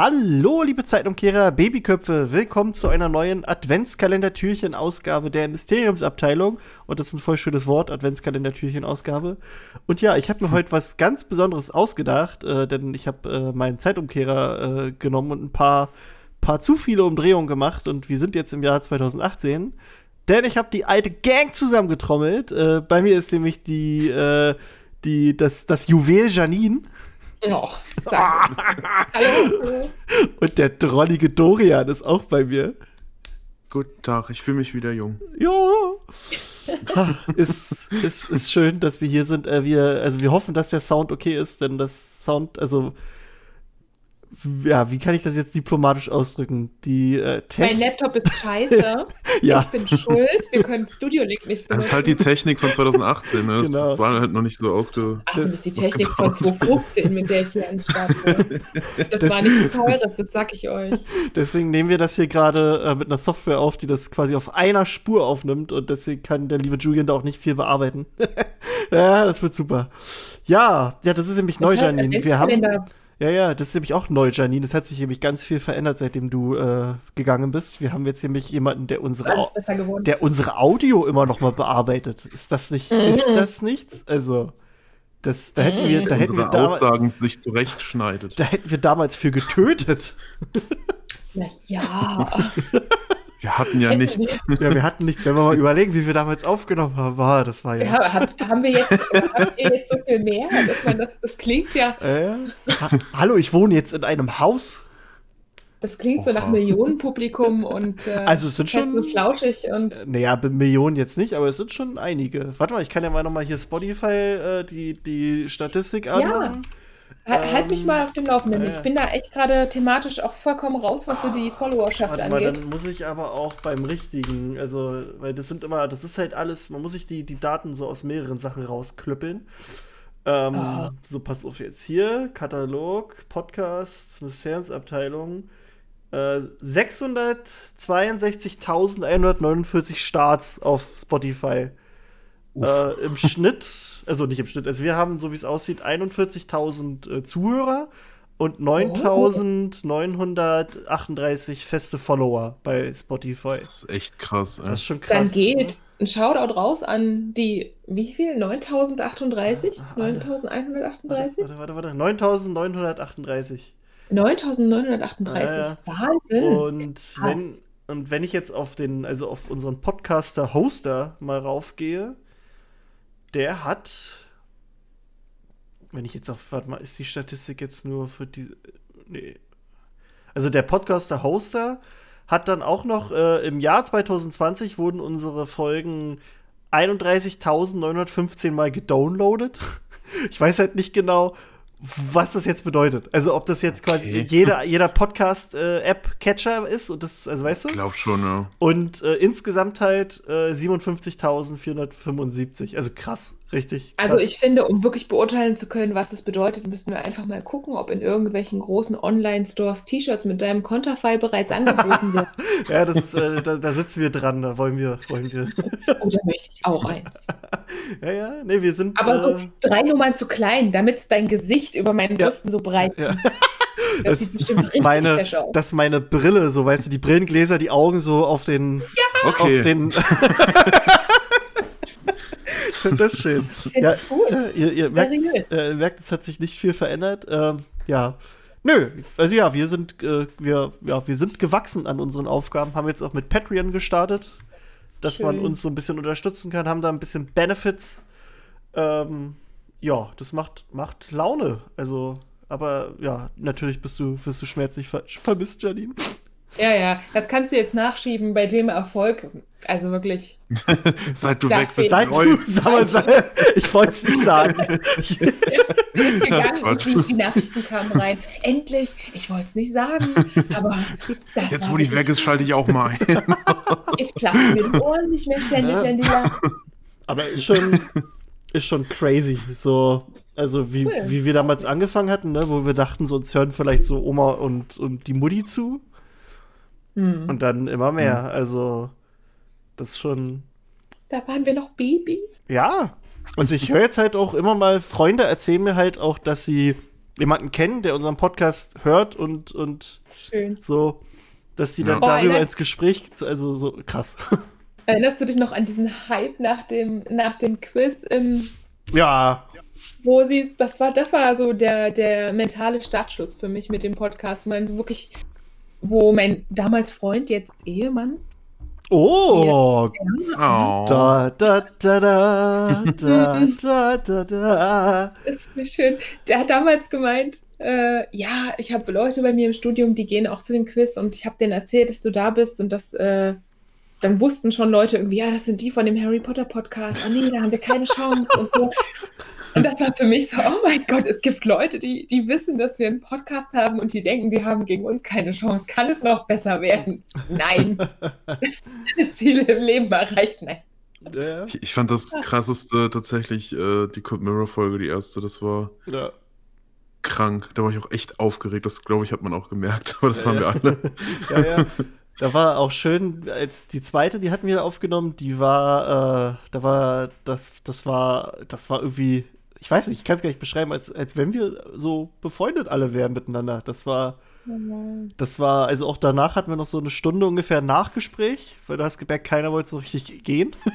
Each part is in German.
Hallo, liebe Zeitumkehrer, Babyköpfe, willkommen zu einer neuen Adventskalender-Türchen-Ausgabe der Mysteriumsabteilung. Und das ist ein voll schönes Wort, Adventskalender-Türchen-Ausgabe. Und ja, ich habe mir heute was ganz Besonderes ausgedacht, äh, denn ich habe äh, meinen Zeitumkehrer äh, genommen und ein paar, paar zu viele Umdrehungen gemacht. Und wir sind jetzt im Jahr 2018. Denn ich habe die alte Gang zusammengetrommelt. Äh, bei mir ist nämlich die, äh, die, das, das Juwel Janine. Oh, danke. Hallo. Und der drollige Dorian ist auch bei mir. Guten Tag, ich fühle mich wieder jung. Ja. ist, ist, ist schön, dass wir hier sind. Äh, wir, also wir hoffen, dass der Sound okay ist, denn das Sound, also ja, wie kann ich das jetzt diplomatisch ausdrücken? Die äh, Mein Laptop ist scheiße. ja. Ich bin schuld. Wir können Studio Link nicht benutzen. Das ist halt die Technik von 2018, ne? Das Genau. war halt noch nicht so ausge... Ach, das ist die das Technik von gedauert. 2015, mit der ich hier Start bin. Das, Das- war nichts Teures, das sag ich euch. Deswegen nehmen wir das hier gerade äh, mit einer Software auf, die das quasi auf einer Spur aufnimmt und deswegen kann der liebe Julian da auch nicht viel bearbeiten. ja, das wird super. Ja, ja, das ist nämlich neu, Das hat Janine. Wir haben. Ja, ja, das ist nämlich auch neu, Janine. Es hat sich nämlich ganz viel verändert, seitdem du äh, gegangen bist. Wir haben jetzt nämlich jemanden, der unsere, der unsere Audio immer noch mal bearbeitet. Ist das nicht, Mhm. ist das nichts? Also, das, da hätten wir, da hätten wir damals, Aussagen sich zurechtschneidet. da hätten wir damals für getötet. Na ja. Wir hatten ja nichts. Ja, wir hatten nichts. Wenn wir mal überlegen, wie wir damals aufgenommen haben, war, das war ja. Ja, hat, haben, wir jetzt, haben wir jetzt so viel mehr? Dass man das, das klingt ja, Äh, ha Hallo, ich wohne jetzt in einem Haus. das klingt so nach Oha. Millionenpublikum und äh, Also es sind fest schon. und flauschig und Naja, be- Millionen jetzt nicht, aber es sind schon einige. Warte mal, ich kann ja mal nochmal hier Spotify äh, die, die Statistik anmachen. Halt, halt mich Ähm, mal auf dem Laufenden. ja, Ich bin da echt gerade thematisch auch vollkommen raus, was so die Followerschaft Warte mal, angeht. dann muss ich aber auch beim richtigen, also, weil das sind immer, das ist halt alles, man muss sich die, die Daten so aus mehreren Sachen rausklüppeln. Ähm, Ah. So, pass auf jetzt hier, Katalog, Podcast, Museumsabteilung. Äh, 662.149 Starts auf Spotify. Äh, Im Schnitt, also nicht im Schnitt, also wir haben, so wie es aussieht, 41.000 äh, Zuhörer und 9.938 feste Follower bei Spotify. Das ist echt krass. Ey. Das ist schon krass. Dann geht ein Shoutout raus an die, wie viel? 9038? Ah, Alter. 9138? Warte, warte, warte. 9.938. 9938. Ja, ja. Wahnsinn. Und Krass. wenn, und wenn ich jetzt auf den, also auf unseren Podcaster-Hoster mal raufgehe, der hat, wenn ich jetzt auf, warte mal, ist die Statistik jetzt nur für die, nee. Also der Podcaster-Hoster hat dann auch noch, äh, im Jahr 2020 wurden unsere Folgen 31.915 Mal gedownloadet. Ich weiß halt nicht genau, was das jetzt bedeutet. Also ob das jetzt quasi Okay. jeder, jeder Podcast-App-Catcher ist und das, also weißt du? Ich glaube schon, ja. Und äh, insgesamt halt äh, 57.475. Also krass, richtig. Krass. Also ich finde, um wirklich beurteilen zu können, was das bedeutet, müssten wir einfach mal gucken, ob in irgendwelchen großen Online-Stores T-Shirts mit deinem Konterfei bereits angeboten sind. Ja, das, äh, da, da sitzen wir dran, da wollen wir, wollen wir. Oh, da möchte ich auch eins. Ja, ja, nee, wir sind. Aber so äh, drei Nummern zu klein, damit dein Gesicht über meinen Ja. Brüsten so breit Ja. sieht. Das, sieht bestimmt richtig meine, aus. dass meine Brille, so weißt du, die Brillengläser, die Augen so auf den. Okay. Auf den. Das ist schön. Ja, ich gut. äh, ihr, ihr merkt, äh, merkt, es hat sich nicht viel verändert. Ähm, ja. Nö, also ja, wir sind, äh, wir, ja, wir sind gewachsen an unseren Aufgaben, haben jetzt auch mit Patreon gestartet, dass man Schön. uns so ein bisschen unterstützen kann, haben da ein bisschen Benefits. Ähm, ja, das macht, macht Laune. Also, aber ja, natürlich bist du, bist du schmerzlich ver vermisst, Janine. Ja, ja, das kannst du jetzt nachschieben bei dem Erfolg. Also wirklich. Seit du Da weg bist, Seit du, läuft. sag mal, sag, ich wollte es nicht sagen. Sie ist gegangen und die, die Nachrichten kamen rein. Endlich, ich wollte es nicht sagen, aber das Jetzt, wo die weg ist, schalte ich auch mal ein. Jetzt platzen mir die Ohren nicht mehr ständig, Ja. wenn die. Aber ist schon, ist schon crazy. So, also wie, Cool. wie wir damals angefangen hatten, ne, wo wir dachten, so uns hören vielleicht so Oma und, und die Mutti zu. Hm. Und dann immer mehr. Also, das ist schon. Da waren wir noch Babys. Ja. Also ich höre jetzt halt auch immer mal, Freunde erzählen mir halt auch, dass sie jemanden kennen, der unseren Podcast hört und, und Schön. so, dass die dann Ja. Oh, darüber eine- ins Gespräch, also so krass. Erinnerst du dich noch an diesen Hype nach dem, nach dem Quiz im ja, Rosis? Das war, das war so der, der mentale Startschuss für mich mit dem Podcast. Man so wirklich, wo mein damals Freund, jetzt Ehemann, oh, Oh. da, da, da, da, da, da, da, da. ist nicht schön. Der hat damals gemeint, äh, ja, ich habe Leute bei mir im Studium, die gehen auch zu dem Quiz und ich habe denen erzählt, dass du da bist und das, äh, dann wussten schon Leute irgendwie, ja, das sind die von dem Harry Potter Podcast. Ah nee, da haben wir keine Chance und so. Und das war für mich so, oh mein Gott, es gibt Leute, die, die wissen, dass wir einen Podcast haben und die denken, die haben gegen uns keine Chance. Kann es noch besser werden? Nein. Ziele im Leben erreicht? Nein. Ja, Ich, ich fand das krasseste tatsächlich äh, die Cold Mirror Folge, die erste. Das war ja. krank. Da war ich auch echt aufgeregt. Das glaube ich, hat man auch gemerkt. Aber das waren Ja, wir alle. ja, ja. Da war auch schön, als die zweite, die hatten wir aufgenommen, die war, äh, da war, das, das war, das war irgendwie, ich weiß nicht, ich kann es gar nicht beschreiben, als, als wenn wir so befreundet alle wären miteinander. Das war, das war, also auch danach hatten wir noch so eine Stunde ungefähr Nachgespräch, weil du hast gemerkt, keiner wollte so richtig gehen.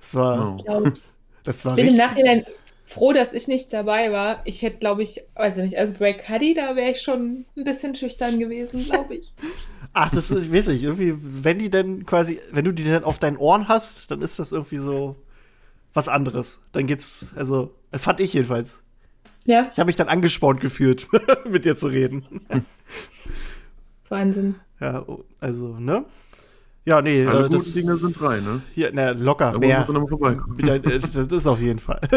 Das war, Oh. Ich glaub's. das war Ich bin im richtig. Nachhinein froh, dass ich nicht dabei war. Ich hätte, glaube ich, weiß ich nicht, also bei Cuddy, da wäre ich schon ein bisschen schüchtern gewesen, glaube ich. Ach, das ist, ich weiß nicht, irgendwie, wenn die denn quasi, wenn du die dann auf deinen Ohren hast, dann ist das irgendwie so was anderes. Dann geht's, also, fand ich jedenfalls. Ja, Ich habe mich dann angespornt gefühlt, mit dir zu reden. Wahnsinn. Ja, oh, also, ne? Ja, nee, Alle äh, guten das Dinge sind drei, ne? Hier, na, locker, Da mehr. Ja, äh, das ist auf jeden Fall.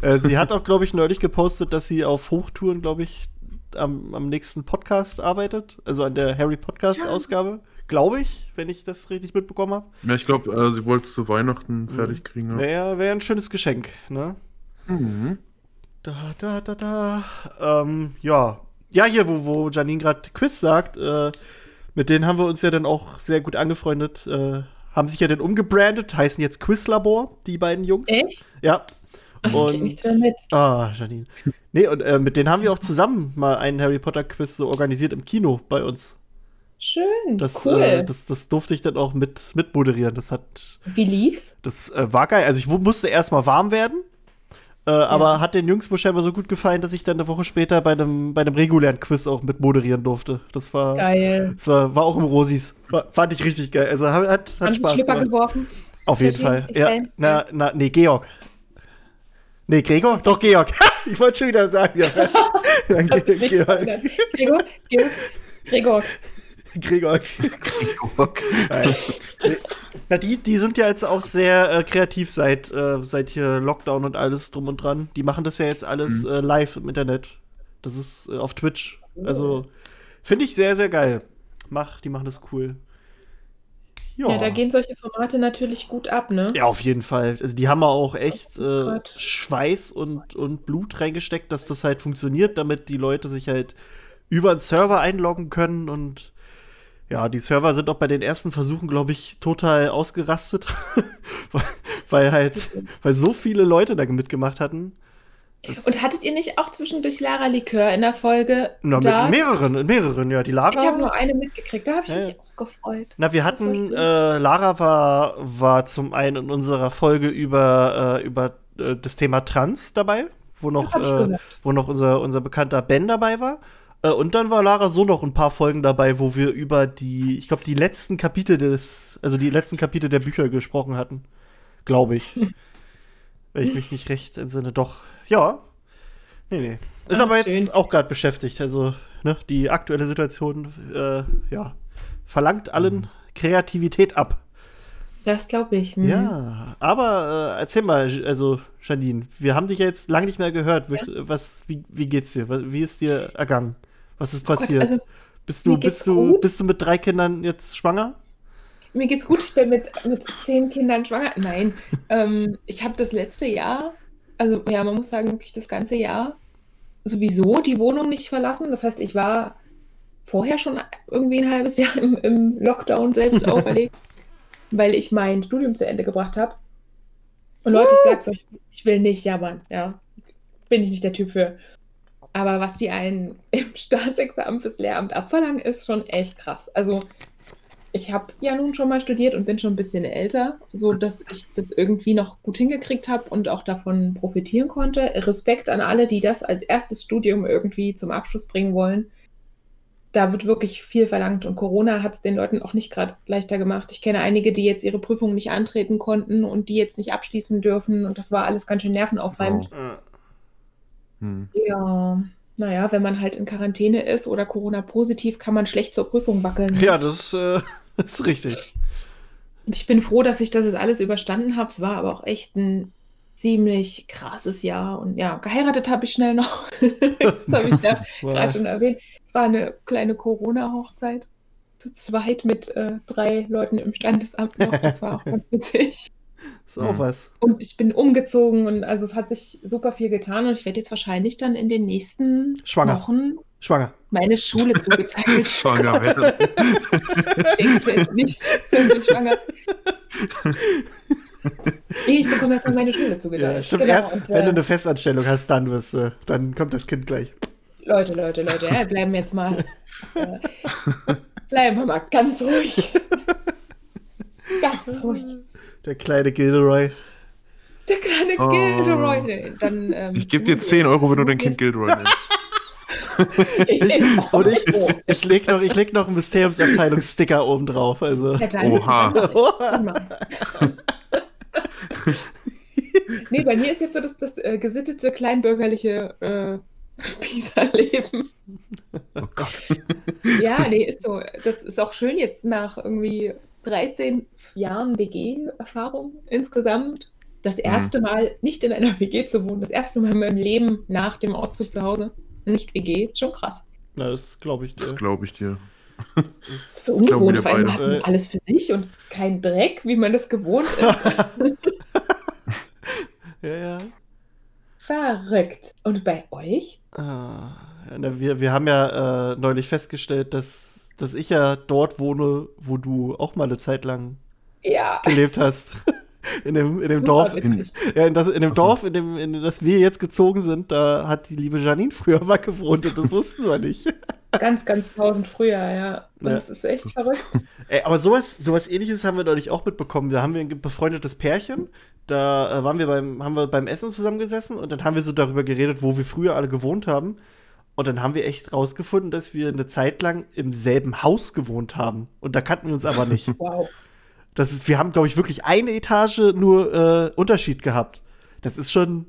Äh, sie hat auch, glaube ich, neulich gepostet, dass sie auf Hochtouren, glaube ich, am, am nächsten Podcast arbeitet. Also an der Harry Podcast-Ausgabe. Glaube ich, wenn ich das richtig mitbekommen habe. Ja, ich glaube, äh, sie wollte es zu Weihnachten fertig kriegen. Ja. Wäre wär ein schönes Geschenk, ne? Mhm. Da, da, da, da. Ähm, ja. Ja, hier, wo, wo Janine gerade Quiz sagt, äh, mit denen haben wir uns ja dann auch sehr gut angefreundet. Äh, haben sich ja dann umgebrandet, heißen jetzt Quizlabor, die beiden Jungs. Echt? Ja. Ach, ich Und, nichts mehr mit. ah, Janine. Nee, und äh, mit denen haben wir auch zusammen mal einen Harry Potter Quiz so organisiert im Kino bei uns. Schön, Das, cool. äh, das, das durfte ich dann auch mit, mit moderieren. Das hat, Wie lief's? das äh, war geil. Also ich musste erstmal warm werden. Äh, Aber hat den Jungs wohl scheinbar so gut gefallen, dass ich dann eine Woche später bei einem, bei einem regulären Quiz auch mit moderieren durfte. Das war, Geil. das war, war auch im Rosis. War, fand ich richtig geil. Also hat, hat, Haben Spaß Schlipper gemacht. geworfen? Auf jeden Fall. Ja, na, ja. na, nee, Georg. Nee, Gregor? Doch, Georg. ich wollte schon wieder sagen, ja. Dann Das hat sich Ge- nicht Georg. Gregor, Gregor, Gregor. Na, die, die sind ja jetzt auch sehr äh, kreativ seit, äh, seit hier Lockdown und alles drum und dran. Die machen das ja jetzt alles äh, live im Internet. Das ist äh, auf Twitch. Also, finde ich sehr, sehr geil. Mach, die machen das cool. Ja, da gehen solche Formate natürlich gut ab, ne? Ja, auf jeden Fall. Also die haben ja auch echt äh. Schweiß und, und Blut reingesteckt, dass das halt funktioniert, damit die Leute sich halt über einen Server einloggen können und ja, die Server sind auch bei den ersten Versuchen, glaube ich, total ausgerastet, weil, weil halt, weil so viele Leute da mitgemacht hatten. Das- Und hattet ihr nicht auch zwischendurch Lara Likör in der Folge? na, mit mehreren, mehreren, ja. Die Lara. Ich habe nur eine mitgekriegt, da habe ich Ja, mich auch gefreut. Na, wir hatten, äh, Lara war, war zum einen in unserer Folge über, äh, über äh, das Thema Trans dabei, wo noch, äh, wo noch unser, unser bekannter Ben dabei war. Äh, und dann war Lara so noch ein paar Folgen dabei, wo wir über die, ich glaube, die letzten Kapitel des, also die letzten Kapitel der Bücher gesprochen hatten. Glaube ich. Wenn ich mich nicht recht entsinne. Doch, ja. Nee, nee. Ist Ach, aber jetzt schön. auch gerade beschäftigt. Also, ne, die aktuelle Situation, äh, ja, verlangt allen Kreativität ab. Das glaube ich. mhm. Ja, aber äh, erzähl mal, also Janine, wir haben dich ja jetzt lange nicht mehr gehört. Möcht- Was, wie, wie geht's dir? Wie ist dir ergangen? Was ist Gott, passiert? also bist du, bist du, gut. bist du mit drei Kindern jetzt schwanger? mir geht's gut, ich bin mit, mit zehn Kindern schwanger. Nein, ähm, ich habe das letzte Jahr, also ja, man muss sagen, wirklich das ganze Jahr sowieso die Wohnung nicht verlassen. Das heißt, ich war vorher schon irgendwie ein halbes Jahr im, im Lockdown selbst auferlegt, weil ich mein Studium zu Ende gebracht habe. Und Leute, ich sag's euch, ich will nicht jammern, ja. Bin ich nicht der Typ für. Aber was die einen im Staatsexamen fürs Lehramt abverlangen, ist schon echt krass. Also ich habe ja nun schon mal studiert und bin schon ein bisschen älter, so dass ich das irgendwie noch gut hingekriegt habe und auch davon profitieren konnte. Respekt an alle, die das als erstes Studium irgendwie zum Abschluss bringen wollen. Da wird wirklich viel verlangt und Corona hat es den Leuten auch nicht gerade leichter gemacht. Ich kenne einige, die jetzt ihre Prüfungen nicht antreten konnten und die jetzt nicht abschließen dürfen und das war alles ganz schön nervenaufreibend. Äh, Hm. Ja, naja, wenn man halt in Quarantäne ist oder Corona-positiv, kann man schlecht zur Prüfung wackeln. Ja, das äh, ist richtig. Und ich bin froh, dass ich das jetzt alles überstanden habe. Es war aber auch echt ein ziemlich krasses Jahr. Und ja, geheiratet habe ich schnell noch. das habe ich ja gerade schon erwähnt. War eine kleine Corona-Hochzeit. Zu zweit mit äh, drei Leuten im Standesamt noch. Das war auch ganz witzig. Ist auch Mhm. was. Und ich bin umgezogen und also es hat sich super viel getan und ich werde jetzt wahrscheinlich dann in den nächsten Schwanger. Wochen Schwanger. meine Schule zugeteilt. Schwanger werden. denke ich jetzt nicht, dass ich schwanger Nee, ich bekomme jetzt mal meine Schule zugeteilt. Ja, stimmt. Genau, Erst, und, wenn du äh, eine Festanstellung hast, dann wirst du, dann kommt das Kind gleich. Leute, Leute, Leute, ja, bleiben jetzt mal. Äh, bleiben wir mal ganz ruhig. Ganz ruhig. Der kleine Gilderoy. Der kleine Oh. Gilderoy. Nee, Dann, ähm, Ich gebe dir 10 Euro, wenn du dein Kind Gilderoy nennst. Und ich, ich leg noch, ich leg noch einen Mysteriumsabteilungssticker oben drauf. Also. Ja, dann, Oha. Dann nee, bei mir ist jetzt so das, das äh, gesittete, kleinbürgerliche äh, Spießerleben. Oh Gott. Ja, nee, ist so. Das ist auch schön jetzt nach irgendwie 13 Jahren WG-Erfahrung insgesamt. Das erste Mal nicht in einer WG zu wohnen, das erste Mal in meinem Leben nach dem Auszug zu Hause. Nicht WG, schon krass. Na, das glaube ich dir. Das glaube ich dir. Das- So ungewohnt, man beide. hat man alles für sich und kein Dreck, wie man das gewohnt ist. Ja, ja. Verrückt. Und bei euch? Ah, wir, wir haben ja äh, neulich festgestellt, dass, dass ich ja dort wohne, wo du auch mal eine Zeit lang Ja. gelebt hast. In dem, in dem super Dorf. witzig. Ja, in, das, in dem Ach so. Dorf, in dem, in das wir jetzt gezogen sind, da hat die liebe Janine früher mal gewohnt und das wussten wir nicht. Ganz, ganz tausend früher, ja. Das ist echt verrückt. Ey, aber sowas, sowas ähnliches haben wir neulich auch mitbekommen. Da haben wir ein befreundetes Pärchen. Da äh, waren wir beim, haben wir beim Essen zusammengesessen und dann haben wir so darüber geredet, wo wir früher alle gewohnt haben. Und dann haben wir echt rausgefunden, dass wir eine Zeit lang im selben Haus gewohnt haben. Und da kannten wir uns aber nicht. Wow. Das ist, wir haben, glaube ich, wirklich eine Etage nur äh, Unterschied gehabt. Das ist schon,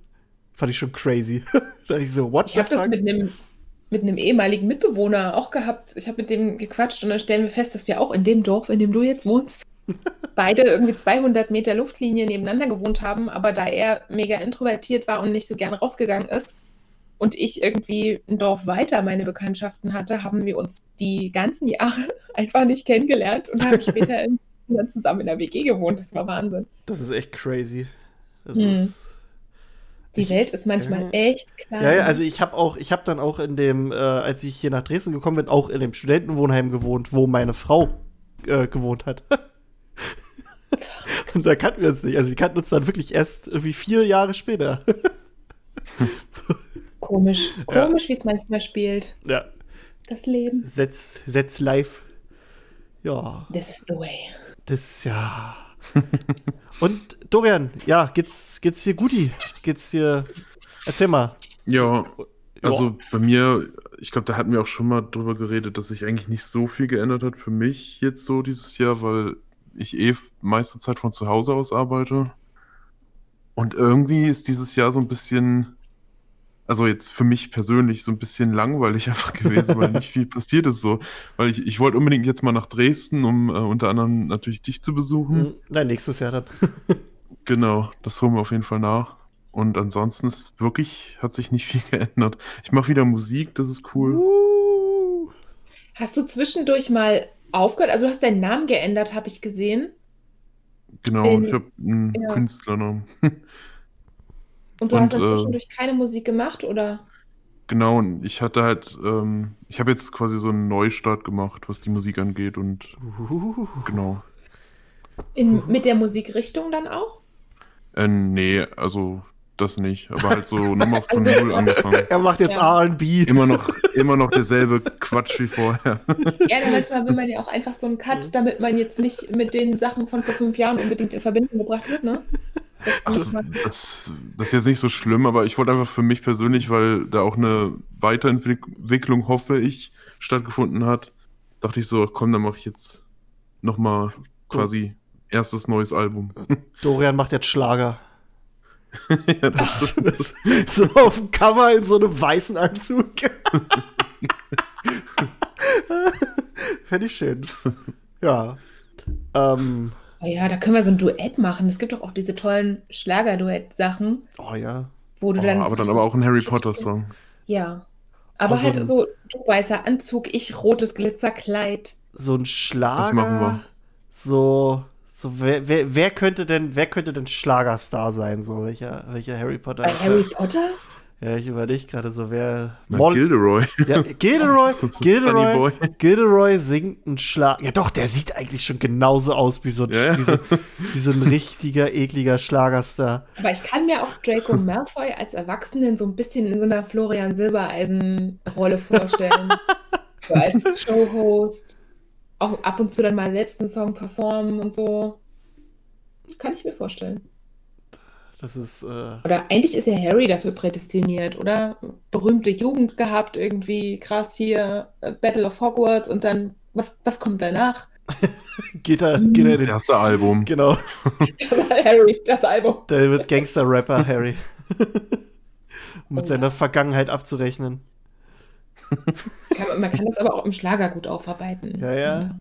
fand ich schon crazy. da ich so, what Ich habe das mit einem mit einem ehemaligen Mitbewohner auch gehabt. Ich habe mit dem gequatscht und dann stellen wir fest, dass wir auch in dem Dorf, in dem du jetzt wohnst, beide irgendwie 200 Meter Luftlinie nebeneinander gewohnt haben. Aber da er mega introvertiert war und nicht so gern rausgegangen ist und ich irgendwie ein Dorf weiter meine Bekanntschaften hatte, haben wir uns die ganzen Jahre einfach nicht kennengelernt und haben später in, dann zusammen in der WG gewohnt. Das war Wahnsinn. Das ist echt crazy. Das Hm. ist, Die Welt ist manchmal Ja. echt klein. Ja, ja, also ich habe auch, ich habe dann auch in dem, äh, als ich hier nach Dresden gekommen bin, auch in dem Studentenwohnheim gewohnt, wo meine Frau äh, gewohnt hat. Und da kannten wir uns nicht. Also wir kannten uns dann wirklich erst irgendwie vier Jahre später. Komisch. Ja. Komisch, wie es manchmal spielt. ja. Das Leben. Setz, setz live. Ja, This is the way. das ja. Und Dorian, ja, geht's, geht's dir guti? Geht's dir. Erzähl mal. Ja, also Ja. bei mir, ich glaube, da hatten wir auch schon mal drüber geredet, dass sich eigentlich nicht so viel geändert hat für mich jetzt so dieses Jahr, weil ich eh meiste Zeit von zu Hause aus arbeite. Und irgendwie ist dieses Jahr so ein bisschen, also jetzt für mich persönlich so ein bisschen langweilig einfach gewesen, weil nicht viel passiert ist so. Weil ich, ich wollte unbedingt jetzt mal nach Dresden, um äh, unter anderem natürlich dich zu besuchen. Hm, Nein, nächstes Jahr dann. Genau, das holen wir auf jeden Fall nach. Und ansonsten ist wirklich, hat sich nicht viel geändert. Ich mache wieder Musik, das ist cool. Uh. Hast du zwischendurch mal aufgehört? Also du hast deinen Namen geändert, habe ich gesehen. Genau, Ähm, ich habe einen ja. Künstlernamen. Und du Und, hast dann äh, zwischendurch keine Musik gemacht, oder? genau, und ich hatte halt, ähm, ich habe jetzt quasi so einen Neustart gemacht, was die Musik angeht und Uh. genau. In, mit der Musikrichtung dann auch? Äh, nee, also das nicht. Aber halt so nochmal von Null angefangen. Er macht jetzt Ja. RB. Immer noch, immer noch derselbe Quatsch wie vorher. Ja, dann manchmal will man ja auch einfach so einen Cut, damit man jetzt nicht mit den Sachen von vor fünf Jahren unbedingt in Verbindung gebracht wird, ne? Muss das, das, das ist jetzt nicht so schlimm, aber ich wollte einfach für mich persönlich, weil da auch eine Weiterentwicklung, hoffe ich, stattgefunden hat, dachte ich so, komm, dann mache ich jetzt nochmal quasi erstes neues Album. Dorian macht jetzt Schlager. ja, das, das, so auf dem Cover in so einem weißen Anzug. Fände ich schön. Ja. Ähm, ja, da können wir so ein Duett machen. Es gibt doch auch diese tollen Schlager-Duett-Sachen, oh ja. wo du oh, dann. aber dann aber auch ein Harry Potter-Song. Ja. Aber Oh, so halt ein- so, du weißer Anzug, ich rotes Glitzerkleid. So ein Schlager. Das machen wir. So, so wer, wer, wer könnte denn, wer könnte denn Schlagerstar sein? So welcher, welcher Harry Potter? Bei Harry Potter? Ja, ich überlege gerade so, wer. Na, Moll- Gilderoy. Ja, Gilderoy, Gilderoy. Gilderoy singt einen Schlag. Ja, doch, der sieht eigentlich schon genauso aus wie so, ein- Ja, ja. Wie so, wie so ein richtiger, ekliger Schlagerstar. Aber ich kann mir auch Draco Malfoy als Erwachsenen so ein bisschen in so einer Florian Silbereisen-Rolle vorstellen. so als Showhost. Auch ab und zu dann mal selbst einen Song performen und so. Kann ich mir vorstellen. Das ist, äh, Oder eigentlich ist ja Harry dafür prädestiniert, oder? Berühmte Jugend gehabt, irgendwie krass hier, äh, Battle of Hogwarts und dann, was, was kommt danach? geht er, geht er in Das den, erste Album. genau, Harry, das Album. der wird Gangster-Rapper, Harry. um mit Oh. seiner Vergangenheit abzurechnen. Kann, man- kann das aber auch im Schlager gut aufarbeiten. Ja, ja.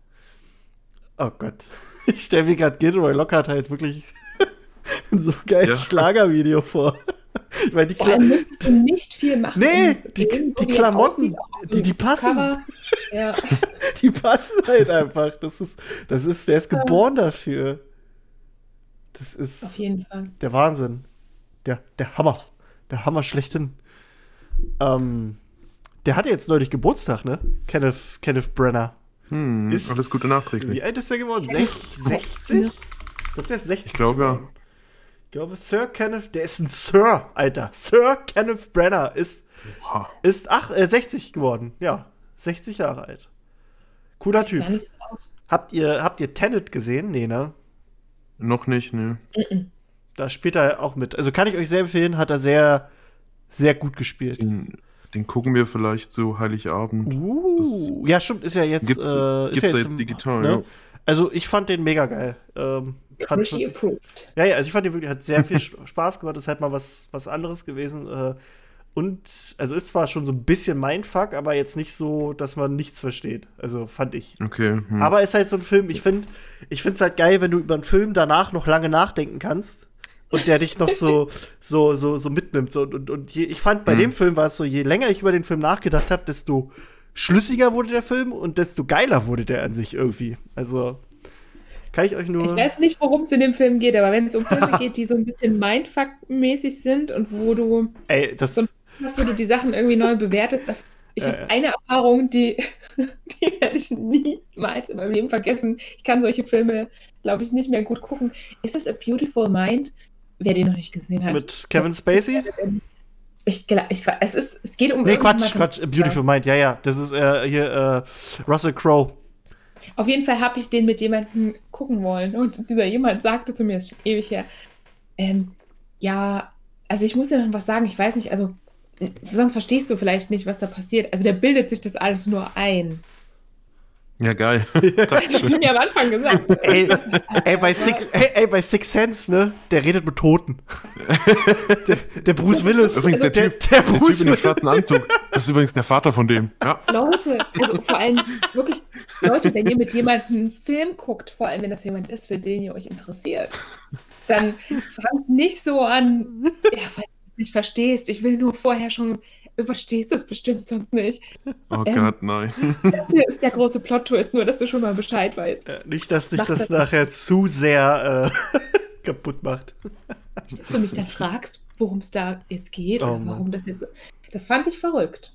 Oh Gott. Ich stelle mir gerade Gilderoy Lockhart halt wirklich so geilen Ja. Schlagervideo vor. Ich meine, die, Vor Kla allem müsstest du nicht viel machen. Nee, die- die wie er Klamotten, die- die passen. Ja. die passen halt einfach. Das ist, das ist, der ist geboren dafür. Das ist Auf jeden Fall. der Wahnsinn. Der, der Hammer. Der Hammer schlechthin. Ähm, der hatte jetzt neulich Geburtstag, ne? Kenneth, Kenneth Brenner. Hm, Ist- alles Gute nachträglich. Wie alt ist der geworden? Sech, 60? Ich glaube, der ist 60. Ich glaube ja. Ich glaube, Sir Kenneth, der ist ein Sir, Alter. Sir Kenneth Brenner ist, Oha. ist ach, äh, 60 geworden. Ja, 60 Jahre alt. Cooler Sieht Typ. So. Habt ihr, habt ihr Tenet gesehen? Nee, ne? Noch nicht, ne. Mhm. Da spielt er auch mit. Also kann ich euch sehr empfehlen, hat er sehr, sehr gut gespielt. Den, den gucken wir vielleicht so Heiligabend. Uh, ja, stimmt, ist ja jetzt. Gibt's- äh, ist gibt's ja ja jetzt im- digital, ne? ja. Also ich fand den mega geil. Ähm, fand, approved. Ja, ja, also ich fand den wirklich, hat sehr viel Spaß gemacht, ist halt mal was, was anderes gewesen. Äh, und, also ist zwar schon so ein bisschen Mindfuck, aber jetzt nicht so, dass man nichts versteht. Also fand ich. Okay. Hm. Aber ist halt so ein Film, ich finde ich finde es halt geil, wenn du über einen Film danach noch lange nachdenken kannst und der dich noch so, so, so, so mitnimmt. So, und, und, und je, ich fand, bei Mhm. dem Film war es so, je länger ich über den Film nachgedacht habe, desto schlüssiger wurde der Film und desto geiler wurde der an sich irgendwie. Also kann ich euch nur. Ich weiß nicht, worum es in dem Film geht, aber wenn es um Filme geht, die so ein bisschen Mindfuck-mäßig sind und wo du, ey, das. So wo du die Sachen irgendwie neu bewertest, ich habe ja. eine Erfahrung, die, die werde ich niemals in meinem Leben vergessen. Ich kann solche Filme, glaube ich, nicht mehr gut gucken. Ist das A Beautiful Mind? Wer den noch nicht gesehen hat. Mit Kevin Spacey? Ich, ich, es, ist, es geht um Nee, Quatsch. Quatsch, Beautiful Mind, ja, ja. Das ist äh, hier äh, Russell Crowe. Auf jeden Fall habe ich den mit jemandem gucken wollen und dieser jemand sagte zu mir, ist schon ewig her, ähm, ja, also ich muss dir noch was sagen, ich weiß nicht, also sonst verstehst du vielleicht nicht, was da passiert. Also der bildet sich das alles nur ein. Ja, geil. Das hast du mir am Anfang gesagt. Ey, ey, bei Six, ey, ey, bei Six Sense, ne? Der redet mit Toten. der, der Bruce Willis. Übrigens, der der, Typ, der der Typ Bruce in dem schwarzen Anzug. Das ist übrigens der Vater von dem. Ja. Leute, also vor allem wirklich, Leute, wenn ihr mit jemandem einen Film guckt, vor allem wenn das jemand ist, für den ihr euch interessiert, dann fangt nicht so an, ja, falls du es nicht verstehst, ich will nur vorher schon, du verstehst das bestimmt sonst nicht. Oh Ähm. Gott, nein. Das hier ist der große Plot-Twist, nur dass du schon mal Bescheid weißt. Äh, Nicht, dass dich Mach das das nachher zu sehr äh, kaputt macht. Dass du mich dann fragst, worum es da jetzt geht Oh oder Mann. warum das jetzt so. Das fand ich verrückt.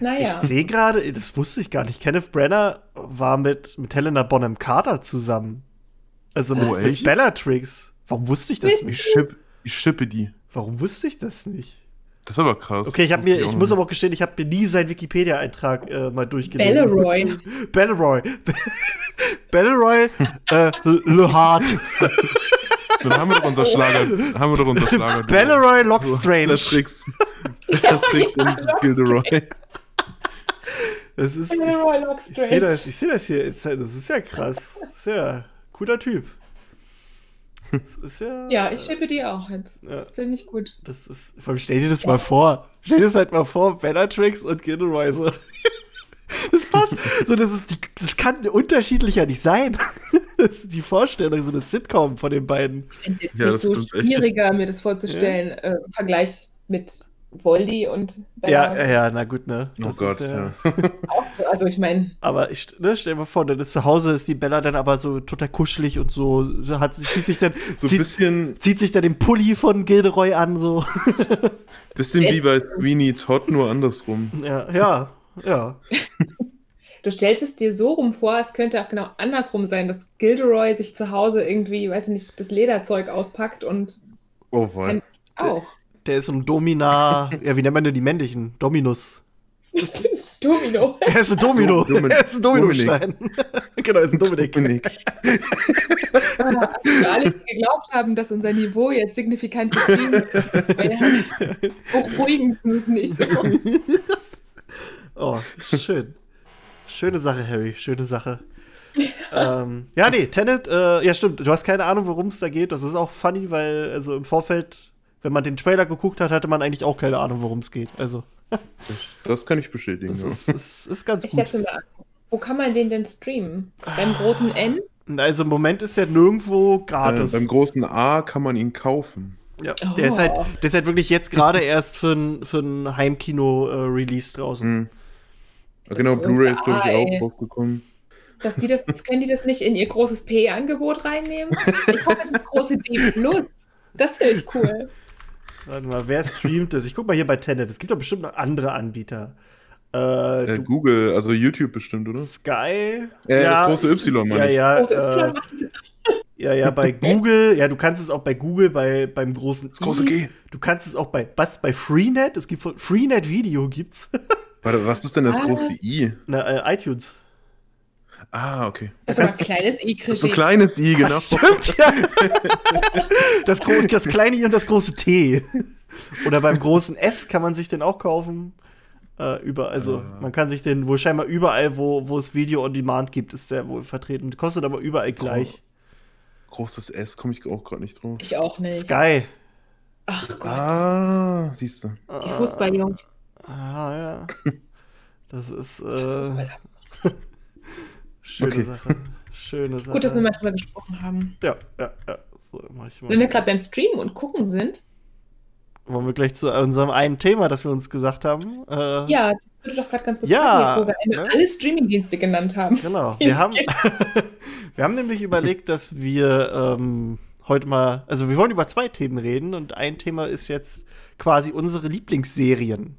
Naja. Ich sehe gerade, das wusste ich gar nicht. Kenneth Brenner war mit, mit Helena Bonham Carter zusammen. Also mit, Oh, mit? Bellatrix. Warum wusste ich das Ich, nicht? schipp, Ich schippe die. Warum wusste ich das nicht? Das ist aber krass. Okay, ich habe Das wusste mir, ich muss aber auch gestehen, ich habe mir nie seinen Wikipedia-Eintrag äh, mal durchgelesen. Belleroy. Belleroy. Belleroy, äh, Le Hart. Dann haben wir doch unser Schlager. haben wir doch unser Schlager. Belleroy So, Lockstrange. Bellatrix. Bellatrix und Gilderoy. Das ist, ich, Belleroy ich sehe das, ich seh das hier. Das ist ja krass. Das ist ja cooler Typ. Das ist ja. Ja, ich schippe die auch jetzt. Ja, Finde ich gut. das ist. Vor allem stell dir das mal vor. Stell dir das halt mal vor, Bellatrix und Gilderoy so. Das passt. So, das, ist die, das kann unterschiedlicher nicht sein. Das ist die Vorstellung, so eine Sitcom von den beiden. Ich finde es jetzt Ja, nicht so stimmt echt. schwieriger, mir das vorzustellen, äh, im Vergleich mit Voldy und Ja, Bella. ja, ja, na gut, ne? Oh Das Gott, ist ja. Auch so. Also ich meine, Aber ich, ne, stell dir mal vor, dann ist zu Hause, ist die Bella dann aber so total kuschelig und so, sie hat, sie zieht sich dann, So ein zieht, bisschen, zieht sich dann den Pulli von Gilderoy an, so. bisschen wie bei Sweeney Todd, nur andersrum. Ja, ja, ja. du stellst es dir so rum vor, es könnte auch genau andersrum sein, dass Gilderoy sich zu Hause irgendwie, weiß ich nicht, das Lederzeug auspackt und Oh, voll. auch. Der ist ein Domina, ja, wie nennt man denn die männlichen? Dominus. Domino. Er ist ein Domino. Domin- er ist ein Dominostein. genau, er ist ein Dominik. Dominik. Also für alle, die geglaubt haben, dass unser Niveau jetzt signifikant gestiegen ist, ja beruhigend ist es nicht so. Oh, schön. Schöne Sache, Harry, schöne Sache. ähm, ja, nee, Tenet, äh, ja stimmt, du hast keine Ahnung, worum es da geht. Das ist auch funny, weil, also im Vorfeld, wenn man den Trailer geguckt hat, hatte man eigentlich auch keine Ahnung, worum es geht. Also, Das, das kann ich bestätigen. das Ja. ist, ist, ist ganz Ich gut. mal. Wo kann man den denn streamen? Beim großen N? Also im Moment ist er nirgendwo Äh, gratis. beim großen A kann man ihn kaufen. ja, der, ist Oh. halt, der ist halt wirklich jetzt gerade erst für ein, für ein Heimkino-Release draußen. Hm. Ah, genau, Blu-ray ist, glaube ich, auch rausgekommen. Dass die das, können die das nicht in ihr großes P-Angebot reinnehmen? Ich hoffe, das große D Plus. Das finde ich cool. Warte mal, wer streamt das? Ich guck mal hier bei Tenet. Es gibt doch bestimmt noch andere Anbieter. Äh, Äh, Google, also YouTube bestimmt, oder? Sky? Äh, das große Y, meine ja, ich. ja, Große Y äh, macht das jetzt ja, ja, bei Google. Ja, du kannst es auch bei Google, bei, beim großen Das große. G. Du kannst es auch bei, was, bei Freenet? Es gibt von Freenet Video gibt's. Warte, was ist denn das Was? große I? Na, äh, iTunes. Ah, okay. Das ist aber ein kleines Das ist so kleines I, genau. Das stimmt, ja. das, das kleine I und das große T. Oder beim großen S kann man sich den auch kaufen. Äh, über, also Ah. man kann sich den wohl scheinbar überall, wo, wo es Video on Demand gibt, ist der wohl vertreten. Kostet aber überall gleich. Großes S komme ich auch gerade nicht drauf. Ich auch nicht. Sky. Ach Gott. Ah, siehst du. Die Fußballjungs. Ah, ja. Das ist äh. Schöne Okay. Sache. Schöne Sache. Gut, dass wir mal drüber gesprochen haben. Ja, ja, ja. So, mach ich mal. Wenn wir gerade beim Streamen und Gucken sind, Wollen wir gleich zu unserem einen Thema, das wir uns gesagt haben? Äh, ja, das würde doch gerade ganz gut Ja, passen, jetzt, wo wir ne? alle Streamingdienste genannt haben. Genau. Wir haben, wir haben nämlich überlegt, dass wir ähm, heute mal, also wir wollen über zwei Themen reden und ein Thema ist jetzt quasi unsere Lieblingsserien,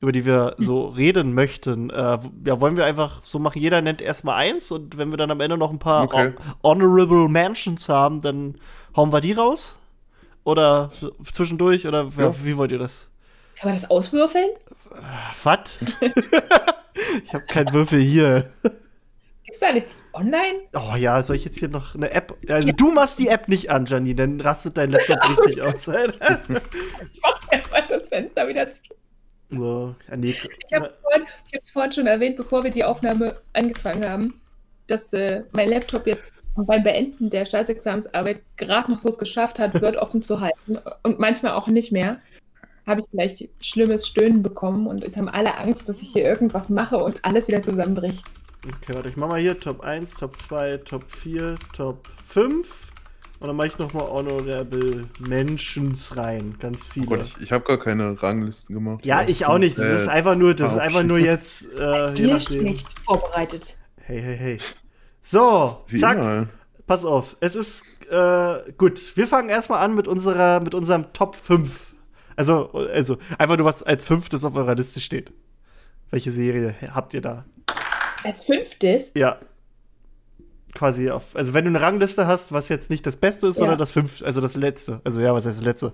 über die wir so reden möchten. Äh, ja, wollen wir einfach so machen, jeder nennt erstmal eins und wenn wir dann am Ende noch ein paar Okay. Hon- Honorable Mentions haben, dann hauen wir die raus? Oder zwischendurch? Oder ja, Ja. wie wollt ihr das? Kann man das auswürfeln? Was? ich habe keinen Würfel hier. Gibt es da nicht online? Oh ja, soll ich jetzt hier noch eine App? Also du machst die App nicht an, Janine, dann rastet dein Laptop richtig aus. Ich mache einfach das Fenster wieder zu. Ja, nee. Ich habe es vorhin schon erwähnt, bevor wir die Aufnahme angefangen haben, dass äh, mein Laptop jetzt beim Beenden der Staatsexamensarbeit gerade noch so es geschafft hat, Word offen zu halten und manchmal auch nicht mehr. Habe ich gleich schlimmes Stöhnen bekommen und jetzt haben alle Angst, dass ich hier irgendwas mache und alles wieder zusammenbricht. Okay, warte, ich mach mal hier Top 1, Top 2, Top 4, Top 5. Und dann mache ich noch mal Honorable Mentions rein. Ganz Oh viele. Gott, ich, ich habe gar keine Ranglisten gemacht. ja, ich auch nicht. Das Äh, ist einfach nur, das ist einfach nur jetzt, äh, schlecht vorbereitet. Hey, hey, hey. So, Wie zack. immer. Pass auf, es ist äh, gut. Wir fangen erstmal an mit unserer, mit unserem Top 5. Also, also einfach nur was als fünftes auf eurer Liste steht. Welche Serie habt ihr da? Als fünftes, Ja. Quasi auf, also wenn du eine Rangliste hast, was jetzt nicht das Beste ist, Ja. sondern das fünfte, also das letzte. Also ja, was heißt das letzte?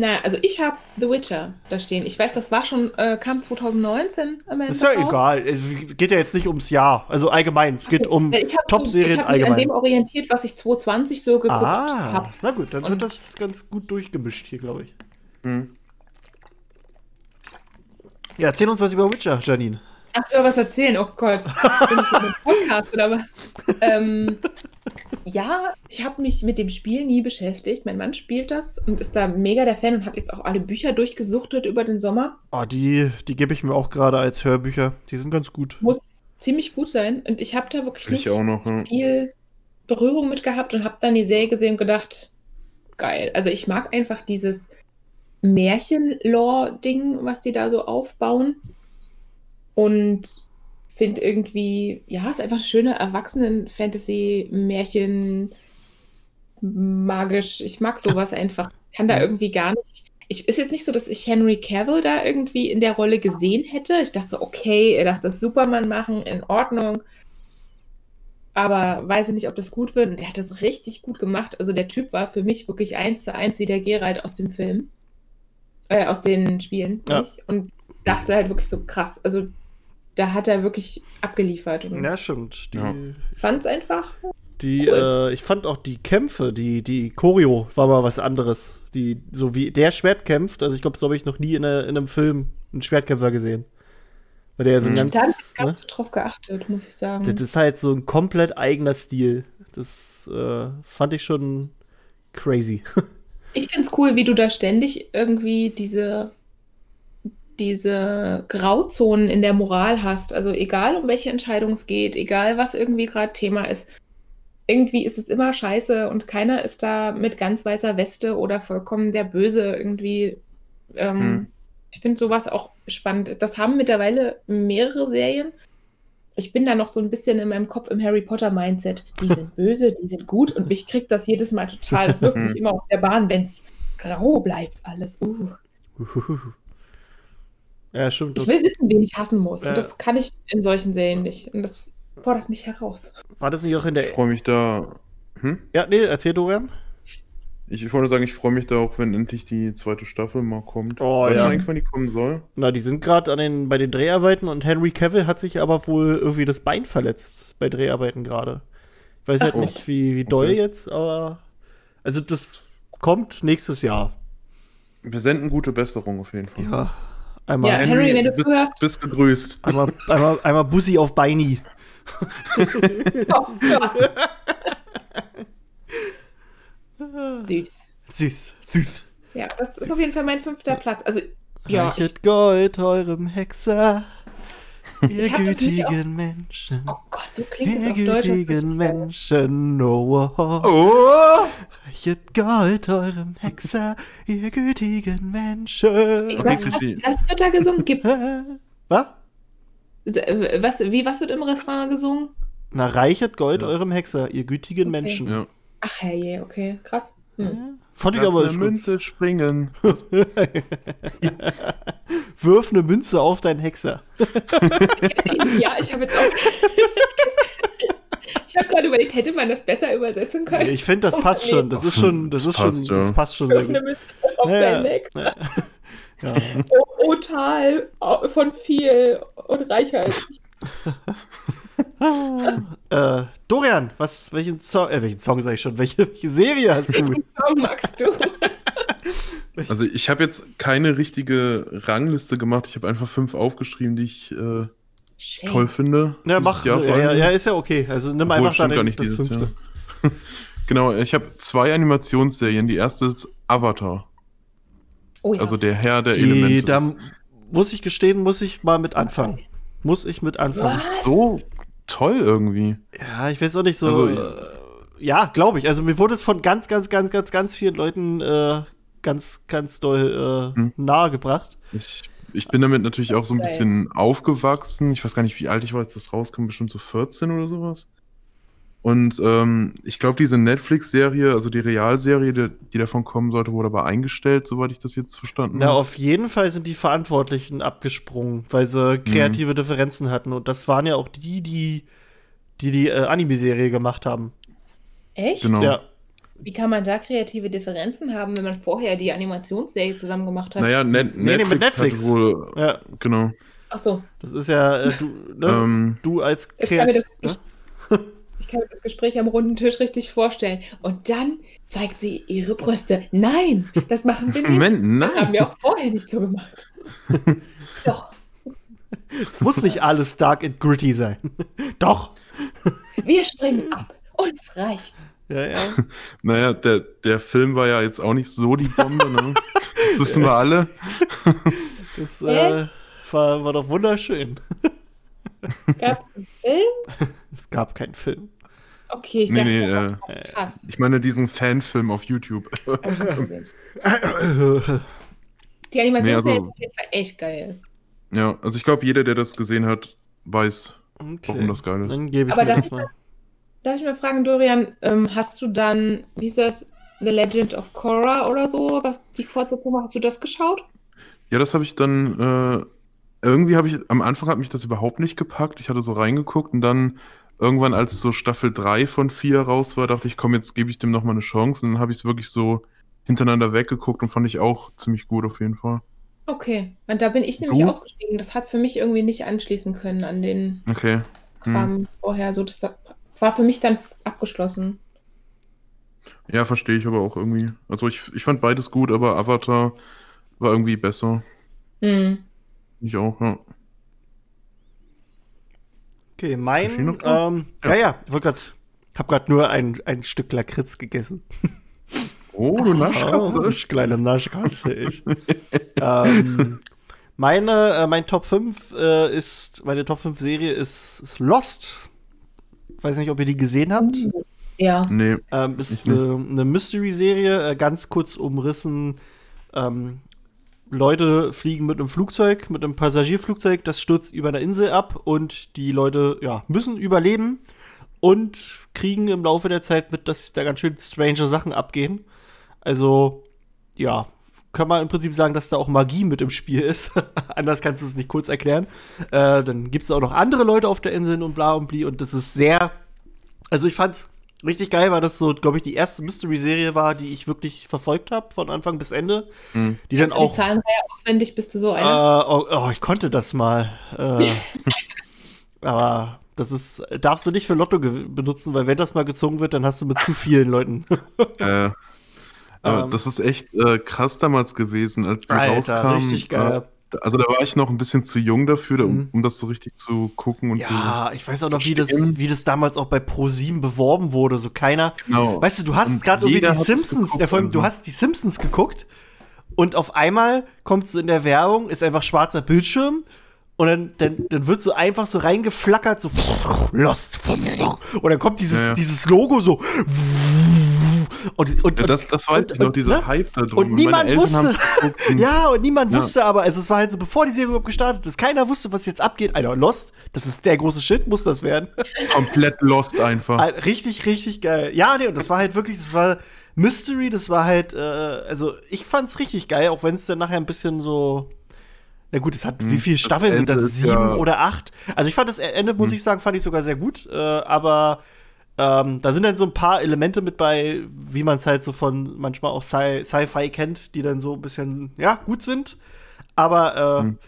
Naja, also ich habe The Witcher da stehen. Ich weiß, das war schon, äh, kam 2019 am Ende ist ja raus. egal. Es geht ja jetzt nicht ums Jahr. Also allgemein. Es geht um Ich habe Top-Serien hab mich an allgemein. dem orientiert, was ich 2020 so geguckt Ah, habe. na gut, dann Und- wird das ganz gut durchgemischt hier, glaube ich. Hm. Ja, erzähl uns was über Witcher, Janine. Ach, du was erzählen? Oh Gott. Bin ich einem Podcast oder was? ähm, ja, ich habe mich mit dem Spiel nie beschäftigt. Mein Mann spielt das und ist da mega der Fan und hat jetzt auch alle Bücher durchgesuchtet über den Sommer. Oh, die, die gebe ich mir auch gerade als Hörbücher. Die sind ganz gut. Muss ziemlich gut sein. Und ich habe da wirklich nicht Ich auch noch. Ja. viel Berührung mit gehabt und habe dann die Serie gesehen und gedacht, geil. Also ich mag einfach dieses Märchen-Lore-Ding, was die da so aufbauen. Und finde irgendwie, ja, ist einfach schöne Erwachsenen-Fantasy-Märchen, magisch. Ich mag sowas einfach. Kann da irgendwie gar nicht. Ich, ist jetzt nicht so, dass ich Henry Cavill da irgendwie in der Rolle gesehen hätte. Ich dachte so, okay, er lässt das Superman machen, in Ordnung. Aber weiß ich nicht, ob das gut wird. Und er hat das richtig gut gemacht. Also der Typ war für mich wirklich eins zu eins wie der Geralt aus dem Film. Äh, aus den Spielen. Ja. Und dachte halt wirklich so krass. Also da hat er wirklich abgeliefert. Und Ja, stimmt. Die, Ja. fand es einfach. die äh, ich fand auch die Kämpfe, die, die Choreo war mal was anderes. Die, so wie der Schwert kämpft, also ich glaube, so habe ich noch nie in, einer- in einem Film einen Schwertkämpfer gesehen. Weil der ja so ein Mhm. ganz. Da habe ich gar ne? nicht so drauf geachtet, muss ich sagen. Das ist halt so ein komplett eigener Stil. Das äh, fand ich schon crazy. Ich finde es cool, wie du da ständig irgendwie diese, diese Grauzonen in der Moral hast. Also egal, um welche Entscheidung es geht, egal, was irgendwie gerade Thema ist. Irgendwie ist es immer scheiße und keiner ist da mit ganz weißer Weste oder vollkommen der Böse irgendwie. Ähm, Hm. Ich finde sowas auch spannend. Das haben mittlerweile mehrere Serien. Ich bin da noch so ein bisschen in meinem Kopf im Harry Potter Mindset. Die sind böse, die sind gut und mich kriegt das jedes Mal total. Das wirft mich immer aus der Bahn, wenn es grau bleibt alles. Uh. Ja, stimmt. Ich will wissen, wen ich hassen muss. Ja. Und das kann ich in solchen Serien nicht. Und das fordert mich heraus. War das nicht auch in der. Ich freue mich da. Hm? Ja, nee, erzähl Dorian. Ich wollte nur sagen, ich freue mich da auch, wenn endlich die zweite Staffel mal kommt. Oh, Weiß ja. man eigentlich, wann die kommen soll? Na, die sind gerade den, bei den Dreharbeiten und Henry Cavill hat sich aber wohl irgendwie das Bein verletzt bei Dreharbeiten gerade. Ich weiß halt Ach. nicht, wie, wie doll Okay. jetzt, aber. Also, das kommt nächstes Jahr. Wir senden gute Besserung auf jeden Fall. Ja. Einmal, Ja, Henry, wenn du bist, zuhörst. bist gegrüßt. einmal, einmal, einmal Bussi auf Beini. Oh. Süß. Süß, süß. Ja, das ist auf jeden Fall mein fünfter Platz. Also, ja, ich, Reichet Gold eurem Hexer, ihr das gütigen Menschen. oh Gott, so klingt Ihr auf Deutsch. das ist gütigen richtig geil. Menschen, no Oh! Reichet Gold eurem Hexer, ihr gütigen Menschen. Okay, Was, was, was wird da gesungen? Gib, Was? was, wie, was wird im Refrain gesungen? Na, reichet Gold Ja. eurem Hexer, ihr gütigen Okay. Menschen. Ja. Ach, herrje, okay, krass. Hm. Ja. Fand ich Lass aber eine. Münze springen. Wirf eine Münze auf deinen Hexer. Ja, ich habe jetzt auch. ich habe gerade überlegt, hätte man das besser übersetzen können? Ich finde, das passt Nee. schon. Das ist schon, das ist Passt, schon, das passt schon sehr Wirf eine gut. Mütze auf Ja, deinen. Neck. Ja. Ja. Oh, oh, Tal von viel und Reichheit. äh, Dorian, was, welchen Song, äh, welchen Song sag ich schon? Welche, welche Serie hast du? Welchen Song magst du? Also ich habe jetzt keine richtige Rangliste gemacht. Ich habe einfach fünf aufgeschrieben, die ich äh, toll finde. Ja, mach. Ja, ja, ja, ist ja okay. Also nimm Obwohl, einfach da stimmt gar nicht das dieses fünfte. Jahr. Genau, ich habe zwei Animationsserien. Die erste ist Avatar, Oh ja. also der Herr der Die, Elemente. da muss ich gestehen, muss ich mal mit anfangen. Muss ich mit anfangen. So toll irgendwie. Ja, ich weiß auch nicht so. Also, äh, ja, glaube ich. Also mir wurde es von ganz, ganz, ganz, ganz, ganz vielen Leuten äh, ganz, ganz doll äh, Hm. nahegebracht. Ich, ich bin damit natürlich auch so ein geil. bisschen aufgewachsen. Ich weiß gar nicht, wie alt ich war, als das rauskam, bestimmt so 14 oder sowas. Und ähm, ich glaube, diese Netflix-Serie, also die Realserie, die, die davon kommen sollte, wurde aber eingestellt, soweit ich das jetzt verstanden Na, habe. auf jeden Fall sind die Verantwortlichen abgesprungen, weil sie kreative Differenzen hatten. Und das waren ja auch die, die die die äh, Anime-Serie gemacht haben. Echt? Genau. Ja, Wie kann man da kreative Differenzen haben, wenn man vorher die Animationsserie zusammen gemacht hat? Naja, Net Nee, nee, Netflix, mit Netflix. Hat wohl, ja, genau. Ach so. das ist ja, äh, du, ne? Ähm, du als Ich kann mir das- Kreat- Ich kann mir das Gespräch am runden Tisch richtig vorstellen. Und dann zeigt sie ihre Brüste. Nein, das machen wir nicht. Moment, Das haben nein. wir auch vorher nicht so gemacht. Doch. Es muss nicht alles dark and gritty sein. Doch. Wir springen ab. Uns reicht. Ja, ja. Naja, der, der Film war ja jetzt auch nicht so die Bombe, ne? Das wissen wir alle. Das äh, war, war doch wunderschön. Gab es einen Film? Es gab keinen Film. Okay, ich Nee, dachte, nee, schon, äh, krass. ich meine diesen Fanfilm auf YouTube. Ich. Die Animationsserie Nee, also- ist auf jeden Fall echt geil. ja, also ich glaube, jeder, der das gesehen hat, weiß, Okay. warum das geil ist. Dann gebe ich Aber mir darf das ich mal. Darf ich mal fragen, Dorian, ähm, hast du dann, wie ist das, The Legend of Korra oder so, was die Fortsetzung hast du das geschaut? Ja, das habe ich dann, äh, irgendwie habe ich, am Anfang hat mich das überhaupt nicht gepackt. Ich hatte so reingeguckt und dann irgendwann, als so Staffel 3 von 4 raus war, dachte ich, komm, jetzt gebe ich dem nochmal eine Chance. Und dann habe ich es wirklich so hintereinander weggeguckt und fand ich auch ziemlich gut auf jeden Fall. Okay, und da bin ich nämlich Du? ausgestiegen. Das hat für mich irgendwie nicht anschließen können an den Okay. Hm. Kram vorher. So, das war für mich dann abgeschlossen. Ja, verstehe ich aber auch irgendwie. Also ich, ich fand beides gut, aber Avatar war irgendwie besser. Hm. Ich auch, ja. Okay, mein. Ähm, ja, Ja. ja, ich wollte gerade. Hab gerade nur ein, ein Stück Lakritz gegessen. Oh, du Oh, Naschkatze. ich kleine Naschkatze, ich. ähm, meine, äh, mein Top 5 äh, ist, meine Top 5 Serie ist, ist Lost. Weiß nicht, ob ihr die gesehen habt. Ja. Nee, Ähm, ist Ich eine, eine Mystery-Serie, äh, ganz kurz umrissen. Ähm, Leute fliegen mit einem Flugzeug, mit einem Passagierflugzeug, das stürzt über eine Insel ab und die Leute ja, müssen überleben und kriegen im Laufe der Zeit mit, dass da ganz schön strange Sachen abgehen. Also, ja, kann man im Prinzip sagen, dass da auch Magie mit im Spiel ist. Anders kannst du es nicht kurz erklären. Äh, dann gibt es auch noch andere Leute auf der Insel und bla und bli und das ist sehr. Also, ich fand's richtig geil, weil das so, glaube ich, die erste Mystery-Serie war, die ich wirklich verfolgt habe, von Anfang bis Ende. Hm. Die dann du die auch. Zahlenreihe auswendig? Bist du so Äh, einer? oh, oh, ich konnte das mal. Äh, aber das ist, darfst du nicht für Lotto benutzen, weil wenn das mal gezogen wird, dann hast du mit zu vielen Leuten. Äh, aber Ähm. das ist echt äh, krass damals gewesen, als die rauskam. richtig geil. Äh, also da war ich noch ein bisschen zu jung dafür, um, Mhm. um das so richtig zu gucken und Ja, ich weiß auch noch, wie das, wie das damals auch bei Pro7 beworben wurde. So keiner. Genau. Weißt du, du hast gerade irgendwie die es Simpsons, geguckt vor allem, du irgendwie. hast die Simpsons geguckt und auf einmal kommst du in der Werbung, ist einfach schwarzer Bildschirm und dann, dann, dann wird so einfach so reingeflackert, so Lost. Und dann kommt dieses, Ja, ja. dieses Logo so. Und, und, Ja, das, das war und- ich noch, dieser ne? Hype da drum. Und niemand wusste. Ja, und niemand Ja. wusste aber, also es war halt so, bevor die Serie überhaupt gestartet ist, keiner wusste, was jetzt abgeht. Alter, Lost, das ist der große Shit, muss das werden. komplett lost einfach. Halt richtig, richtig geil. Ja, nee, und das war halt wirklich, das war Mystery, das war halt, äh, also ich fand's richtig geil, auch wenn es dann nachher ein bisschen so. Na gut, es hat, wie viele das Staffeln sind Ende das? Sieben ja- oder acht? Also ich fand das Ende, muss Hm. ich sagen, fand ich sogar sehr gut. Äh, aber ähm, da sind dann so ein paar Elemente mit bei, wie man es halt so von manchmal auch Sci- Sci-Fi kennt, die dann so ein bisschen, ja, gut sind. Aber äh, Hm.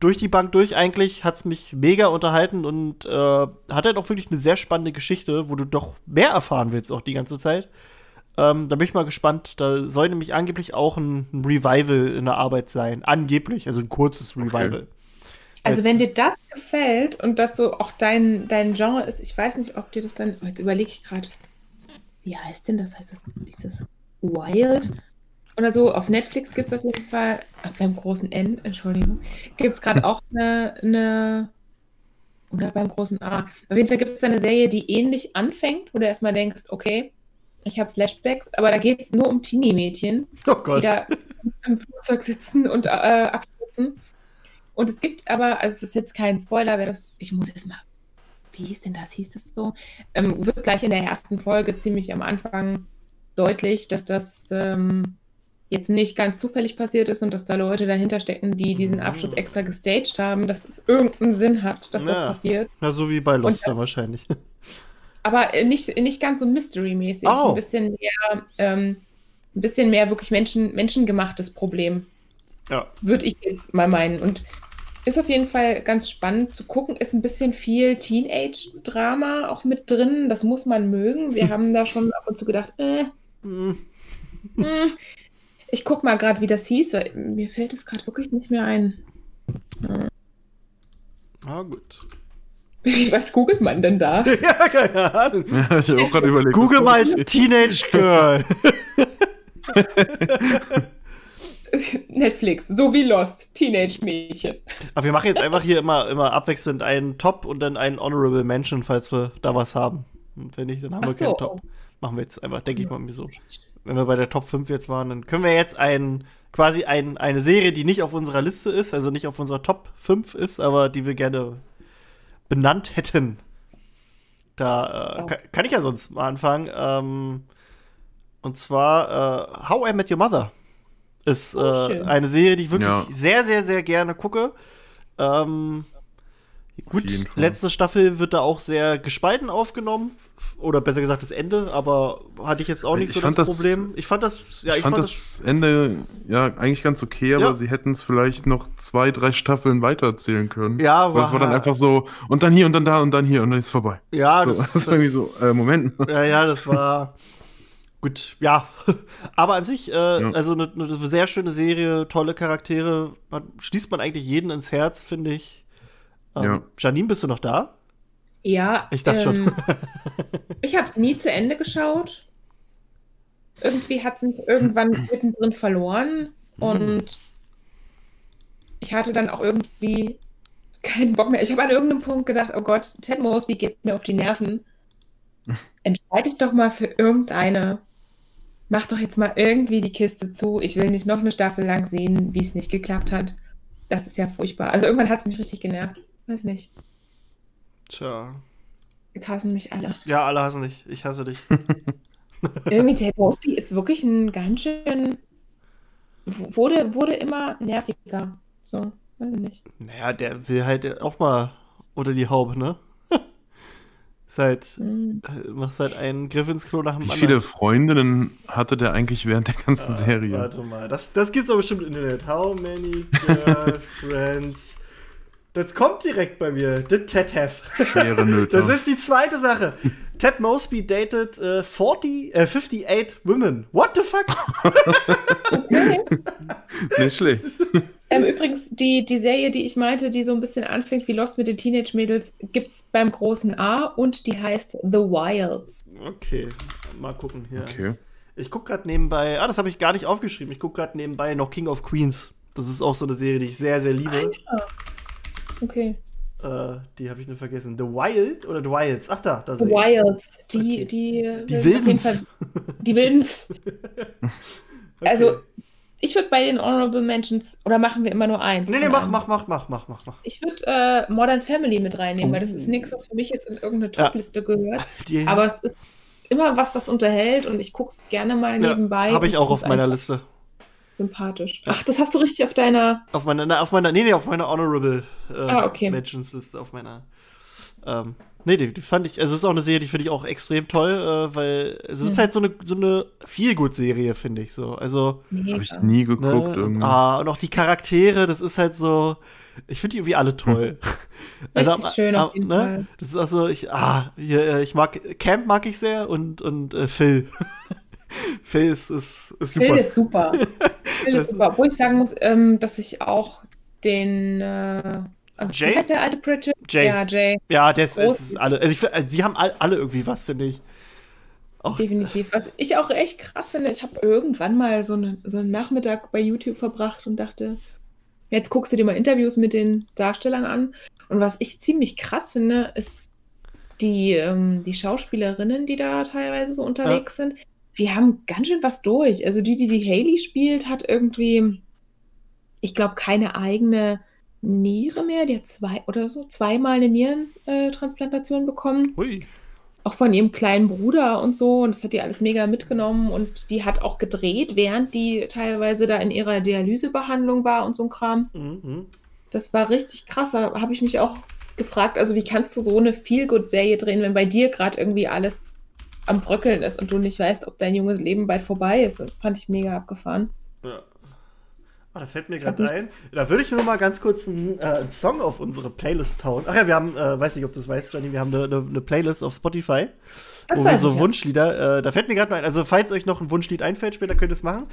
durch die Bank durch eigentlich hat's mich mega unterhalten und äh, hat halt auch wirklich eine sehr spannende Geschichte, wo du doch mehr erfahren willst auch die ganze Zeit. Ähm, da bin ich mal gespannt. Da soll nämlich angeblich auch ein, ein Revival in der Arbeit sein. Angeblich, also ein kurzes Revival. Also Jetzt- wenn dir das gefällt und das so auch dein, dein Genre ist, ich weiß nicht, ob dir das dann, oh, jetzt überlege ich gerade, wie heißt denn das? Heißt das, ist das Wild? Oder so, auf Netflix gibt es auf jeden Fall, äh, beim großen N, Entschuldigung, gibt es gerade auch eine, eine, oder beim großen A. Auf jeden Fall gibt es eine Serie, die ähnlich anfängt, wo du erstmal denkst, okay, ich habe Flashbacks, aber da geht es nur um Teenie-Mädchen Oh die da im Flugzeug sitzen und äh, abstürzen. Und es gibt aber, also es ist jetzt kein Spoiler, wer das, ich muss erst mal, wie hieß denn das, hieß das so? Ähm, wird gleich in der ersten Folge ziemlich am Anfang deutlich, dass das ähm, jetzt nicht ganz zufällig passiert ist und dass da Leute dahinter stecken, die diesen Absturz extra gestaged haben, dass es irgendeinen Sinn hat, dass das Ja. passiert. Na, so wie bei Lost dann wahrscheinlich. Aber äh, nicht, nicht ganz so Mystery-mäßig. Oh. Ein bisschen mehr, ähm, ein bisschen mehr wirklich Menschen, menschengemachtes Problem, ja. würde ich jetzt mal meinen. Und ist auf jeden Fall ganz spannend zu gucken. Ist ein bisschen viel Teenage-Drama auch mit drin. Das muss man mögen. Wir haben da schon ab und zu gedacht, äh, Hm. hm. ich guck mal gerade, wie das hieß. Mir fällt es gerade wirklich nicht mehr ein. Ah, gut. Was googelt man denn da? ja, keine Ahnung. Ja, ich habe auch gerade überlegt. Google mal. Teenage Girl. Netflix, so wie Lost, Teenage-Mädchen. Aber wir machen jetzt einfach hier immer, immer abwechselnd einen Top und dann einen Honorable Mention, falls wir da was haben. Und wenn nicht, dann haben Ach wir so. keinen Top. Machen wir jetzt einfach, denke ich mal so. Wenn wir bei der Top 5 jetzt waren, dann können wir jetzt ein, quasi ein, eine Serie, die nicht auf unserer Liste ist, also nicht auf unserer Top 5 ist, aber die wir gerne benannt hätten. Da äh, Oh. kann, kann ich ja sonst mal anfangen. Ähm, und zwar äh, How I Met Your Mother ist Oh, äh, eine Serie, die ich wirklich Ja. sehr, sehr, sehr gerne gucke. Ähm, gut, letzte Staffel wird da auch sehr gespalten aufgenommen. Oder besser gesagt das Ende, aber hatte ich jetzt auch nicht Ich so fand das, das- Problem. Ich fand das, ja, ich, fand das, Ende ja eigentlich ganz okay, aber Ja. sie hätten es vielleicht noch zwei, drei Staffeln weitererzählen können. Ja, Weil es war dann einfach so, und dann hier und dann da und dann hier und dann ist es vorbei. Ja, So, das, das, war irgendwie so, äh, Moment. Ja, ja, das war gut, ja. Aber an sich, äh, also eine, eine sehr schöne Serie, tolle Charaktere. Man, schließt man eigentlich jeden ins Herz, finde ich. Ähm, Ja. Janine, bist du noch da? Ja, Ich dachte schon. ähm, ich habe es nie zu Ende geschaut. Irgendwie hat es mich irgendwann mittendrin verloren und ich hatte dann auch irgendwie keinen Bock mehr. Ich habe an irgendeinem Punkt gedacht, oh Gott, Ted Mosby geht mir auf die Nerven. Entscheide dich doch mal für irgendeine. Mach doch jetzt mal irgendwie die Kiste zu. Ich will nicht noch eine Staffel lang sehen, wie es nicht geklappt hat. Das ist ja furchtbar. Also irgendwann hat es mich richtig genervt. Weiß nicht. Tja. Jetzt hassen mich alle. Ja, alle hassen dich. Ich hasse dich. Irgendwie Ted Mosby ist wirklich ein ganz schön. Wurde, wurde immer nerviger. So, weiß ich nicht. naja, der will halt auch mal unter die Haube, ne? Ist halt, Hm. machst halt einen Griff ins Klo nach dem Wie anderen. viele Freundinnen hatte der eigentlich während der ganzen Ah, Serie? Warte mal, das, das gibt's doch bestimmt im Internet. How many girlfriends? Das kommt direkt bei mir. The Ted have. Schwere Nöte. Das ist die zweite Sache. Ted Mosby dated äh, 40, äh, 58 women. What the fuck? Nicht schlecht. ähm, übrigens, die, die Serie, die ich meinte, die so ein bisschen anfängt wie Lost mit den Teenage-Mädels, gibt's beim großen A und die heißt The Wilds. Okay, mal gucken hier. Okay. Ich guck gerade nebenbei, ah, das habe ich gar nicht aufgeschrieben. Ich guck gerade nebenbei noch King of Queens. Das ist auch so eine Serie, die ich sehr, sehr liebe. Okay. Äh, die habe ich nur vergessen. The Wild oder The Wilds? Ach da, da The sehe ich. Wilds. Die, Okay. die, Die Wildens. Fall- Die Wildens. Okay. Also, ich würde bei den Honorable Mentions, oder machen wir immer nur eins? Nee, nee, mach, mach, mach, mach, mach, mach, mach. Ich würde äh, Modern Family mit reinnehmen, Oh. weil das ist nichts, was für mich jetzt in irgendeine Ja. Topliste gehört. Die Aber es ist immer was, was unterhält und ich gucke es gerne mal nebenbei. habe ich auch auf meiner Liste. Sympathisch. Ja. Ach, das hast du richtig auf deiner. Auf meiner, na, auf meiner, nee, nee, auf meiner Honorable äh, Ah, okay. Mentions Liste, auf meiner. Ähm, nee, die, die fand ich, also es ist auch eine Serie, die finde ich auch extrem toll, äh, weil also es ist halt so eine, so eine Feelgood-Serie, finde ich so. Also, Habe ich nie geguckt ne, irgendwie. ah, und auch die Charaktere, das ist halt so, ich finde die irgendwie alle toll. Richtig schön auf jeden ne, Fall. Das ist also, ich, ah, hier, äh, ich mag, Camp mag ich sehr und, und äh, Phil. Phil ist, ist, ist super. Phil ist super. Phil ist super. Obwohl ich sagen muss, ähm, dass ich auch den. Äh, Jay? Wie heißt der alte Pritchett? Jay. Ja, Jay. Ja, das Groß- ist alle. Also ich, also sie haben all, alle irgendwie was, finde ich. Auch, Definitiv. Was ich auch echt krass finde, ich habe irgendwann mal so, eine, so einen Nachmittag bei YouTube verbracht und dachte, jetzt guckst du dir mal Interviews mit den Darstellern an. Und was ich ziemlich krass finde, ist die, ähm, die Schauspielerinnen, die da teilweise so unterwegs sind, die haben ganz schön was durch. Also die, die die Haley spielt, hat irgendwie, ich glaube, keine eigene Niere mehr. Die hat zwei oder so zweimal eine Nierentransplantation bekommen. Hui. auch von ihrem kleinen Bruder und so. Und das hat die alles mega mitgenommen. Und die hat auch gedreht, während die teilweise da in ihrer Dialysebehandlung war und so ein Kram. Mhm. Das war richtig krass. Da habe ich mich auch gefragt, also wie kannst du so eine Feel-Good-Serie drehen, wenn bei dir gerade irgendwie alles am Bröckeln ist und du nicht weißt, ob dein junges Leben bald vorbei ist. Das fand ich mega abgefahren. Ja. Ah, da fällt mir gerade ein. Da würde ich nur mal ganz kurz einen, äh, einen, Song auf unsere Playlist hauen. Ach ja, wir haben, äh, weiß nicht, ob du das weißt, Johnny, wir haben eine, eine Playlist auf Spotify. Das wo wir so ich, Wunschlieder, äh, da fällt mir gerade ein, also falls euch noch ein Wunschlied einfällt später, könnt ihr es machen.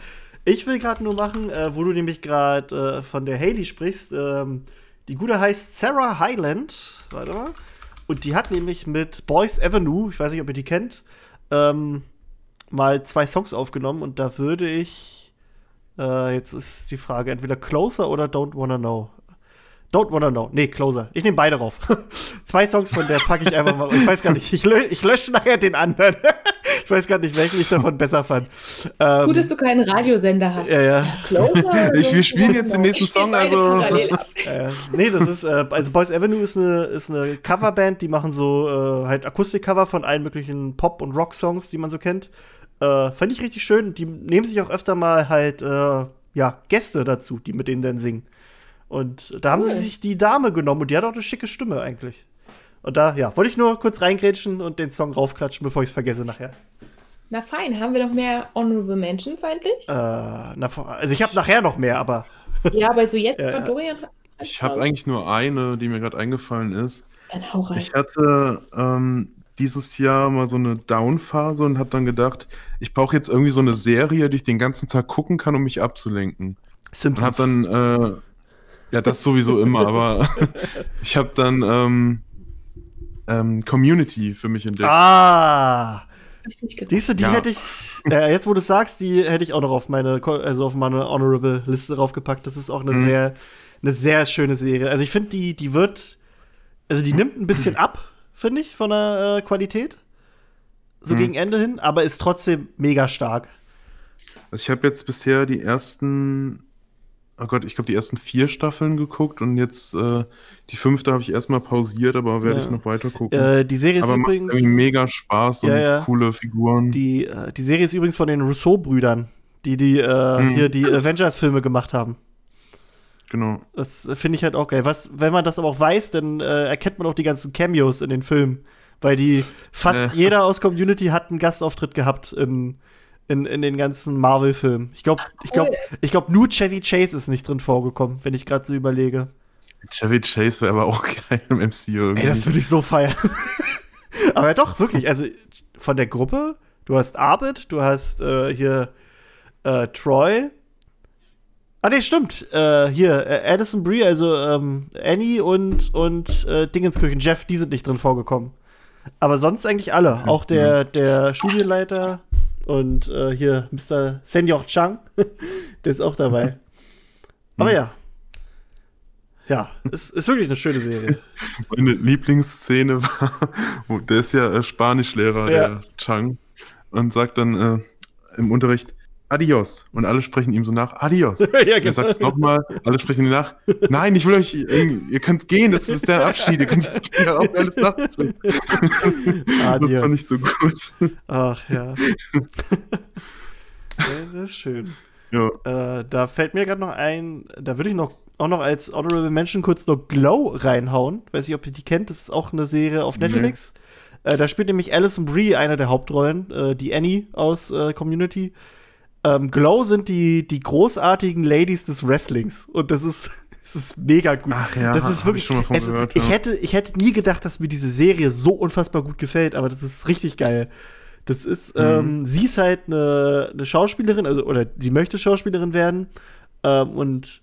Ich will gerade nur machen, äh, wo du nämlich gerade äh, von der Haley sprichst. Ähm, die gute heißt Sarah Highland. Warte mal. Und die hat nämlich mit Boys Avenue, ich weiß nicht, ob ihr die kennt, ähm, mal zwei Songs aufgenommen und da würde ich, äh, jetzt ist die Frage, entweder Closer oder Don't Wanna Know. Don't Wanna Know. Nee, Closer. Ich nehme beide rauf. zwei Songs von der packe ich einfach mal. Ich weiß gar nicht, ich, lö ich lösche nachher den anderen. ich weiß gar nicht, welchen ich davon besser fand. Ähm, Gut, dass du keinen Radiosender hast. Ja, ja. Closer, ich, wir spielen jetzt den nächsten Song, also. äh, nee, das ist, äh, also Boys Avenue ist eine, ist eine Coverband, die machen so äh, halt Akustikcover von allen möglichen Pop- und Rock-Songs, die man so kennt. Äh, fand ich richtig schön. Die nehmen sich auch öfter mal halt, äh, ja, Gäste dazu, die mit denen dann singen. Und da haben cool. sie sich die Dame genommen und die hat auch eine schicke Stimme eigentlich. Und da, ja, wollte ich nur kurz reingrätschen und den Song raufklatschen, bevor ich es vergesse nachher. Na fein, haben wir noch mehr Honorable Mentions eigentlich? Äh, na, also ich habe nachher noch mehr, aber. ja, aber so jetzt, ja, Dorian. Ich habe eigentlich nur eine, die mir gerade eingefallen ist. Dann hau rein. Ich hatte ähm, dieses Jahr mal so eine Down-Phase und habe dann gedacht, ich brauche jetzt irgendwie so eine Serie, die ich den ganzen Tag gucken kann, um mich abzulenken. Simpsons. Und habe dann, äh, ja, das sowieso immer, aber ich habe dann ähm, ähm, Community für mich entdeckt. Ah! Diese, die ja. hätte ich, äh, jetzt wo du sagst, die hätte ich auch noch auf meine, also auf meine Honorable Liste draufgepackt. Das ist auch eine mhm. sehr, eine sehr schöne Serie. Also ich finde, die, die wird, also die nimmt ein bisschen ab, finde ich, von der äh, Qualität. So mhm. gegen Ende hin, aber ist trotzdem mega stark. Also ich habe jetzt bisher die ersten oh Gott, ich glaube, die ersten vier Staffeln geguckt und jetzt äh, die fünfte habe ich erstmal pausiert, aber werde ja. ich noch weiter gucken. Äh, die Serie ist aber übrigens mega Spaß ja, und ja. coole Figuren. Die, äh, die Serie ist übrigens von den Rousseau-Brüdern, die die mhm. hier die Avengers-Filme gemacht haben. Genau. Das finde ich halt auch geil. Was, wenn man das aber auch weiß, dann äh, erkennt man auch die ganzen Cameos in den Filmen. Weil die fast jeder aus Community hat einen Gastauftritt gehabt in, in, in den ganzen Marvel-Filmen. Ich glaube, cool. ich glaube, ich glaube, nur Chevy Chase ist nicht drin vorgekommen, wenn ich gerade so überlege. Chevy Chase wäre aber auch geil im MCU irgendwie. Ey, das würde ich so feiern. aber doch, wirklich, also von der Gruppe, du hast Arbit, du hast äh, hier äh, Troy. Ah, nee, stimmt. Äh, hier, äh, Addison Brie, also ähm, Annie und, und äh, Dingenskirchen, Jeff, die sind nicht drin vorgekommen. Aber sonst eigentlich alle. Auch der, der Studienleiter, und äh, hier Mr. Senyor Chang, der ist auch dabei. Aber ja. Ja, es ist wirklich eine schöne Serie. Meine Lieblingsszene war, der ist ja äh, Spanischlehrer, ja. der Chang, und sagt dann äh, im Unterricht, Adios. Und alle sprechen ihm so nach, Adios. ja, genau. Er sagt es nochmal, alle sprechen ihm nach, nein, ich will euch, ihr könnt gehen, das ist der Abschied, ihr könnt jetzt gehen, auch alles nach. das fand ich so gut. Ach ja. ja das ist schön. Ja. Äh, da fällt mir gerade noch ein, da würde ich noch auch noch als Honorable Mention kurz noch Glow reinhauen. Weiß nicht, ob ihr die kennt, das ist auch eine Serie auf Netflix. Nee. Äh, da spielt nämlich Alison Brie eine der Hauptrollen, äh, die Annie aus äh, Community. Ähm, Glow sind die, die großartigen Ladies des Wrestlings. Und das ist, das ist mega gut. Ach ja, das ist wirklich. Ich, schon mal von es, gehört, ich, ja. hätte, ich hätte nie gedacht, dass mir diese Serie so unfassbar gut gefällt, aber das ist richtig geil. Das ist, mhm. ähm, sie ist halt eine, eine, Schauspielerin, also, oder sie möchte Schauspielerin werden. Ähm, und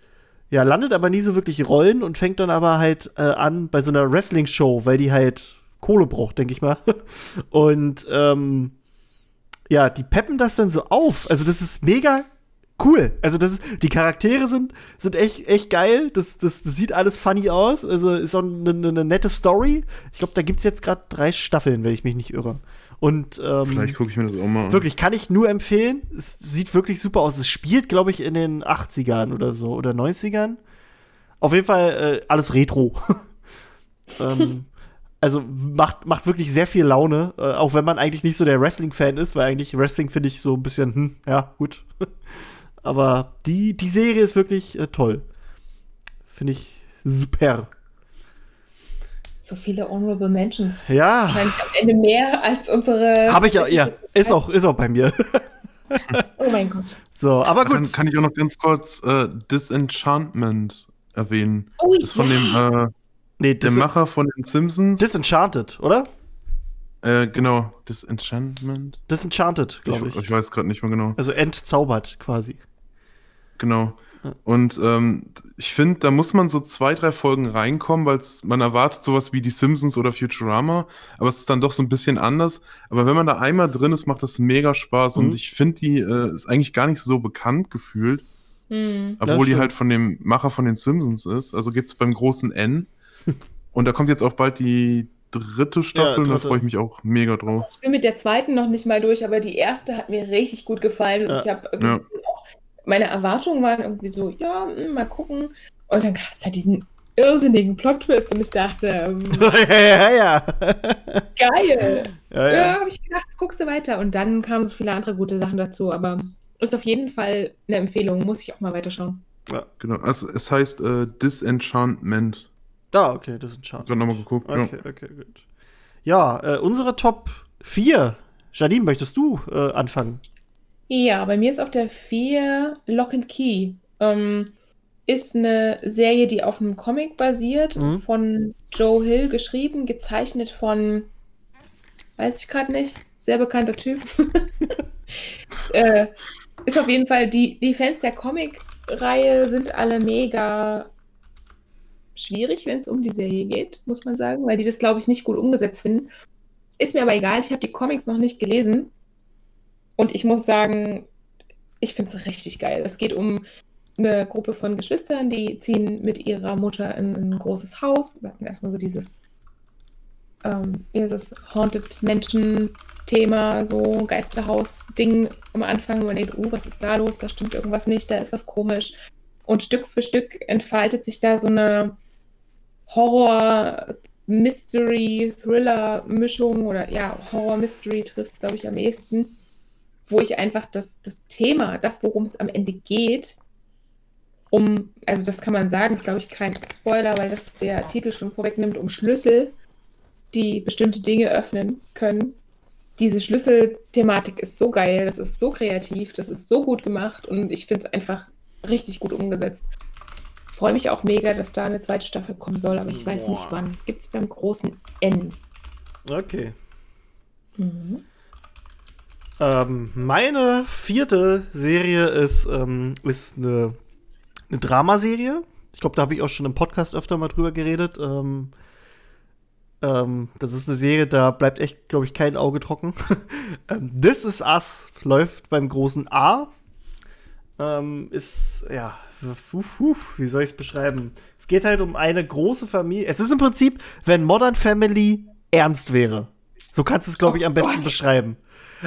ja, landet aber nie so wirklich Rollen und fängt dann aber halt äh, an bei so einer Wrestling-Show, weil die halt Kohle braucht, denke ich mal. Und ähm, ja, die peppen das dann so auf. Also das ist mega cool. Also das ist, die Charaktere sind, sind echt, echt geil. Das, das, das sieht alles funny aus. Also ist auch eine, eine nette Story. Ich glaube, da gibt es jetzt gerade drei Staffeln, wenn ich mich nicht irre. Und ähm, vielleicht gucke ich mir das auch mal an. Wirklich, kann ich nur empfehlen. Es sieht wirklich super aus. Es spielt, glaube ich, in den 80ern oder so oder 90ern. Auf jeden Fall äh, alles Retro. ähm, Also macht, macht wirklich sehr viel Laune, äh, auch wenn man eigentlich nicht so der Wrestling-Fan ist, weil eigentlich Wrestling finde ich so ein bisschen, hm, ja, gut. Aber die, die Serie ist wirklich äh, toll. Finde ich super. So viele Honorable Mentions. Ja. Wahrscheinlich am Ende mehr als unsere. Habe ich ja, ja. Ist auch, ist auch bei mir. oh mein Gott. So, aber gut. Dann kann ich auch noch ganz kurz äh, Disenchantment erwähnen. Oh, Das ist von dem, äh, nee, der Macher von den Simpsons. Disenchanted, oder? äh, genau, Disenchantment. Disenchanted, glaube Ich, ich. ich weiß gerade nicht mehr genau. Also entzaubert quasi. Genau. Und ähm, ich finde, da muss man so zwei, drei Folgen reinkommen, weil man erwartet sowas wie die Simpsons oder Futurama, aber es ist dann doch so ein bisschen anders. Aber wenn man da einmal drin ist, macht das mega Spaß Mhm. und ich finde, die äh, ist eigentlich gar nicht so bekannt gefühlt, Hm. obwohl die halt von dem Macher von den Simpsons ist. Also gibt's beim großen N. und da kommt jetzt auch bald die dritte Staffel und da freue ich mich auch mega drauf. Ich bin mit der zweiten noch nicht mal durch, aber die erste hat mir richtig gut gefallen. Und Ja. ich habe irgendwie auch, meine Erwartungen waren irgendwie so, ja, hm, mal gucken. Und dann gab es halt diesen irrsinnigen Plot-Twist und ich dachte, ähm, ja, ja, ja. geil. ja, Ja, ja. habe ich gedacht, guckst du weiter. Und dann kamen so viele andere gute Sachen dazu, aber ist auf jeden Fall eine Empfehlung, muss ich auch mal weiterschauen. Genau. Also, es heißt äh, Disenchantment. Ah, okay, Disenchanted. Gerade nochmal geguckt. Okay, okay, gut. Ja, äh, unsere Top 4. Janine, möchtest du äh, anfangen? Ja, bei mir ist auf der 4 Lock and Key. Ähm, ist eine Serie, die auf einem Comic basiert, Mhm. von Joe Hill geschrieben, gezeichnet von, weiß ich gerade nicht, sehr bekannter Typ. äh, ist auf jeden Fall, die, die Fans der Comic-Reihe sind alle mega schwierig, wenn es um die Serie geht, muss man sagen, weil die das, glaube ich, nicht gut umgesetzt finden. Ist mir aber egal, ich habe die Comics noch nicht gelesen. Und ich muss sagen, ich finde es richtig geil. Es geht um eine Gruppe von Geschwistern, die ziehen mit ihrer Mutter in ein großes Haus. Da hatten wir erstmal so dieses, ähm, wie heißt es, Haunted Menschen-Thema, so Geisterhaus-Ding am Anfang. Man denkt, oh, was ist da los? Da stimmt irgendwas nicht, da ist was komisch. Und Stück für Stück entfaltet sich da so eine Horror- Mystery-Thriller-Mischung oder ja, Horror-Mystery trifft es, glaube ich, am ehesten, wo ich einfach das, das Thema, das, worum es am Ende geht, um, also das kann man sagen, ist glaube ich kein Spoiler, weil das der Titel schon vorwegnimmt, um Schlüssel, die bestimmte Dinge öffnen können. Diese Schlüsselthematik ist so geil, das ist so kreativ, das ist so gut gemacht und ich finde es einfach richtig gut umgesetzt. Freue mich auch mega, dass da eine zweite Staffel kommen soll, aber ich weiß nicht wann. Gibt es beim großen N. Okay. Mhm. Ähm, meine vierte Serie ist, ähm, ist eine, eine Dramaserie. Ich glaube, da habe ich auch schon im Podcast öfter mal drüber geredet. Ähm, ähm, das ist eine Serie, da bleibt echt, glaube ich, kein Auge trocken. ähm, This is Us läuft beim großen A. Ähm, ist, ja, wie soll ich es beschreiben? Es geht halt um eine große Familie. Es ist im Prinzip, wenn Modern Family ernst wäre. So kannst du es, glaube ich, Oh am besten Gott. beschreiben.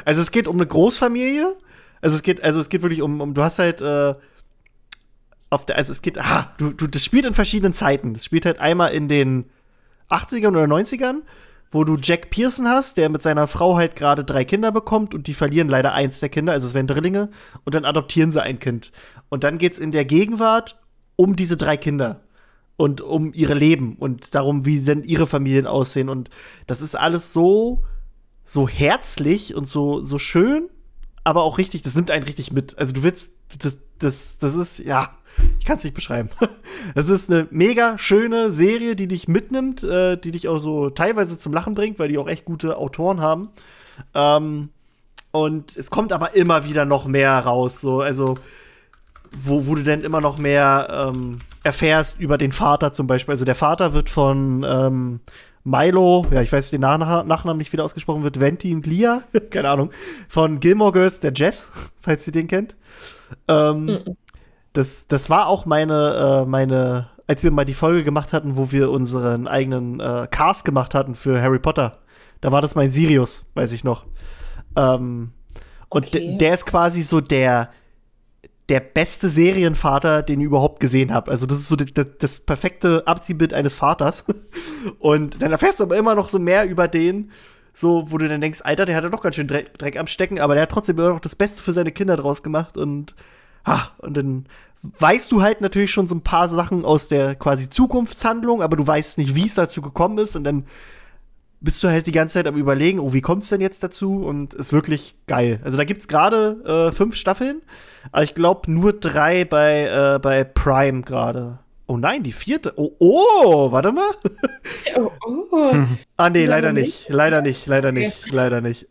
Also es geht um eine Großfamilie. Also es geht, also es geht wirklich um, um du hast halt äh, auf der, also es geht, ah, du, du, das spielt in verschiedenen Zeiten. Das spielt halt einmal in den 80ern oder 90ern, wo du Jack Pearson hast, der mit seiner Frau halt gerade drei Kinder bekommt und die verlieren leider eins der Kinder, also es werden Drillinge, und dann adoptieren sie ein Kind. Und dann geht's in der Gegenwart um diese drei Kinder und um ihre Leben und darum, wie denn ihre Familien aussehen. Und das ist alles so, so herzlich und so, so schön, aber auch richtig, das nimmt einen richtig mit. Also du willst, das, das, das ist, ja, ich kann es nicht beschreiben. Das ist eine mega schöne Serie, die dich mitnimmt, äh, die dich auch so teilweise zum Lachen bringt, weil die auch echt gute Autoren haben. Ähm, und es kommt aber immer wieder noch mehr raus, so, also wo, wo du dann immer noch mehr ähm, erfährst über den Vater zum Beispiel. Also der Vater wird von ähm, Milo, ja, ich weiß den Nach Nachnamen nicht wieder ausgesprochen wird, Ventin Glia, keine Ahnung, von Gilmore Girls, der Jess, falls ihr den kennt. Ähm, Mhm. das, das war auch meine, äh, meine, als wir mal die Folge gemacht hatten, wo wir unseren eigenen äh, Cast gemacht hatten für Harry Potter. Da war das mein Sirius, weiß ich noch. Ähm, und Okay. de- der ist quasi so der, der beste Serienvater, den ich überhaupt gesehen habe. Also das ist so das, das perfekte Abziehbild eines Vaters. Und dann erfährst du aber immer noch so mehr über den, so wo du dann denkst, Alter, der hat ja doch ganz schön Dreck, Dreck am Stecken, aber der hat trotzdem immer noch das Beste für seine Kinder draus gemacht und ha, und dann weißt du halt natürlich schon so ein paar Sachen aus der quasi Zukunftshandlung, aber du weißt nicht, wie es dazu gekommen ist und dann bist du halt die ganze Zeit am überlegen, oh, wie kommt es denn jetzt dazu? Und ist wirklich geil. Also da gibt es gerade äh, fünf Staffeln, aber ich glaube nur drei bei, äh, bei Prime gerade. Oh nein, die vierte. Oh, oh, warte mal. Oh, oh. ah, nee, leider Leider nicht. Leider nicht, leider nicht, leider nicht.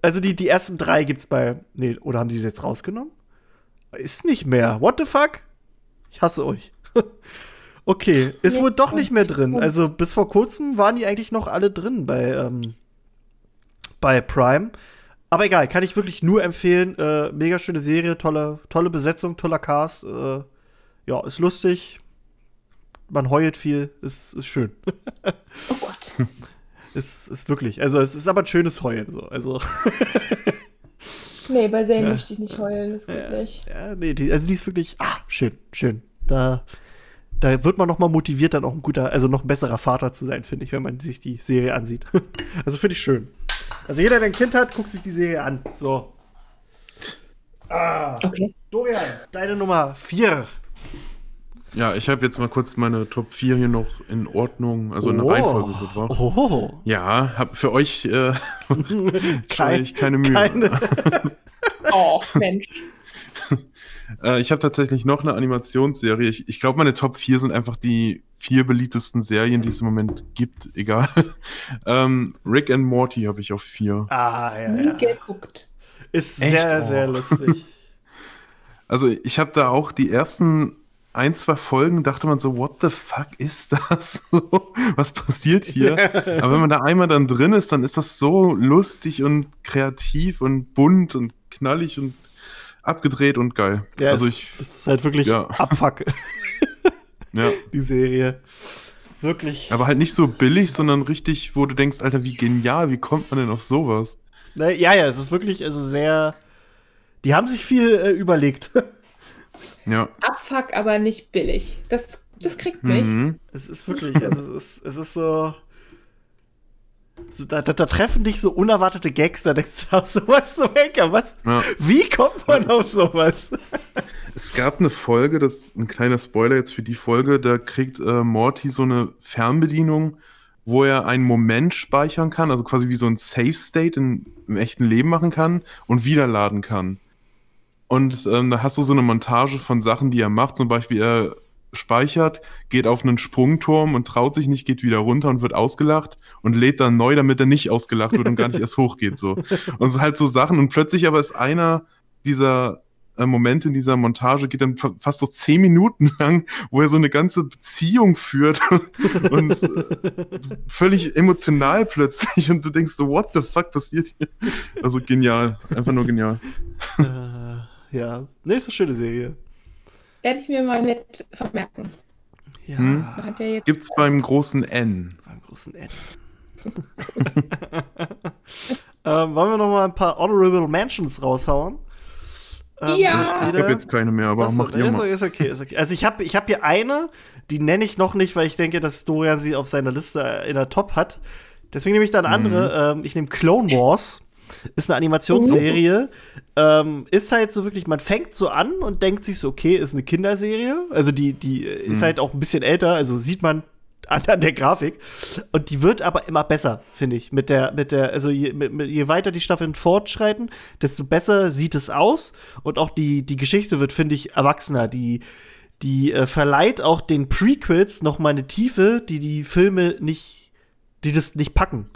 Also die, die ersten drei gibt's bei. Nee, oder haben sie es jetzt rausgenommen? Ist nicht mehr. What the fuck? Ich hasse euch. okay, ist Nee, wohl doch nicht mehr drin. Also bis vor kurzem waren die eigentlich noch alle drin bei, ähm, bei Prime. Aber egal, kann ich wirklich nur empfehlen. Äh, mega schöne Serie, tolle, tolle Besetzung, toller Cast. Äh, ja, ist lustig. Man heult viel, ist, ist schön. oh Gott. ist, ist wirklich. Also es ist aber ein schönes Heulen so. Also Nee, bei Zane Ja. möchte ich nicht heulen, das geht Ja. nicht. Ja, nee, die, also die ist wirklich, ah, schön, schön. Da, da wird man noch mal motiviert, dann auch ein guter, also noch ein besserer Vater zu sein, finde ich, wenn man sich die Serie ansieht. also finde ich schön. Also jeder, der ein Kind hat, guckt sich die Serie an. So. Ah, Okay. Dorian, deine Nummer 4. Ja, ich habe jetzt mal kurz meine Top 4 hier noch in Ordnung, also in der Reihenfolge gebracht. Oh. Ja, hab für euch äh, Kein- keine Mühe. Keine. Oh, Mensch. Äh, ich habe tatsächlich noch eine Animationsserie. Ich, ich glaube, meine Top 4 sind einfach die vier beliebtesten Serien, die es im Moment gibt. Egal. ähm, Rick and Morty habe ich auf 4. Ah, ja, Nie ja. geguckt. Ist Echt? sehr, Oh. sehr lustig. Also ich habe da auch die ersten ein, zwei Folgen, dachte man so, what the fuck ist das? Was passiert hier? Aber wenn man da einmal dann drin ist, dann ist das so lustig und kreativ und bunt und knallig und abgedreht und geil. Ja, also ich, es ist halt wirklich ja. Abfuck, ja. die Serie. Wirklich. Aber halt nicht so billig, sondern richtig, wo du denkst, Alter, wie genial, wie kommt man denn auf sowas? Ne, Ja, ja, es ist wirklich also sehr. Die haben sich viel äh, überlegt. Ja. Abfuck, aber nicht billig. Das, das kriegt mich. Mhm. es ist wirklich, also es ist, es ist so. so da, da, da treffen dich so unerwartete Gags, da denkst du, aus sowas zu meckern. Was? ja. Wie kommt man auf sowas? Es gab eine Folge, das ist ein kleiner Spoiler jetzt für die Folge, da kriegt äh, Morty so eine Fernbedienung, wo er einen Moment speichern kann, also quasi wie so ein Safe State in, im echten Leben machen kann und wiederladen kann. Und ähm, da hast du so eine Montage von Sachen, die er macht. Zum Beispiel, er speichert, geht auf einen Sprungturm und traut sich nicht, geht wieder runter und wird ausgelacht und lädt dann neu, damit er nicht ausgelacht wird und gar nicht erst hochgeht. So. Und so halt so Sachen. Und plötzlich aber ist einer dieser äh, Momente in dieser Montage, geht dann fa fast so zehn Minuten lang, wo er so eine ganze Beziehung führt und äh, völlig emotional plötzlich. Und du denkst so, what the fuck passiert hier? Also genial. Einfach nur genial. Ja. Ne, ist eine schöne Serie. Werde ich mir mal mit vermerken. Ja. Hm? Hat ja jetzt Gibt's beim großen N. Beim großen N. ähm, wollen wir noch mal ein paar Honorable Mentions raushauen? Ähm, Ja. Ich habe jetzt keine mehr, aber so, mach nee, ist, mal. ist okay, ist okay. Also ich habe ich hab hier eine, die nenne ich noch nicht, weil ich denke, dass Dorian sie auf seiner Liste in der Top hat. Deswegen nehme ich da eine Mhm. andere. Ähm, ich nehme Clone Wars. Ist eine Animationsserie. Ähm, ist halt so wirklich, man fängt so an und denkt sich so, okay, ist eine Kinderserie. Also die, die äh, ist Mhm. halt auch ein bisschen älter, also sieht man an, an der Grafik. Und die wird aber immer besser, finde ich. Mit der, mit der, also je, mit, mit, je weiter die Staffeln fortschreiten, desto besser sieht es aus. Und auch die, die Geschichte wird, finde ich, erwachsener. Die, die äh, verleiht auch den Prequels noch mal eine Tiefe, die die Filme nicht, die das nicht packen.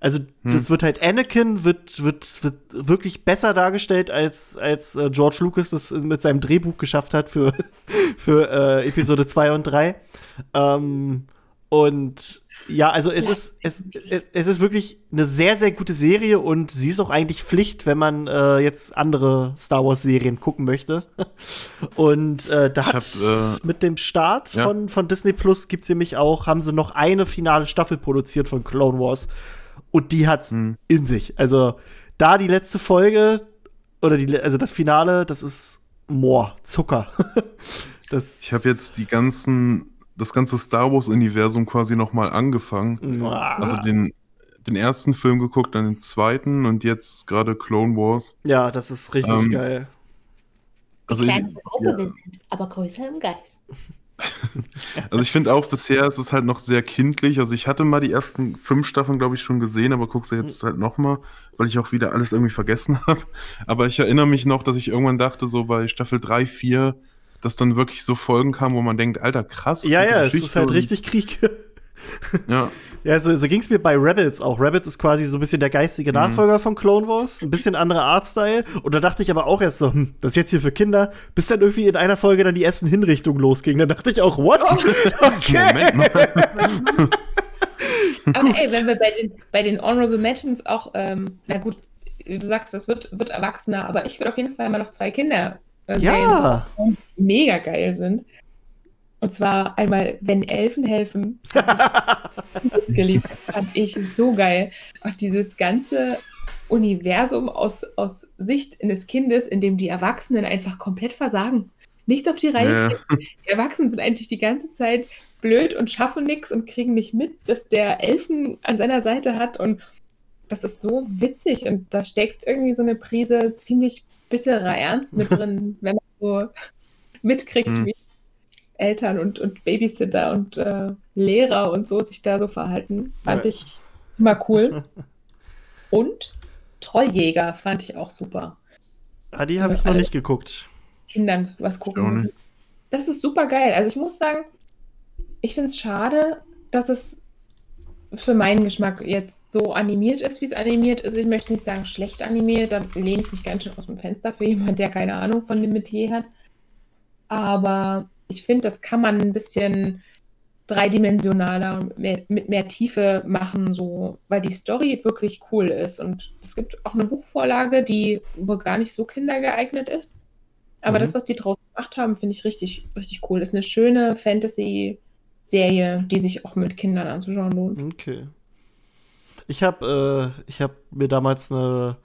Also das wird halt Anakin wird wird wird wirklich besser dargestellt als als äh, George Lucas das mit seinem Drehbuch geschafft hat für für äh, Episode 2 und 3. Ähm, und ja, also es ist es, es, es ist wirklich eine sehr sehr gute Serie und sie ist auch eigentlich Pflicht, wenn man äh, jetzt andere Star Wars Serien gucken möchte. Und äh, da hat hab, äh, mit dem Start ja. von, von Disney Plus gibt's nämlich auch, haben sie noch eine finale Staffel produziert von Clone Wars. Und die hat's Hm. in sich. Also, da die letzte Folge, oder die, also das Finale, das ist Moor, Zucker. das ich habe jetzt die ganzen, das ganze Star Wars-Universum quasi nochmal angefangen. Also den, den ersten Film geguckt, dann den zweiten und jetzt gerade Clone Wars. Ja, das ist richtig ähm, geil. Also kleine Gruppe ja. wir sind, aber größer im Geist. also ich finde auch bisher ist es halt noch sehr kindlich. Also ich hatte mal die ersten fünf Staffeln, glaube ich, schon gesehen, aber guck's jetzt halt nochmal, weil ich auch wieder alles irgendwie vergessen habe. Aber ich erinnere mich noch, dass ich irgendwann dachte, so bei Staffel 3, 4, dass dann wirklich so Folgen kamen, wo man denkt, Alter, krass. Ja, ja, es ist halt richtig Krieg. Ja. Ja, so, so ging es mir bei Rebels auch. Rebels ist quasi so ein bisschen der geistige mhm. Nachfolger mhm. von Clone Wars. Ein bisschen anderer Artstyle. Und da dachte ich aber auch erst so, hm, das ist jetzt hier für Kinder. Bis dann irgendwie in einer Folge dann die ersten Hinrichtungen losgingen. Dann dachte ich auch, what? Oh. Okay. aber ey, wenn wir bei den, bei den Honorable Mentions auch, ähm, na gut, du sagst, das wird, wird erwachsener, aber ich würde auf jeden Fall immer noch zwei Kinder äh, ja. sehen, die mega geil sind. Und zwar einmal, wenn Elfen helfen. ich geliebt. Fand ich so geil. Auch dieses ganze Universum aus, aus Sicht eines Kindes, in dem die Erwachsenen einfach komplett versagen. Nichts auf die Reihe ja. Die Erwachsenen sind eigentlich die ganze Zeit blöd und schaffen nichts und kriegen nicht mit, dass der Elfen an seiner Seite hat. Und das ist so witzig. Und da steckt irgendwie so eine Prise ziemlich bitterer Ernst mit drin, wenn man so mitkriegt, mhm. wie Eltern und, und Babysitter und äh, Lehrer und so sich da so verhalten. Fand ja. ich immer cool. und Trolljäger fand ich auch super. Ah, die habe ich noch nicht geguckt. Kindern was gucken. Das ist super geil. Also ich muss sagen, ich finde es schade, dass es für meinen Geschmack jetzt so animiert ist, wie es animiert ist. Ich möchte nicht sagen schlecht animiert, da lehne ich mich ganz schön aus dem Fenster für jemanden, der keine Ahnung von dem Metier hat. Aber ich finde, das kann man ein bisschen dreidimensionaler und mehr, mit mehr Tiefe machen, so, weil die Story wirklich cool ist. Und es gibt auch eine Buchvorlage, die wohl gar nicht so kindergeeignet ist. Aber mhm. das, was die draus gemacht haben, finde ich richtig, richtig cool. Ist eine schöne Fantasy-Serie, die sich auch mit Kindern anzuschauen lohnt. Okay. Ich habe äh, hab mir damals eine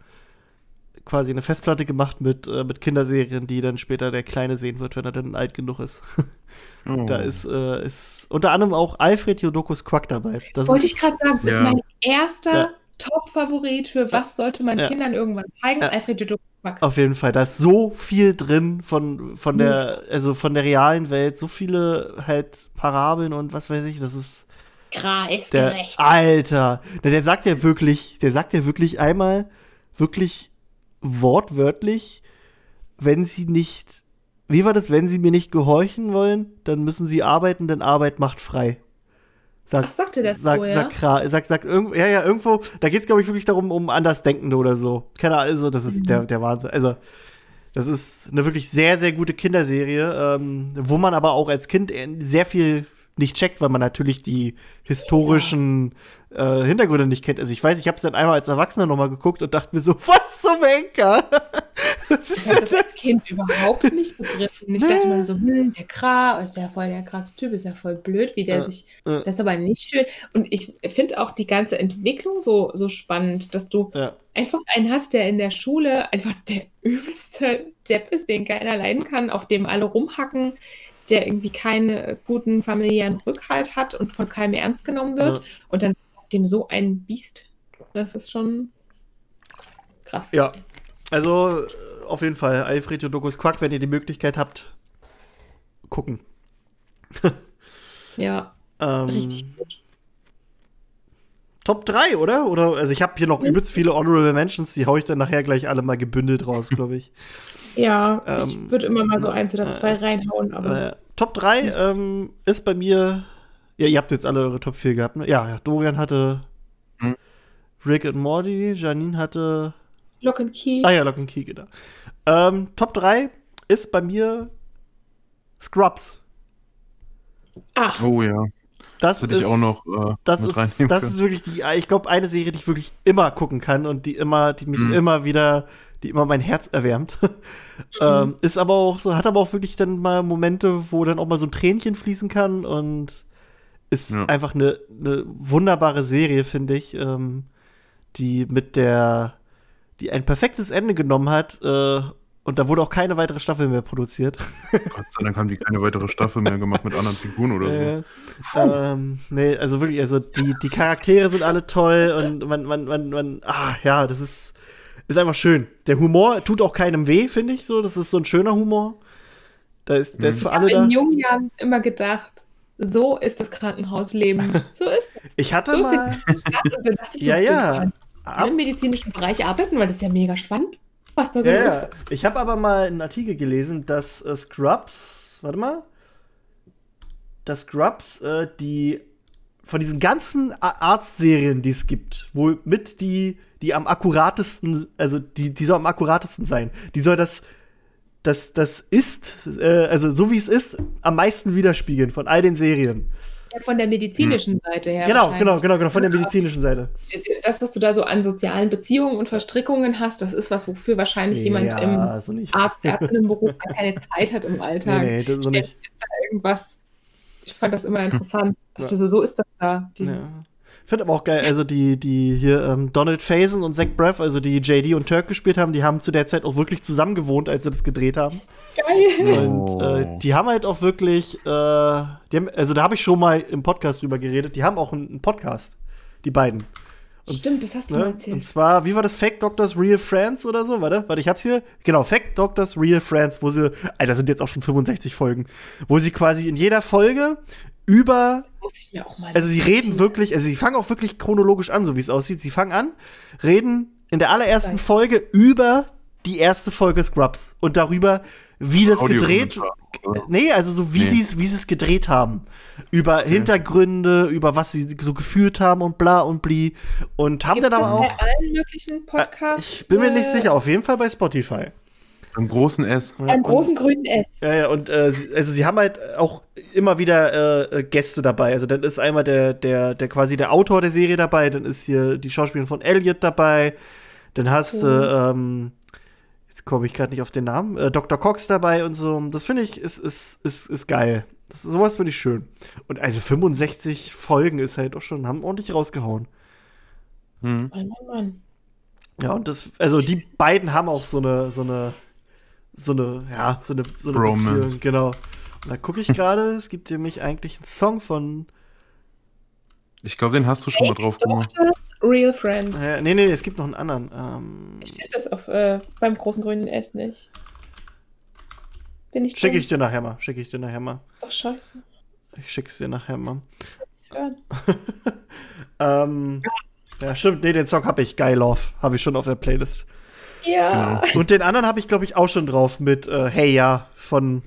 quasi eine Festplatte gemacht mit, äh, mit Kinderserien, die dann später der Kleine sehen wird, wenn er dann alt genug ist. oh. Da ist, äh, ist unter anderem auch Alfred Jodokus Quack dabei. Das Wollte ich gerade sagen, ja. ist mein erster ja. Top-Favorit für was sollte man ja. Kindern irgendwann zeigen? Alfred Jodokus Quack. Auf jeden Fall, da ist so viel drin von, von der, also von der realen Welt, so viele halt Parabeln und was weiß ich, das ist Kreisgerecht. Der, Alter, der sagt ja wirklich, der sagt ja wirklich einmal wirklich wortwörtlich, wenn sie nicht, wie war das, wenn sie mir nicht gehorchen wollen, dann müssen sie arbeiten, denn Arbeit macht frei. Sag, Ach, sagte das sag, so, ja? Sag, sag, sag, irgendwo, ja, ja, irgendwo, da geht es, glaube ich, wirklich darum, um Andersdenkende oder so. Keine Ahnung, also, das ist mhm. der, der Wahnsinn. Also, das ist eine wirklich sehr, sehr gute Kinderserie, ähm, wo man aber auch als Kind sehr viel nicht checkt, weil man natürlich die historischen ja. äh, Hintergründe nicht kennt. Also ich weiß, ich habe es dann einmal als Erwachsener nochmal geguckt und dachte mir so, was zum Henker? Was ist das als Kind überhaupt nicht begriffen. Ich dachte mir so, hm, der Kra, ist ja voll der krasse Typ, ist ja voll blöd, wie der ja. sich, ja. das ist aber nicht schön. Und ich finde auch die ganze Entwicklung so, so spannend, dass du einfach einen hast, der in der Schule einfach der übelste Depp ist, den keiner leiden kann, auf dem alle rumhacken, der irgendwie keinen guten familiären Rückhalt hat und von keinem ernst genommen wird. Ja. Und dann ist dem so ein Biest. Das ist schon krass. Ja. Also auf jeden Fall, Alfred Jodokus Quack, wenn ihr die Möglichkeit habt, gucken. ja. ähm, richtig gut. Top 3, oder? Oder also ich habe hier noch übelst viele Honorable Mentions, die haue ich dann nachher gleich alle mal gebündelt raus, glaube ich. Ja, ähm, ich würde immer mal so eins oder zwei äh, reinhauen, aber. Äh, Top 3 ähm, ist bei mir. Ja, ihr habt jetzt alle eure Top 4 gehabt, ne? Ja, ja Dorian hatte hm. Rick und Morty, Janine hatte. Lock and Key. Ah ja, Lock and Key, genau. Ähm, Top 3 ist bei mir Scrubs. Ach. Oh ja. Das würde ich auch noch äh, das ist, Das können. ist wirklich die, ich glaube, eine Serie, die ich wirklich immer gucken kann und die immer, die mich hm. immer wieder die immer mein Herz erwärmt. ähm, ist aber auch so, hat aber auch wirklich dann mal Momente, wo dann auch mal so ein Tränchen fließen kann und ist ja. einfach eine, eine wunderbare Serie, finde ich, ähm, die mit der, die ein perfektes Ende genommen hat, äh, Und da wurde auch keine weitere Staffel mehr produziert. Gott sei Dank haben die keine weitere Staffel mehr gemacht mit anderen Figuren oder so. Äh, ähm, nee, also wirklich, also die, die Charaktere sind alle toll und man, man, man, man, ah, ja, das ist, ist einfach schön. Der Humor tut auch keinem weh, finde ich so. Das ist so ein schöner Humor. Da ist, der ist für Ich alle habe da. in jungen Jahren immer gedacht, so ist das Krankenhausleben. So ist es. Ich hatte So mal. Und dann dachte ich, Ja, ja. Ab, im medizinischen Bereich arbeiten, weil das ist ja mega spannend, was da so ja, los ja. ist. Ich habe aber mal einen Artikel gelesen, dass äh, Scrubs, warte mal, dass Scrubs äh, die von diesen ganzen Arztserien, die es gibt, wohl mit die, die am akkuratesten, also die, die soll am akkuratesten sein. Die soll das, das, das ist, äh, also so wie es ist, am meisten widerspiegeln von all den Serien. Ja, Von der medizinischen Seite her. genau, genau, genau, genau, von der medizinischen Seite. Das, was du da so an sozialen Beziehungen und Verstrickungen hast, das ist was, wofür wahrscheinlich jemand im so nicht. Arzt, Ärztinnenberuf gar keine Zeit hat im Alltag. Nee, nee, das so nicht. ist da irgendwas. Ich fand das immer interessant. Also so, so ist das da. Die, Ja. Ich finde aber auch geil, also die, die hier ähm, Donald Faison und Zach Braff, also die JD und Turk gespielt haben, die haben zu der Zeit auch wirklich zusammen gewohnt, als sie das gedreht haben. Geil. Und äh, die haben halt auch wirklich, äh, die haben, also da habe ich schon mal im Podcast drüber geredet, die haben auch einen, einen Podcast, die beiden. Und, Stimmt, das hast du mal erzählt. Und zwar, wie war das? Fake Doctors Real Friends oder so? Warte, warte, ich hab's hier. Genau, Fake Doctors Real Friends, wo sie, Alter, sind jetzt auch schon 65 Folgen, wo sie quasi in jeder Folge über Muss ich mir auch mal. also sie reden wirklich, also sie fangen auch wirklich chronologisch an, so wie es aussieht. Sie fangen an, reden in der allerersten. Folge über die erste Folge Scrubs und darüber, wie das gedreht. Oder? Nee, also so wie Nee. sie es wie sie es gedreht haben. Über Hintergründe, über was sie so gefühlt haben und bla und bli. Und haben Gibt's dann das aber bei auch. allen möglichen Podcasts? Ich bin mir nicht äh, sicher, auf jeden Fall bei Spotify. Im großen S. Und- großen grünen S. Ja, ja, und äh, sie- also sie haben halt auch immer wieder äh, äh, Gäste dabei. Also dann ist einmal der, der, der quasi der Autor der Serie dabei, dann ist hier die Schauspielerin von Elliot dabei, dann hast du, Mhm. ähm, jetzt komme ich gerade nicht auf den Namen, äh, Dr. Cox dabei und so. Das finde ich, ist, ist, ist, ist geil. Das, sowas finde ich schön. Und also 65 Folgen ist halt auch schon, haben ordentlich rausgehauen. Hm. Mann, Mann, Mann. Ja, und das, also die beiden haben auch so eine, so eine, so eine, ja, so eine, so eine Bromance. Beziehung, genau. Und da gucke ich gerade, es gibt nämlich eigentlich einen Song von, Ich glaube, den hast du schon mal drauf gemacht. Real Friends. äh, nee, nee, nee, es gibt noch einen anderen. Ähm, Ich finde das auf, äh, beim großen grünen S nicht. Bin ich schicke ich dir nachher mal, schicke ich dir nachher mal. Doch scheiße. Ich schick's dir nachher mal. Ähm, ja, stimmt, nee, den Song habe ich, Geil Love, habe ich schon auf der Playlist. Ja. Und den anderen habe ich, glaube ich, auch schon drauf mit äh, Hey Ja von,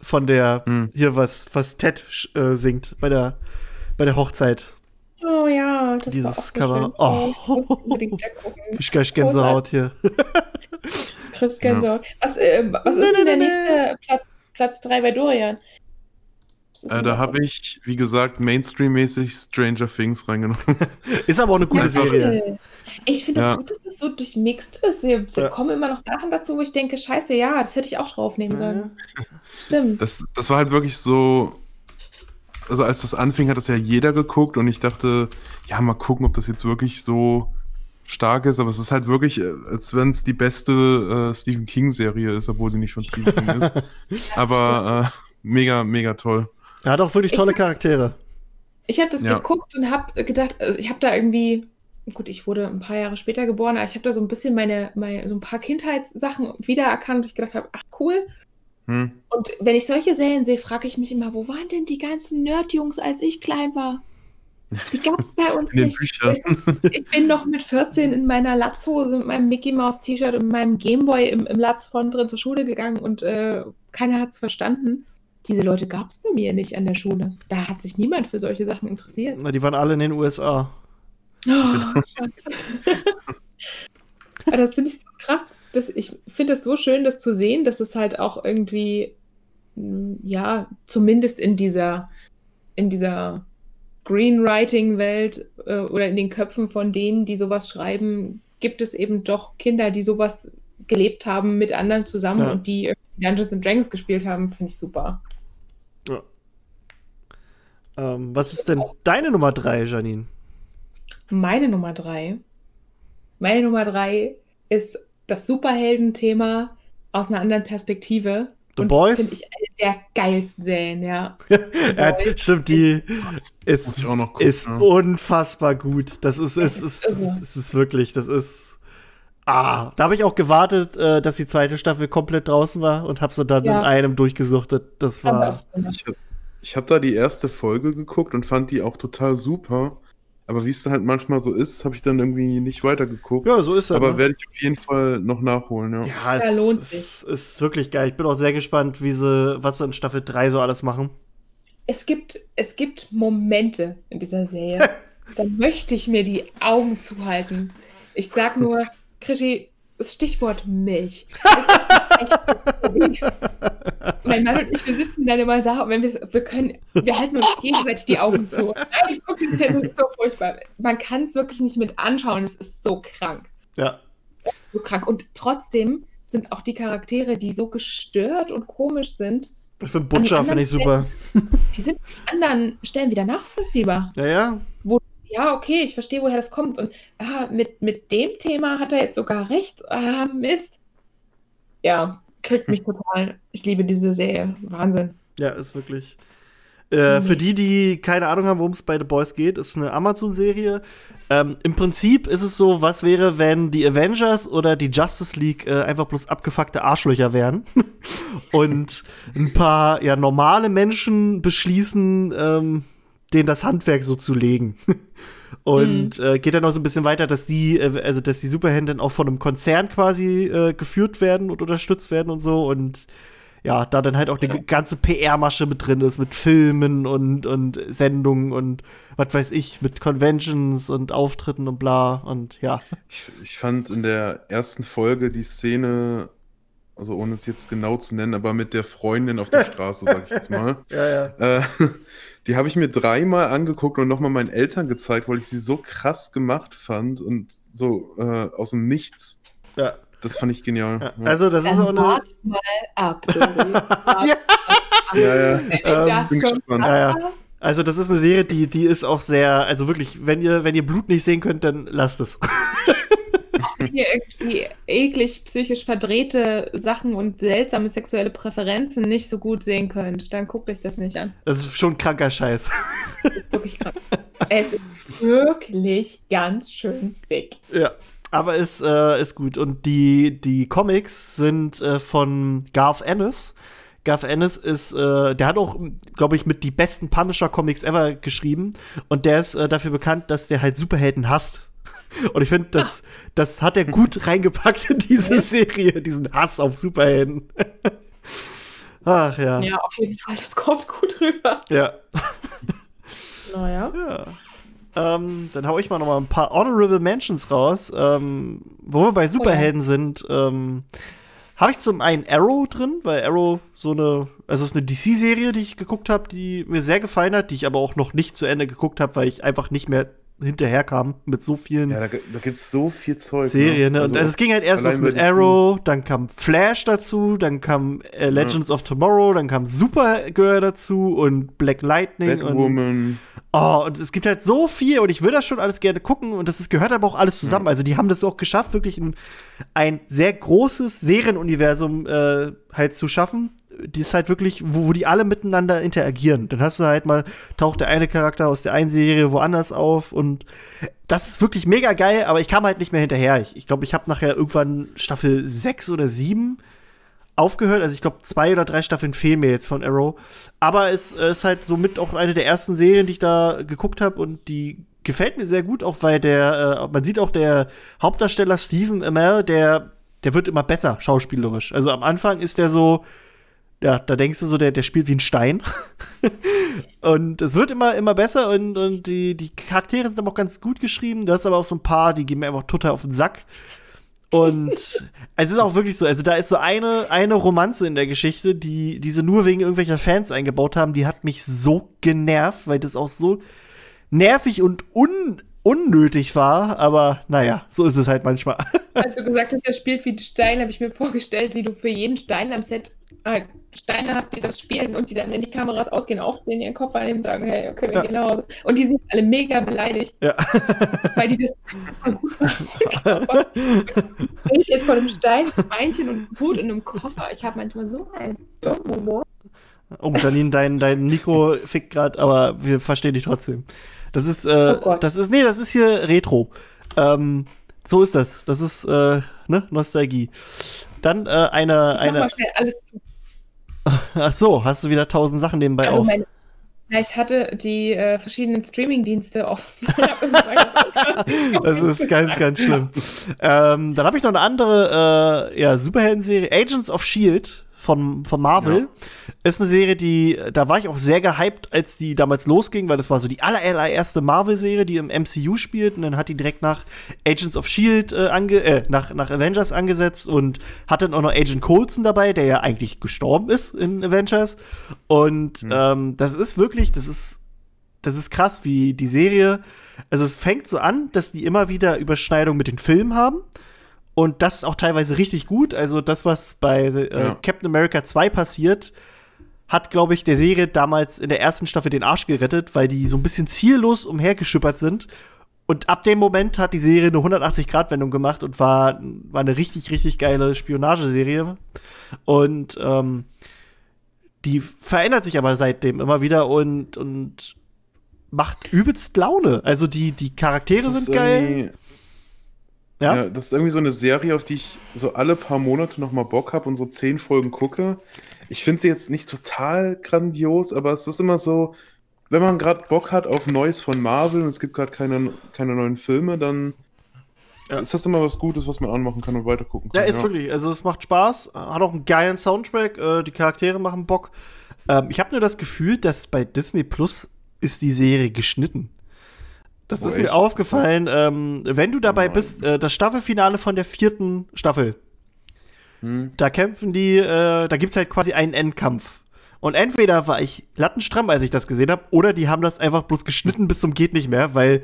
von der, Hm. hier was, was Ted äh, singt bei der, bei der Hochzeit. Oh ja, das Dieses war auch so Cover. Schön. Oh. Ich muss es unbedingt wieder gucken. Ich gleich Gänsehaut hier. Chris Gänsehaut. Was, äh, was ist denn der nächste Platz, Platz 3 bei Dorian? Äh, da das? habe ich, wie gesagt, Mainstream-mäßig Stranger Things reingenommen. Ist aber auch eine gute Ja, Serie. Ich finde es Ja. gut, dass das so durchmixt ist. Hier Ja. kommen immer noch Sachen dazu, wo ich denke, scheiße, ja, das hätte ich auch draufnehmen sollen. Ja. Stimmt. Das, das war halt wirklich so. Also, als das anfing, hat das ja jeder geguckt und ich dachte, ja, mal gucken, ob das jetzt wirklich so stark ist. Aber es ist halt wirklich, äh, als wenn es die beste äh, Stephen King-Serie ist, obwohl sie nicht von Stephen King ist. Aber äh, mega, mega toll. Er hat auch wirklich tolle Charaktere. Ich habe das Ja. geguckt und habe gedacht, also ich habe da irgendwie, gut, ich wurde ein paar Jahre später geboren, aber ich habe da so ein bisschen meine, meine, so ein paar Kindheitssachen wiedererkannt und ich gedacht habe, ach cool. Hm. Und wenn ich solche Serien sehe, frage ich mich immer, wo waren denn die ganzen Nerd-Jungs, als ich klein war? Die gab es bei uns nicht. Büchern. Ich bin noch mit 14 in meiner Latzhose, mit meinem Mickey Mouse T-Shirt und meinem Gameboy im, im Latz von drin zur Schule gegangen und äh, keiner hat es verstanden. Diese Leute gab es bei mir nicht an der Schule. Da hat sich niemand für solche Sachen interessiert. Na, die waren alle in den USA. Oh, Scheiße. Aber das finde ich so krass. Das, ich finde es so schön, das zu sehen, dass es halt auch irgendwie, mh, ja, zumindest in dieser, in dieser Screenwriting-Welt äh, oder in den Köpfen von denen, die sowas schreiben, gibt es eben doch Kinder, die sowas gelebt haben mit anderen zusammen Ja. und die Dungeons and Dragons gespielt haben, finde ich super. Ja. Ähm, was ist denn deine Nummer drei, Janine? Meine Nummer drei. Meine Nummer drei ist das Superhelden-Thema aus einer anderen Perspektive. The und Boys? Finde ich eine der geilsten Serien, ja. ja, stimmt, die ist, noch gucken, ist ja. unfassbar gut. Das ist, ist, Es ist, ist ist wirklich, das ist. Ah, da habe ich auch gewartet, äh, dass die zweite Staffel komplett draußen war und habe sie dann Ja. in einem durchgesuchtet. Das war. gemacht. Ich habe ich hab da die erste Folge geguckt und fand die auch total super. Aber wie es dann halt manchmal so ist, habe ich dann irgendwie nicht weitergeguckt. Ja, so ist er. Aber ne? werde ich auf jeden Fall noch nachholen, ja. Ja, Ja, es lohnt ist, ist wirklich geil. Ich bin auch sehr gespannt, wie sie, was sie in Staffel 3 so alles machen. Es gibt, es gibt Momente in dieser Serie, da möchte ich mir die Augen zuhalten. Ich sag nur, Krischi, das Stichwort Milch. Ist mein Mann und ich, wir sitzen dann immer da und wenn wir, wir können, wir halten uns gegenseitig die Augen zu. Nein, guck, das ist so furchtbar. Man kann es wirklich nicht mit anschauen, es ist so krank. Ja. So krank. Und trotzdem sind auch die Charaktere, die so gestört und komisch sind, Ich finde Butcher, finde ich super. die sind an anderen Stellen wieder nachvollziehbar. Ja, ja. ja, okay, ich verstehe, woher das kommt. Und ah, mit, mit dem Thema hat er jetzt sogar recht. Ah, Mist. Ja, kriegt mich total. Ich liebe diese Serie. Wahnsinn. Ja, ist wirklich. Äh. Für die, die keine Ahnung haben, worum es bei The Boys geht, ist eine Amazon-Serie. Ähm, Im Prinzip ist es so, was wäre, wenn die Avengers oder die Justice League äh, einfach bloß abgefuckte Arschlöcher wären und ein paar ja normale Menschen beschließen, ähm, denen das Handwerk so zu legen. Und äh, geht dann noch so ein bisschen weiter, dass die, äh, also dass die Superhelden auch von einem Konzern quasi äh, geführt werden und unterstützt werden und so. Und ja, da dann halt auch die Ja. ganze PR-Masche mit drin ist, mit Filmen und, und Sendungen und was weiß ich, mit Conventions und Auftritten und bla. Und ja. Ich, ich fand in der ersten Folge die Szene, also ohne es jetzt genau zu nennen, aber mit der Freundin auf der Straße, sag ich jetzt mal. Ja, ja. Äh, die habe ich mir dreimal angeguckt und nochmal meinen Eltern gezeigt, weil ich sie so krass gemacht fand und so äh, aus dem Nichts. ja. Das fand ich genial. ja. Ja. Also, das ist Dann auch eine. wart mal ab. Ja. Ja, ja. Ähm, das bin schon gespannt. Ja, ja. krass war, Also, das ist eine Serie, die, die ist auch sehr, also wirklich, wenn ihr, wenn ihr Blut nicht sehen könnt, dann lasst es. Wenn ihr irgendwie eklig psychisch verdrehte Sachen und seltsame sexuelle Präferenzen nicht so gut sehen könnt, dann guckt euch das nicht an. Das ist schon kranker Scheiß. Wirklich krank. es ist wirklich ganz schön sick. Ja. Aber ist, äh, ist gut. Und die, die Comics sind äh, von Garth Ennis. Garth Ennis ist, äh, der hat auch, glaube ich, mit die besten Punisher-Comics ever geschrieben. Und der ist äh, dafür bekannt, dass der halt Superhelden hasst. Und ich finde, das, das hat er gut reingepackt in diese Serie, diesen Hass auf Superhelden. Ach ja. Ja, auf jeden Fall, das kommt gut rüber. Ja. Naja. Ja. Ähm, dann hau ich mal noch mal ein paar Honorable Mentions raus. Ähm, wo wir bei Superhelden sind, ähm, habe ich zum einen Arrow drin, weil Arrow so eine, also es ist eine DC-Serie, die ich geguckt habe, die mir sehr gefallen hat, die ich aber auch noch nicht zu Ende geguckt habe, weil ich einfach nicht mehr hinterherkam mit so vielen Ja, da, da gibt es so viel Zeug. Serien. Ne? Und Also es ging halt erst los allein mit Arrow, dann kam Flash dazu, dann kam äh, Legends of Tomorrow, dann kam Supergirl dazu und Black Lightning und Batwoman. Oh, und es gibt halt so viel und ich will das schon alles gerne gucken und das ist, gehört aber auch alles zusammen. Also die haben das auch geschafft, wirklich ein, ein sehr großes Serienuniversum äh, halt zu schaffen. Die ist halt wirklich, wo, wo die alle miteinander interagieren. Dann hast du halt mal, taucht der eine Charakter aus der einen Serie woanders auf und das ist wirklich mega geil, aber ich kam halt nicht mehr hinterher. Ich glaube, ich, glaub, ich habe nachher irgendwann Staffel 6 oder 7 aufgehört. Also ich glaube, zwei oder drei Staffeln fehlen mir jetzt von Arrow. Aber es äh, ist halt somit auch eine der ersten Serien, die ich da geguckt habe und die gefällt mir sehr gut, auch weil der, äh, man sieht auch der Hauptdarsteller Stephen Amell, der, der wird immer besser schauspielerisch. Also am Anfang ist der so, ja, da denkst du so, der, der spielt wie ein Stein. und es wird immer, immer besser und, und die, die Charaktere sind aber auch ganz gut geschrieben. Du hast aber auch so ein paar, die gehen mir einfach total auf den Sack. Und es ist auch wirklich so, also da ist so eine, eine Romanze in der Geschichte, die, die sie nur wegen irgendwelcher Fans eingebaut haben, die hat mich so genervt, weil das auch so nervig und un, unnötig war. Aber naja, so ist es halt manchmal. Als du gesagt hast, er spielt wie ein Stein, habe ich mir vorgestellt, wie du für jeden Stein am Set halt Steine hast, die das spielen und die dann, wenn die Kameras ausgehen, auch den ihren Kopf annehmen und sagen, hey, okay, wir Ja. gehen nach Hause. Und die sind alle mega beleidigt, Ja. weil die das fanden. ich jetzt vor einem Stein, Beinchen und Hut in einem Koffer. Ich habe manchmal so einen dummen Humor. Oh, Janine, dein, dein Mikro fickt gerade, aber wir verstehen dich trotzdem. Das ist, äh, Oh das ist, nee, das ist hier Retro. Ähm, so ist das. Das ist, äh, ne, Nostalgie. Dann äh, eine, Ich mach eine, mal schnell alles zu. ach so, hast du wieder tausend Sachen nebenbei Also auf. meine, ja, ich hatte die äh, verschiedenen Streaming-Dienste offen. Das ist ganz, ganz schlimm. ähm, dann habe ich noch eine andere äh, ja, Superhelden-Serie, Agents of Shield von, von Marvel. Ist eine Serie, die, da war ich auch sehr gehypt, als die damals losging, weil das war so die aller, allererste Marvel-Serie, die im MCU spielt. Und dann hat die direkt nach Agents of Shield äh, ange äh, nach, nach Avengers angesetzt und hat dann auch noch Agent Coulson dabei, der ja eigentlich gestorben ist in Avengers. Und ähm, das ist wirklich, das ist das ist krass, wie die Serie. Also es fängt so an, dass die immer wieder Überschneidung mit den Filmen haben. Und das ist auch teilweise richtig gut. Also das, was bei äh, Ja. Captain America 2 passiert, hat, glaube ich, der Serie damals in der ersten Staffel den Arsch gerettet, weil die so ein bisschen ziellos umhergeschippert sind. Und ab dem Moment hat die Serie eine 180-Grad-Wendung gemacht und war, war eine richtig, richtig geile Spionageserie. Und ähm, die verändert sich aber seitdem immer wieder und, und macht übelst Laune. Also die, die Charaktere sind geil. Ja? Ja, das ist irgendwie so eine Serie, auf die ich so alle paar Monate noch mal Bock habe und so zehn Folgen gucke. Ich finde sie jetzt nicht total grandios, aber es ist immer so, wenn man gerade Bock hat auf Neues von Marvel und es gibt gerade keine, keine neuen Filme, dann Ja. ist das immer was Gutes, was man anmachen kann und weitergucken Ja, kann. ist wirklich. Also es macht Spaß, hat auch einen geilen Soundtrack, äh, die Charaktere machen Bock. Ähm, ich habe nur das Gefühl, dass bei Disney Plus ist die Serie geschnitten. Das Oh, ist echt? mir aufgefallen, ähm, wenn du dabei Nein. bist, äh, das Staffelfinale von der vierten Staffel. Hm. Da kämpfen die, äh, da gibt's halt quasi einen Endkampf. Und entweder war ich lattenstramm, als ich das gesehen habe, oder die haben das einfach bloß geschnitten bis zum geht nicht mehr, weil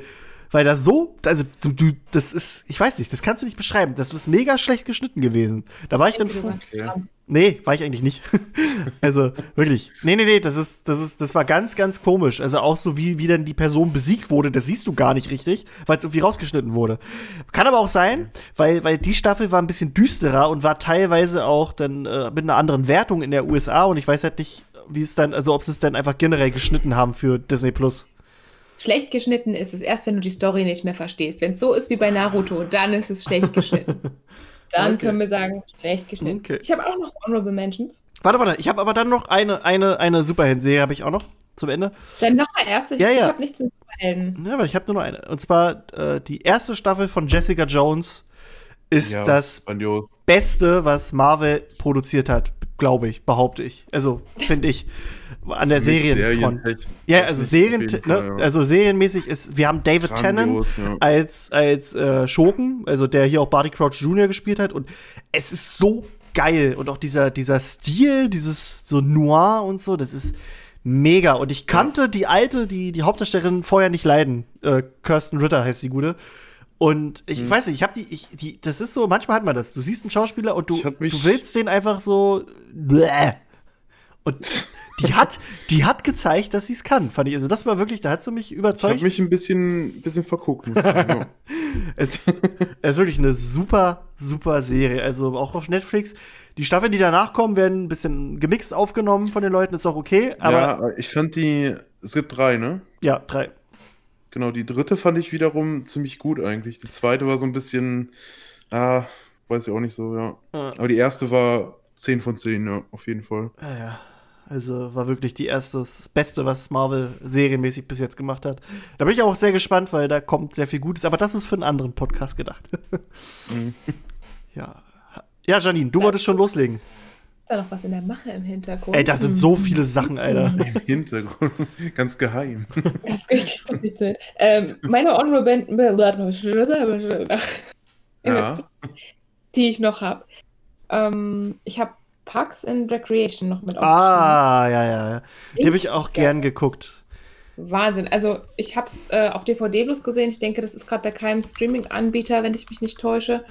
weil das so, also du, du, das ist, ich weiß nicht, das kannst du nicht beschreiben. Das ist mega schlecht geschnitten gewesen. Da war ich dann froh. Okay. Nee, war ich eigentlich nicht. also, wirklich. Nee, nee, nee, das ist, das ist, das war ganz, ganz komisch. Also auch so, wie, wie dann die Person besiegt wurde, das siehst du gar nicht richtig, weil es irgendwie rausgeschnitten wurde. Kann aber auch sein, weil, weil die Staffel war ein bisschen düsterer und war teilweise auch dann äh, mit einer anderen Wertung in der USA und ich weiß halt nicht, wie es dann, also ob sie es dann einfach generell geschnitten haben für Disney Plus. Schlecht geschnitten ist es erst, wenn du die Story nicht mehr verstehst. Wenn es so ist wie bei Naruto, dann ist es schlecht geschnitten. Dann Okay. können wir sagen, schlecht geschnitten. Okay. Ich habe auch noch Honorable Mentions. Warte, warte, ich habe aber dann noch eine, eine, eine Superhelden-Serie, habe ich auch noch zum Ende. Dann nochmal erste. Ich, Ja, ja. ich habe nichts mit Superhelden. Ja, aber ich habe nur noch eine. Und zwar äh, die erste Staffel von Jessica Jones ist Ja, das grandios. Beste, was Marvel produziert hat, glaube ich, behaupte ich. Also, finde ich. An der Serienfront. Ja, also Serien, ne, ja. also serienmäßig ist, wir haben David Tennant ja. als, als äh, Schurken, also der hier auch Barty Crouch Jr. gespielt hat. Und es ist so geil. Und auch dieser, dieser Stil, dieses so Noir und so, das ist mega. Und ich kannte die alte, die, die Hauptdarstellerin vorher nicht leiden. Äh, Kirsten Ritter heißt die gute. Und ich Mhm. weiß nicht, ich habe die, ich, die, das ist so, manchmal hat man das. Du siehst einen Schauspieler und du, du willst den einfach so. Bläh. Und die hat, die hat gezeigt, dass sie es kann, fand ich. Also das war wirklich, da hat sie mich Ich überzeugt. habe mich ein bisschen, bisschen verguckt. Muss ich sagen, ja. Es, es ist wirklich eine super, super Serie. Also auch auf Netflix. Die Staffeln, die danach kommen, werden ein bisschen gemixt aufgenommen von den Leuten, ist auch okay. Aber ja, ja, ich fand die, es gibt drei, ne? drei. Genau, die dritte fand ich wiederum ziemlich gut eigentlich. Die zweite war so ein bisschen, ah, weiß ich auch nicht so, ja. Ja. Aber die erste war 10 von 10, ja, auf jeden Fall. Ja, ja. Also war wirklich die erste, das Beste, was Marvel serienmäßig bis jetzt gemacht hat. Da bin ich auch sehr gespannt, weil da kommt sehr viel Gutes. Aber das ist für einen anderen Podcast gedacht. Mhm. ja. Ja, Janine, du wolltest schon loslegen. Ist da noch was in der Mache im Hintergrund? Ey, da sind so viele Sachen, Alter. Im Hintergrund, ganz geheim. Ganz ähm, meine Honorable Ja. die ich noch habe. Ähm, ich habe Parks and Recreation noch mit Ah, ja, ja, ja. Die habe ich auch gern geguckt. Wahnsinn. Also ich habe es äh, auf DVD bloß gesehen. Ich denke, das ist gerade bei keinem Streaming-Anbieter, wenn ich mich nicht täusche.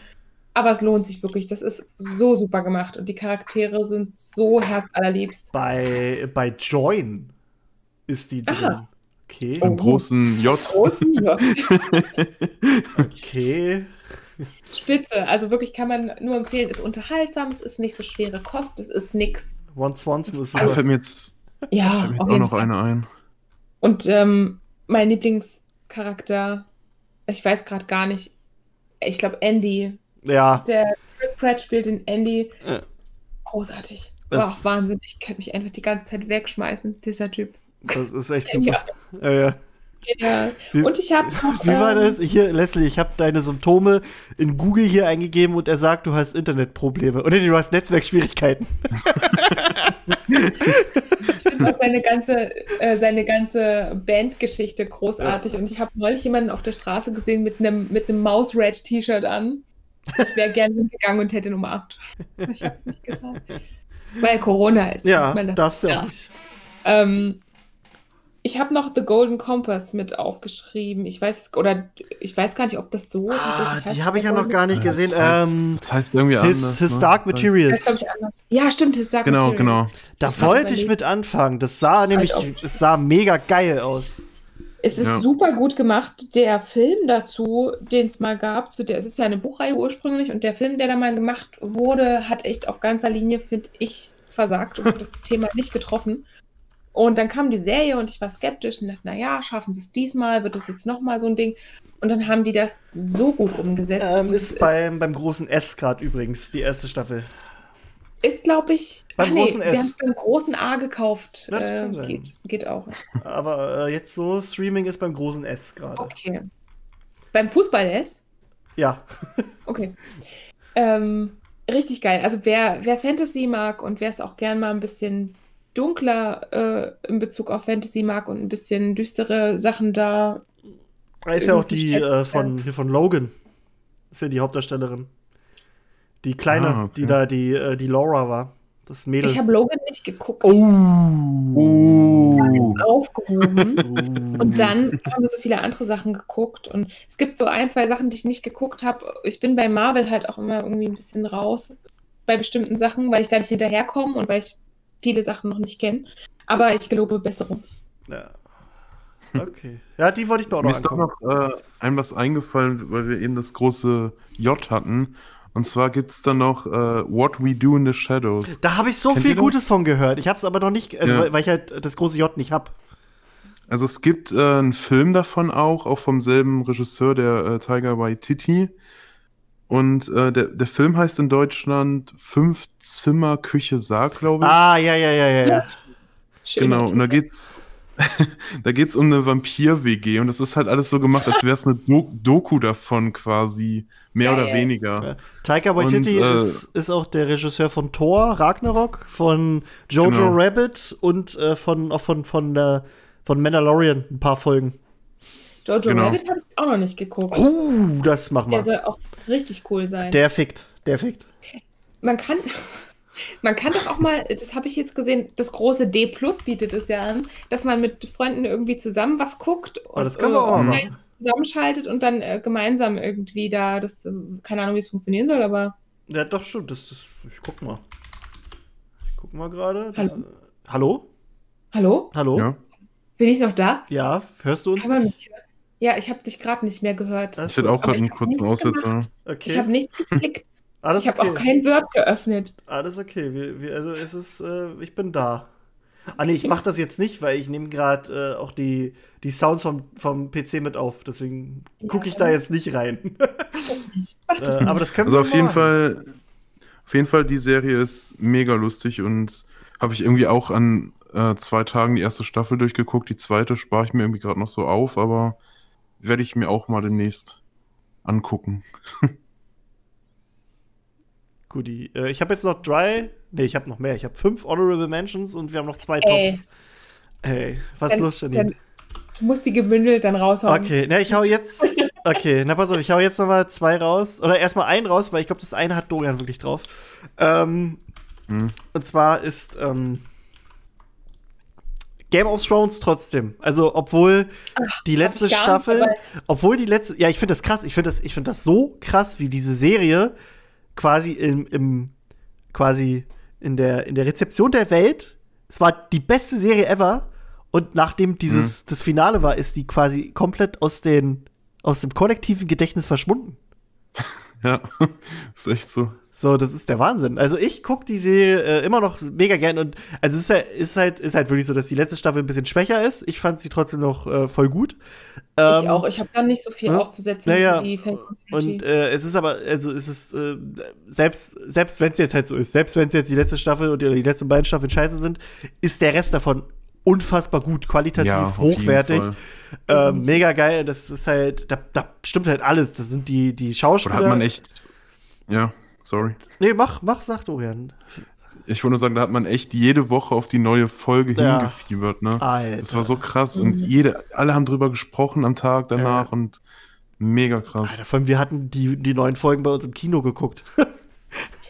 Aber es lohnt sich wirklich. Das ist so super gemacht und die Charaktere sind so herzallerliebst. Bei, bei Join ist die drin. Aha. Okay. Im großen J. Großen J. Okay. Spitze. Also wirklich kann man nur empfehlen. Ist unterhaltsam, es ist nicht so schwere Kost, es ist nix. Ron Swanson ist Da super. fällt mir jetzt, Ja, fällt mir jetzt auch noch Fall. eine ein. Und ähm, mein Lieblingscharakter, ich weiß gerade gar nicht. Ich glaube Andy. Ja. Der Chris Pratt spielt den Andy. Ja. Großartig. Das- Wow, Wahnsinn. Ich könnte mich einfach die ganze Zeit wegschmeißen, dieser Typ. Das ist echt super. Ja, Ja, ja. Wie, Und ich habe noch. wie war ähm, das? Hier, Leslie, ich habe deine Symptome in Google hier eingegeben und er sagt, du hast Internetprobleme. Oder nee, du hast Netzwerkschwierigkeiten. Ich finde auch seine ganze, äh, seine ganze Bandgeschichte großartig. Und ich habe neulich jemanden auf der Straße gesehen mit einem mit einem Mouse-Red-T-Shirt an. Ich wäre gerne hingegangen und hätte ihn umarmt. Ich habe es nicht getan. Weil Corona ist. Ja, darfst du Ja. auch nicht. Ähm, ich habe noch The Golden Compass mit aufgeschrieben. Ich weiß, oder ich weiß gar nicht, ob das so Ah, die habe ich ja noch gar nicht Ja, gesehen. das heißt- Ähm, Das heißt irgendwie anders. His, His ne? Dark Das heißt- Das Materials. glaube ich, anders. Ja, stimmt, His Dark Genau, Materials. genau. Da Ich wollte ich mit anfangen. Das sah Das nämlich, es sah mega geil aus. Es ist Ja. super gut gemacht. Der Film dazu, den es mal gab, zu der, es ist ja eine Buchreihe ursprünglich und der Film, der da mal gemacht wurde, hat echt auf ganzer Linie, finde ich, versagt und das Thema nicht getroffen. Und dann kam die Serie und ich war skeptisch und dachte, naja, schaffen sie es diesmal, wird das jetzt nochmal so ein Ding? Und dann haben die das so gut umgesetzt. Ähm, ist beim, beim großen S gerade übrigens, die erste Staffel. ist glaube ich, Beim ach nee, großen wir S. haben es beim großen A gekauft. Das äh, kann sein. geht, geht auch. Aber äh, jetzt so, Streaming ist beim großen S gerade. Okay. Beim Fußball ist? Ja. Okay. Ähm, richtig geil. Also wer, wer Fantasy mag und wer es auch gern mal ein bisschen dunkler äh, in Bezug auf Fantasy mag und ein bisschen düstere Sachen da. Da ist ja auch die äh, von, hier von Logan. Ist ja die Hauptdarstellerin. Die kleine, Ah, okay. die da die, äh, die Laura war. Das Mädel. Ich habe Logan nicht geguckt. Oh. Aufgehoben. Uh. Und dann haben wir so viele andere Sachen geguckt. Und es gibt so ein, zwei Sachen, die ich nicht geguckt habe. Ich bin bei Marvel halt auch immer irgendwie ein bisschen raus bei bestimmten Sachen, weil ich da nicht hinterherkomme und weil ich viele Sachen noch nicht kenne. Aber ich gelobe Besserung. Ja. Okay. Ja, die wollte ich mir auch Mir noch ist doch noch äh, einem was eingefallen, weil wir eben das große J hatten. Und zwar gibt es da noch äh, What We Do in the Shadows. Da habe ich so Kennt viel? Gutes von gehört. Ich habe es aber noch nicht, also Ja. weil, weil ich halt das große J nicht habe. Also es gibt äh, einen Film davon auch, auch vom selben Regisseur, der äh, Tiger Waititi. Und äh, der, der Film heißt in Deutschland Fünf Zimmer Küche Sarg, glaube ich. Ah, ja, ja, ja, ja, ja. Genau, und da geht's, da geht's um eine Vampir-WG und das ist halt alles so gemacht, als wäre es eine Do Doku davon quasi, mehr oder Geil. weniger. Ja. Taika Waititi Und, äh, ist, ist auch der Regisseur von Thor, Ragnarok, von Jojo Genau. Rabbit und äh, von, auch von, von, äh, von Mandalorian ein paar Folgen. Jojo Genau. Rabbit habe ich auch noch nicht geguckt. Oh, das machen Der wir. soll auch richtig cool sein. Der fickt, der fickt. man kann, man kann doch auch mal, das habe ich jetzt gesehen, das große D Plus bietet es ja an, dass man mit Freunden irgendwie zusammen was guckt und das können wir auch mal zusammenschaltet und dann äh, gemeinsam irgendwie da, das, äh, keine Ahnung, wie es funktionieren soll, aber Ja, doch, stimmt. Das, das, ich guck mal. Ich guck mal gerade. Hallo? äh, Hallo? hallo? Hallo? Ja. Bin ich noch da? Ja, hörst du uns? Kann man nicht? mich hören? Ja, ich habe dich gerade nicht mehr gehört. Ach Ich hatte auch gerade einen kurzen Aussetzer. Okay. Ich habe nichts geklickt. Alles Ich habe okay. auch kein Word geöffnet. Alles okay. Wir, wir, also es ist, äh, ich bin da. Ah nee, ich mache das jetzt nicht, weil ich nehme gerade äh, auch die, die Sounds vom, vom PC mit auf. Deswegen gucke ich Ja. da jetzt nicht rein. Mach das nicht. Mach das äh, nicht. aber das können Also wir auf jeden machen. Fall, auf jeden Fall, die Serie ist mega lustig und habe ich irgendwie auch an äh, zwei Tagen die erste Staffel durchgeguckt. Die zweite spare ich mir irgendwie gerade noch so auf, aber werde ich mir auch mal demnächst angucken. Guti. Äh, ich habe jetzt noch drei. Nee, ich habe noch mehr. Ich habe fünf Honorable Mentions und wir haben noch zwei Ey. Tops. Ey, was Dann- los, Janine? du musst die gebündelt dann raushauen. Okay, na, ich hau jetzt. Okay, na pass auf, ich hau jetzt noch mal zwei raus. Oder erstmal einen raus, weil ich glaube, das eine hat Dorian wirklich drauf. Ähm, Hm. Und zwar ist ähm, Game of Thrones trotzdem. Also, obwohl die letzte nicht Staffel, dabei. obwohl die letzte, ja, ich finde das krass. Ich finde das, ich finde das so krass, wie diese Serie quasi im, im quasi in der, in der Rezeption der Welt. Es war die beste Serie ever. Und nachdem dieses das Finale war, ist die quasi komplett aus, den, aus dem kollektiven Gedächtnis verschwunden. Ja, ist echt so. So, das ist der Wahnsinn. Also ich gucke die Serie äh, immer noch mega gern und also es ist, halt, ist halt ist halt wirklich so, dass die letzte Staffel ein bisschen schwächer ist. Ich fand sie trotzdem noch äh, voll gut. Ähm, ich auch. Ich habe da nicht so viel ja. auszusetzen Naja, für die Fan Und äh, es ist aber, also es ist, äh, selbst, selbst wenn es jetzt halt so ist, selbst wenn es jetzt die letzte Staffel oder die letzten beiden Staffeln scheiße sind, ist der Rest davon unfassbar gut, qualitativ, Ja, hochwertig, ähm, mega geil. Das ist halt, da, da stimmt halt alles. Das sind die, die Oder Schauspieler. hat man echt. Ja, sorry. nee, mach, mach, sag Dorian. Ich wollte nur sagen, da hat man echt jede Woche auf die neue Folge Ja. hingefiebert, ne? Alter. Das war so krass und jede, alle haben drüber gesprochen am Tag danach Ja. und mega krass. Alter, vor allem, wir hatten die, die neuen Folgen bei uns im Kino geguckt.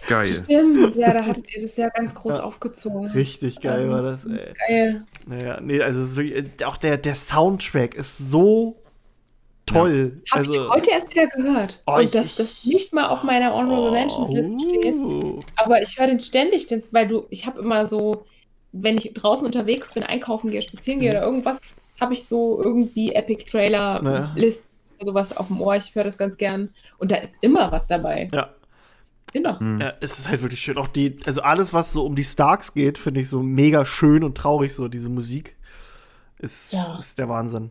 Geil. Stimmt, ja, da hattet ihr das ja ganz groß Ja. aufgezogen. Richtig geil war das, ey. Geil. Naja, nee, also auch der, der Soundtrack ist so toll. Habe also, ich heute erst wieder gehört. Oh, und ich- dass das nicht mal auf meiner Honorable Mentions Liste steht. Oh. Aber ich höre den ständig, den, weil du, ich habe immer so, wenn ich draußen unterwegs bin, einkaufen gehe, spazieren gehe Mhm. oder irgendwas, habe ich so irgendwie Epic Trailer Naja. List, sowas auf dem Ohr. Ich höre das ganz gern. Und da ist immer was dabei. Ja, Immer. Hm. ja, es ist halt wirklich schön. Auch die, also alles, was so um die Starks geht, finde ich so mega schön und traurig, so diese Musik. Ist, Ja. ist der Wahnsinn.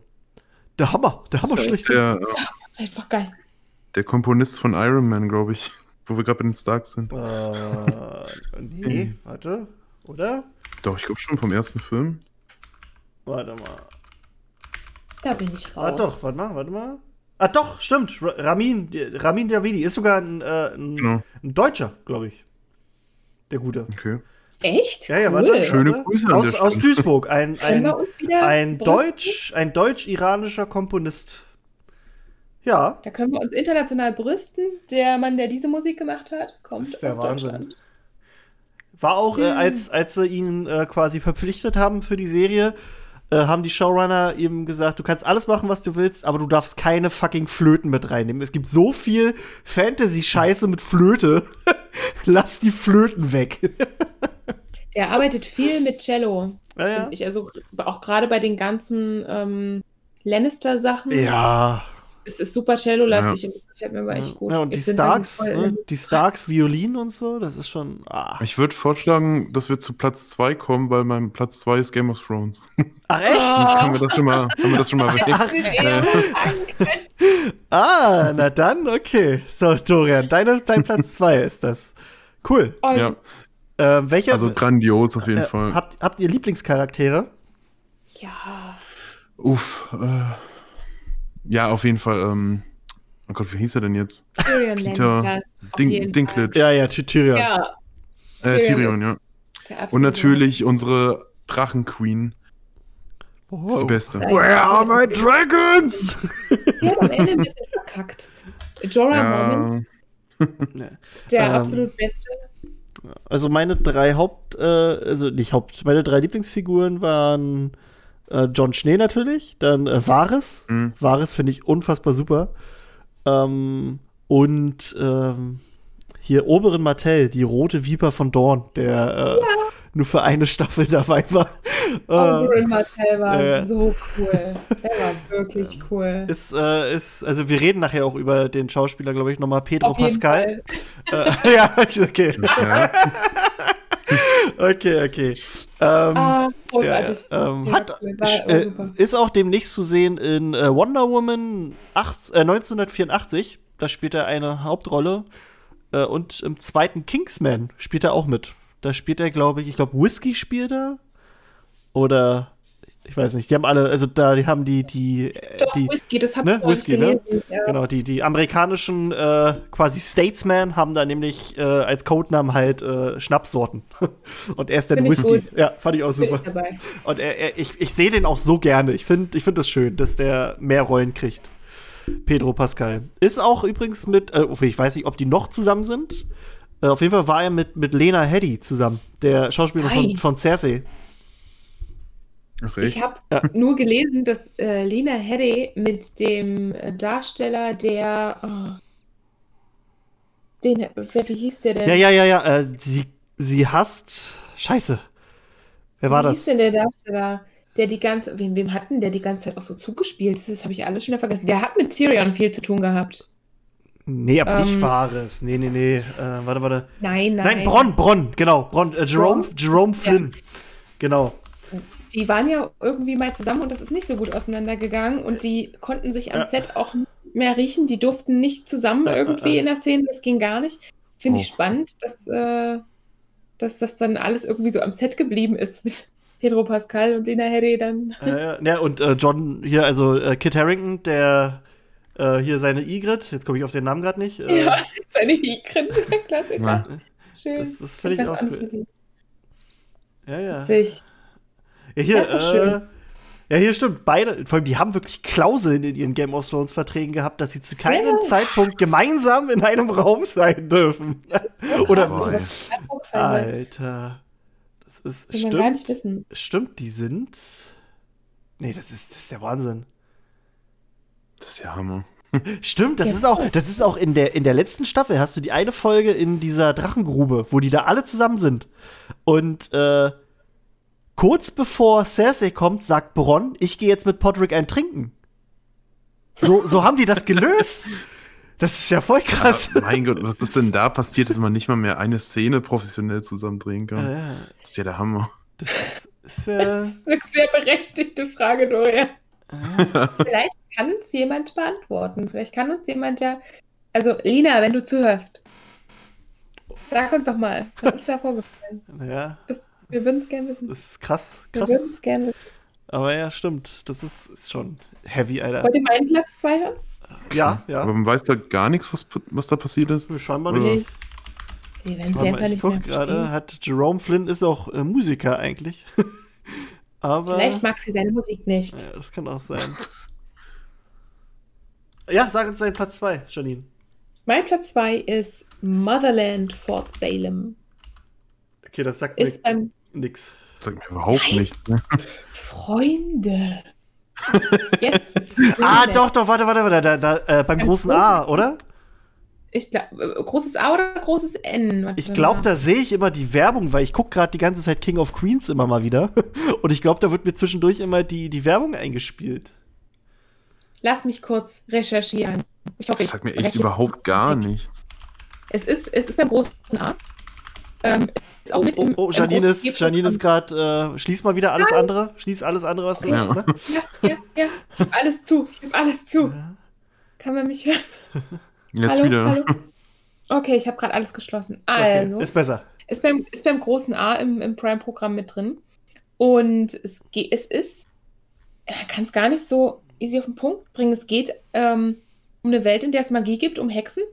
Der Hammer, der Hammer schlecht. Der, äh, einfach geil. der Komponist von Iron Man, glaube ich, wo wir gerade bei den Starks sind. Äh, nee, warte, oder? Doch, ich glaube schon vom ersten Film. Warte mal. Da bin ich Ah, raus. doch, warte mal, warte mal. Ah, doch, stimmt. Ra- Ramin, Ramin Davidi ist sogar ein, äh, ein, Genau. ein Deutscher, glaube ich. Der Gute. Okay. Echt? Ja, ja, cool. warte. Schöne. Grüße an aus, aus. Duisburg. Ein, ein, ein? Deutsch, ein deutsch-iranischer Komponist. Ja, Da können wir uns international brüsten. Der Mann, der diese Musik gemacht hat, kommt Das ist der aus Wahnsinn. Deutschland. war auch, äh, als, als sie ihn äh, quasi verpflichtet haben für die Serie, äh, haben die Showrunner ihm gesagt, du kannst alles machen, was du willst, aber du darfst keine fucking Flöten mit reinnehmen. Es gibt so viel Fantasy-Scheiße mit Flöte. Lass die Flöten weg. Der arbeitet viel mit Cello. Ja, ja. Ich, also auch gerade bei den ganzen ähm, Lannister-Sachen. Ja. Es ist super Cello-lastig und das gefällt mir aber echt gut. Ja, und die Jetzt Starks, voll ne, die Starks Violin und so, das ist schon. Ah. Ich würde vorschlagen, dass wir zu Platz 2 kommen, weil mein Platz 2 ist Game of Thrones. Ach echt? Ah. haben wir das schon mal, haben wir das schon mal weg. Ja. Ah, na dann, okay. So, Dorian, deine, dein Platz 2 ist das. Cool. Und Ja, Äh, welcher also grandios auf jeden äh, Fall. habt, habt ihr Lieblingscharaktere? ja, Uff. Äh, ja, auf jeden Fall. Ähm, oh Gott, wie hieß er denn jetzt? Tyrion Peter Ding, Dinklage. Ja, ja, Ty- Tyrion. Ja, Äh, Tyrion Tyrion, ja. Und natürlich unsere Drachenqueen. Das ist Oh. die beste. Where are my dragons? Die hat am Ende ein bisschen verkackt. Jorah Mormont, Ja, der Ähm, absolut beste. Also meine drei Haupt, äh, also nicht Haupt, meine drei Lieblingsfiguren waren äh, John Schnee natürlich, dann äh, Varys. Mhm. Varys finde ich unfassbar super. Ähm, und ähm, hier Oberin Martell, die rote Viper von Dorn, der äh, nur für eine Staffel dabei war. Oberyn Martell war äh, so cool. Der war wirklich cool. ist, äh, ist, also wir reden nachher auch über den Schauspieler, glaube ich, nochmal Pedro Auf jeden Pascal. Fall. Äh, ja, okay. ja. Okay, okay. Ähm, Ah, ja. Ähm, hat, äh, ist auch demnächst zu sehen in äh, Wonder Woman 8, äh, 1984. Da spielt er eine Hauptrolle. Äh, und im zweiten Kingsman spielt er auch mit. Da spielt er, glaube ich, ich glaube, Whiskey spielt er. Oder ich weiß nicht. Die haben alle, also da die haben die, die, äh, Doch, die Whisky, das hab ne, Whisky, ne? gelesen. Ja. Genau, die, die amerikanischen äh, quasi Statesmen haben da nämlich äh, als Codenamen halt äh, Schnapssorten. Und er ist dann Whisky. Ja, fand ich auch super. ich. Und er, er, ich, ich sehe den auch so gerne. Ich finde ich find das schön, dass der mehr Rollen kriegt. Pedro Pascal. Ist auch übrigens mit, äh, ich weiß nicht, ob die noch zusammen sind. Äh, auf jeden Fall war er mit, mit Lena Headey zusammen, der Schauspielerin von, von Cersei. Echt? Ich habe Ja. nur gelesen, dass äh, Lena Headey mit dem äh, Darsteller, der. Oh, Den, wer, wie hieß der denn? Ja, ja, ja, ja. Äh, sie, sie hasst. Scheiße. Wer war wie das? hieß denn der Darsteller, der die ganze, wem, wem hat denn der die ganze Zeit auch so zugespielt? Das habe ich alles schon wieder vergessen. Der hat mit Tyrion viel zu tun gehabt. Nee, aber nicht Ähm. Wahres. Nee, nee, nee. Äh, warte, warte. Nein, nein. Nein, Bronn, Bronn, genau. Bronn, äh, Jerome, Bronn? Jerome Flynn. Genau. Die waren ja irgendwie mal zusammen und das ist nicht so gut auseinandergegangen und die konnten sich am Ja. Set auch nicht mehr riechen. Die durften nicht zusammen Ja, irgendwie ja. in der Szene. Das ging gar nicht. Finde ich Oh. spannend, dass, äh, dass das dann alles irgendwie so am Set geblieben ist mit Pedro Pascal und Lena Headey dann. Ja, und äh, John hier, also äh, Kit Harrington, der äh, hier seine Igrit, jetzt komme ich auf den Namen gerade nicht. Äh, Ja, seine Hikrin, der Klassiker. Ja. Schön. Das, das finde ich ich, auch auch nicht, cool. wie sie Ja, ja. sich. Ja, hier, Ja, ist doch äh, schön. ja, hier stimmt. Beide, vor allem, die haben wirklich Klauseln in ihren Game of Thrones Verträgen gehabt, dass sie zu keinem Ja. Zeitpunkt gemeinsam in einem Raum sein dürfen. Oder das. Alter. Das ist, Will man gar nicht stimmt. wissen. Stimmt, die sind. Nee, das ist, das ist der Wahnsinn. Das ist ja Hammer. Stimmt, das Ja. ist auch, das ist auch in der, in der letzten Staffel, hast du die eine Folge in dieser Drachengrube, wo die da alle zusammen sind. Und äh, kurz bevor Cersei kommt, sagt Bronn, ich gehe jetzt mit Podrick ein Trinken. So, so haben die das gelöst. Das ist ja voll krass. Aber mein Gott, was ist denn da passiert, dass man nicht mal mehr eine Szene professionell zusammendrehen kann? Ja, ja, Das ist ja der Hammer. das ist, ist, Das äh, ist eine sehr berechtigte Frage, Dorian. Vielleicht kann uns jemand beantworten. Vielleicht kann uns jemand ja. Also, Lina, wenn du zuhörst, sag uns doch mal, was ist da vorgefallen? ja, Das, wir würden es gerne wissen. das ist krass, Wir krass. würden es gerne wissen. Aber ja, stimmt. Das ist, ist schon heavy, Alter. Wollt ihr meinen Platz 2 hören? Ja, ja. Aber man weiß da gar nichts, was, was da passiert ist. Scheinbar Oder? nicht. Die werden sie einfach nicht guck mehr gerade, hat Jerome Flynn ist auch äh, Musiker eigentlich. Aber Vielleicht mag sie seine Musik nicht. ja, das kann auch sein. ja, sag uns deinen Platz 2, Janine. Mein Platz 2 ist Motherland Fort Salem. Okay, das sagt Ist mir beim nix. Das sagt mir überhaupt nichts. Ne? Freunde. Jetzt. Ah, doch, doch, warte, warte, warte, da, da, äh, beim Beim großen großen- A, oder? Ich glaub, äh, großes A oder großes N? Warte Ich glaube, da sehe ich immer die Werbung, weil ich gucke gerade die ganze Zeit King of Queens immer mal wieder. Und ich glaube, da wird mir zwischendurch immer die, die Werbung eingespielt. Lass mich kurz recherchieren. Ich hoffe, Das ich sagt mir echt überhaupt gar nichts. Es ist, es ist beim großen A. Ähm, ist auch Oh, mit oh, oh im Janine ist. Janine ist gerade, äh, schließ mal wieder alles andere. Schließ alles andere, was du Ja. ne? Ja, ja, ja. Ich habe alles zu. Ich habe alles zu. Ja. Kann man mich hören? Jetzt hallo, wieder. hallo. Okay, ich habe gerade alles geschlossen. Okay, Also, ist besser. ist, beim, ist beim großen A im, im Prime-Programm mit drin. Und es, es ist, kann es gar nicht so easy auf den Punkt bringen. Es geht ähm, um eine Welt, in der es Magie gibt, um Hexen.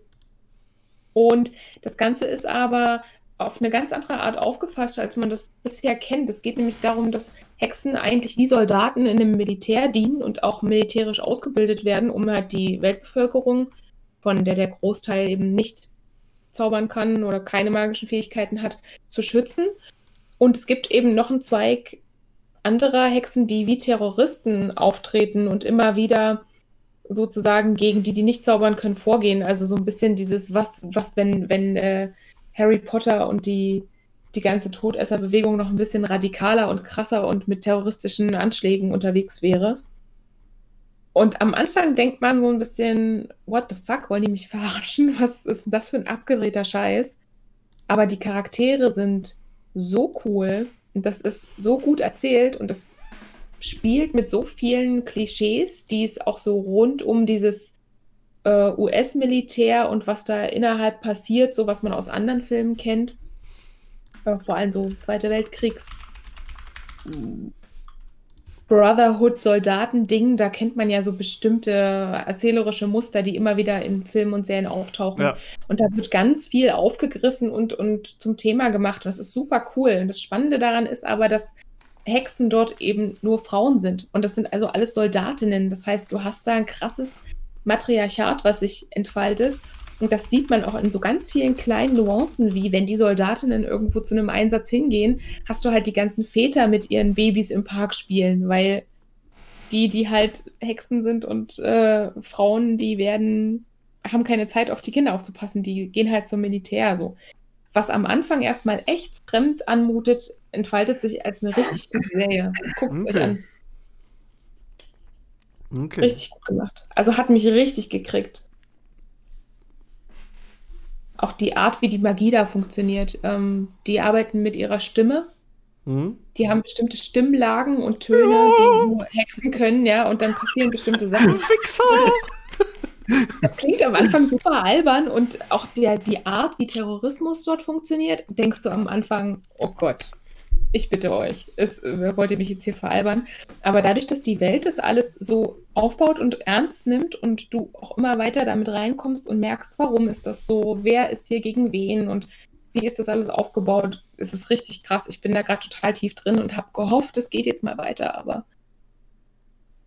Und das Ganze ist aber auf eine ganz andere Art aufgefasst, als man das bisher kennt. Es geht nämlich darum, dass Hexen eigentlich wie Soldaten in einem Militär dienen und auch militärisch ausgebildet werden, um halt die Weltbevölkerung, von der der Großteil eben nicht zaubern kann oder keine magischen Fähigkeiten hat, zu schützen. Und es gibt eben noch einen Zweig anderer Hexen, die wie Terroristen auftreten und immer wieder sozusagen gegen die, die nicht zaubern können, vorgehen. Also so ein bisschen dieses, was, was wenn, wenn äh, Harry Potter und die, die ganze Todesserbewegung noch ein bisschen radikaler und krasser und mit terroristischen Anschlägen unterwegs wäre. Und am Anfang denkt man so ein bisschen, what the fuck, wollen die mich verarschen? Was ist denn das für ein abgedrehter Scheiß? Aber die Charaktere sind so cool und das ist so gut erzählt und das spielt mit so vielen Klischees, die es auch so rund um dieses äh, US-Militär und was da innerhalb passiert, so was man aus anderen Filmen kennt. Äh, vor allem so Zweite Weltkriegs. Brotherhood-Soldaten-Ding, da kennt man ja so bestimmte erzählerische Muster, die immer wieder in Filmen und Serien auftauchen. Ja. Und da wird ganz viel aufgegriffen und, und zum Thema gemacht. Und das ist super cool. Und das Spannende daran ist aber, dass Hexen dort eben nur Frauen sind. Und das sind also alles Soldatinnen. Das heißt, du hast da ein krasses Matriarchat, was sich entfaltet. Und das sieht man auch in so ganz vielen kleinen Nuancen, wie wenn die Soldatinnen irgendwo zu einem Einsatz hingehen, hast du halt die ganzen Väter mit ihren Babys im Park spielen, weil die, die halt Hexen sind und äh, Frauen, die werden haben keine Zeit, auf die Kinder aufzupassen. Die gehen halt zum Militär. So. Was am Anfang erstmal echt fremd anmutet, entfaltet sich als eine richtig gute Serie. Guckt es Okay. euch an. Okay. Richtig gut gemacht. Also hat mich richtig gekriegt. Auch die Art, wie die Magie da funktioniert. Ähm, die arbeiten mit ihrer Stimme. Mhm. Die haben bestimmte Stimmlagen und Töne, die nur Hexen können, ja, und dann passieren bestimmte Sachen. Fixer! Das klingt am Anfang super albern und auch der, die Art, wie Terrorismus dort funktioniert, denkst du am Anfang, oh Gott, ich bitte euch, es, äh, wollt ihr mich jetzt hier veralbern? Aber dadurch, dass die Welt das alles so aufbaut und ernst nimmt und du auch immer weiter damit reinkommst und merkst, warum ist das so, wer ist hier gegen wen und wie ist das alles aufgebaut, ist es richtig krass. Ich bin da gerade total tief drin und habe gehofft, es geht jetzt mal weiter, aber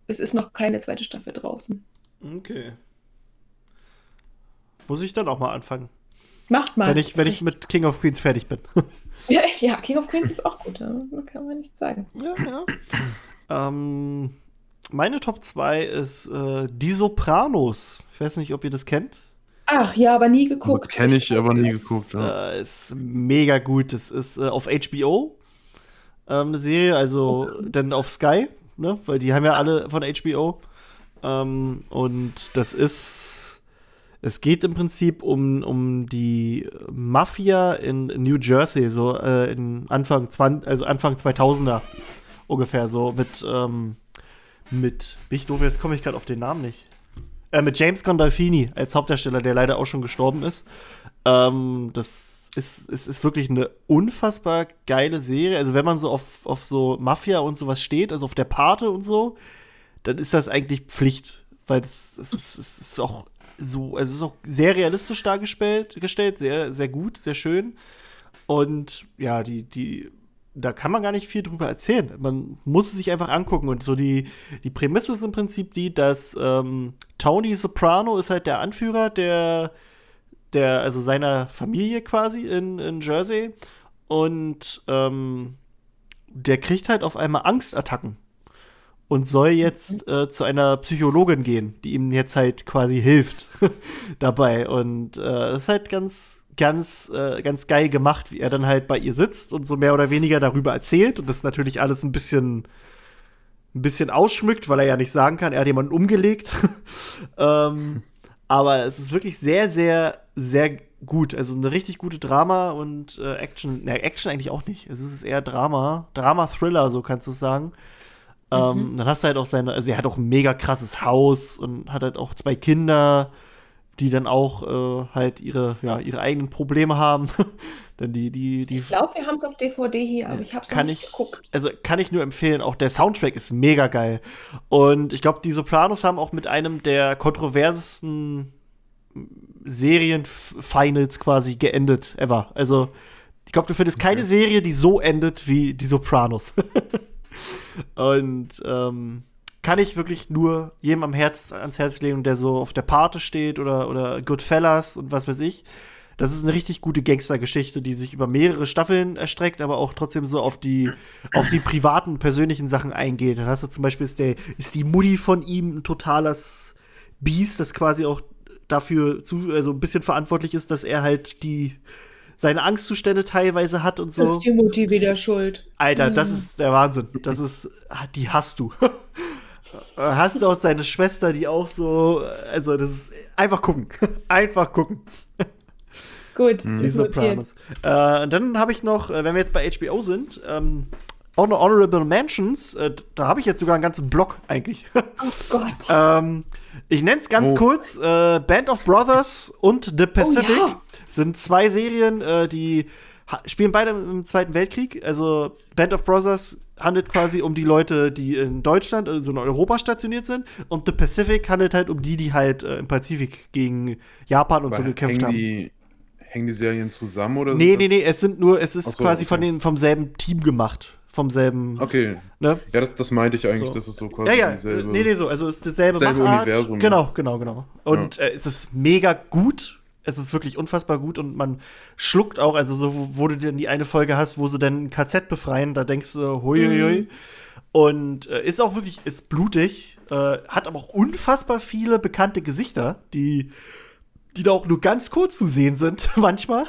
es ist noch keine zweite Staffel draußen. Okay. Muss ich dann auch mal anfangen. Macht mal. wenn ich, wenn ich mit King of Queens fertig bin. Ja, ja, King of Queens ist auch gut, kann man nichts sagen. ja, ja. ähm, meine Top 2 ist äh, Die Sopranos. Ich weiß nicht, ob ihr das kennt. Ach ja, aber nie geguckt. Kenne ich, aber nie Ist, geguckt. Ja. Äh, ist mega gut. Das ist äh, auf HBO ähm, eine Serie, also dann auf Sky, ne? Weil die haben ja alle von HBO. Ähm, und das ist. Es geht im Prinzip um, um die Mafia in New Jersey, so äh, in Anfang 20, also Anfang 2000er ungefähr, so mit, ähm, mit, bin ich doof, jetzt komme ich gerade auf den Namen nicht. Äh, mit James Gandolfini als Hauptdarsteller, der leider auch schon gestorben ist. Ähm, das ist, ist, ist wirklich eine unfassbar geile Serie. Also, wenn man so auf, auf so Mafia und sowas steht, also auf der Pate und so, dann ist das eigentlich Pflicht. Weil das, das, ist, das ist auch so, also es ist auch sehr realistisch dargestellt, gestellt, sehr, sehr gut, sehr schön. Und ja, die, die, da kann man gar nicht viel drüber erzählen. Man muss es sich einfach angucken. Und so die, die Prämisse ist im Prinzip die, dass ähm, Tony Soprano ist halt der Anführer der, der, also seiner Familie quasi in, in Jersey. Und ähm, der kriegt halt auf einmal Angstattacken und soll jetzt äh, zu einer Psychologin gehen, die ihm jetzt halt quasi hilft dabei. Und äh, das ist halt ganz, ganz, äh, ganz geil gemacht, wie er dann halt bei ihr sitzt und so mehr oder weniger darüber erzählt und das natürlich alles ein bisschen, ein bisschen ausschmückt, weil er ja nicht sagen kann, er hat jemanden umgelegt. ähm, aber es ist wirklich sehr, sehr, sehr gut. Also eine richtig gute Drama und äh, Action. Ne, Action eigentlich auch nicht. Es ist eher Drama. Drama-Thriller, so kannst du es sagen. Ähm, dann hast du halt auch seine, also er hat auch ein mega krasses Haus und hat halt auch zwei Kinder, die dann auch äh, halt ihre, ja, ihre eigenen Probleme haben. dann die, die, die Ich glaube, wir haben es auf DVD hier, aber ich habe es nicht ich, geguckt. also kann ich nur empfehlen. Auch der Soundtrack ist mega geil. Und ich glaube, die Sopranos haben auch mit einem der kontroversesten Serienfinals quasi geendet ever. Also ich glaube, du findest keine Serie, die so endet wie die Sopranos. Und ähm, kann ich wirklich nur jedem am Herz, ans Herz legen, der so auf der Pate steht oder, oder Goodfellas und was weiß ich. Das ist eine richtig gute Gangstergeschichte, die sich über mehrere Staffeln erstreckt, aber auch trotzdem so auf die, auf die privaten, persönlichen Sachen eingeht. Dann hast du zum Beispiel, ist, der, ist die Mutti von ihm ein totales Biest, das quasi auch dafür zu, also ein bisschen verantwortlich ist, dass er halt die seine Angstzustände teilweise hat und so. Ist die Mutti wieder schuld? Alter, das Mhm. ist der Wahnsinn. Das ist, die hast du. hast du auch seine Schwester, die auch so, also das ist, einfach gucken. einfach gucken. Gut, Die ist notiert. Sopranos. Äh, und dann habe ich noch, äh, wenn wir jetzt bei HBO sind, ähm, auch noch Honorable Mentions. Äh, da habe ich jetzt sogar einen ganzen Blog eigentlich. Oh Gott. ähm, ich nenne es ganz Oh. kurz: äh, Band of Brothers und The Pacific Oh, ja. Sind zwei Serien, äh, die spielen beide im Zweiten Weltkrieg. Also Band of Brothers handelt quasi um die Leute, die in Deutschland, also in Europa stationiert sind. Und The Pacific handelt halt um die, die halt äh, im Pazifik gegen Japan und so Aber gekämpft hängen haben. die, hängen die Serien zusammen oder Nee, nee, nee, es sind nur, es ist so, quasi okay. von den, vom selben Team gemacht. Vom selben, Okay, ne? ja, das, das meinte ich eigentlich, So. das ist so quasi Ja, ja, dieselbe. nee, nee, so, also es ist dasselbe Selbe Machart. Universum? Genau, genau, genau. Und äh, es ist mega gut. Es ist wirklich unfassbar gut und man schluckt auch, also so, wo, du dann die eine Folge hast, wo sie dann ein KZ befreien, da denkst du, huiuiui. Mhm. Und äh, ist auch wirklich, ist blutig, äh, hat aber auch unfassbar viele bekannte Gesichter, die die da auch nur ganz kurz zu sehen sind, manchmal,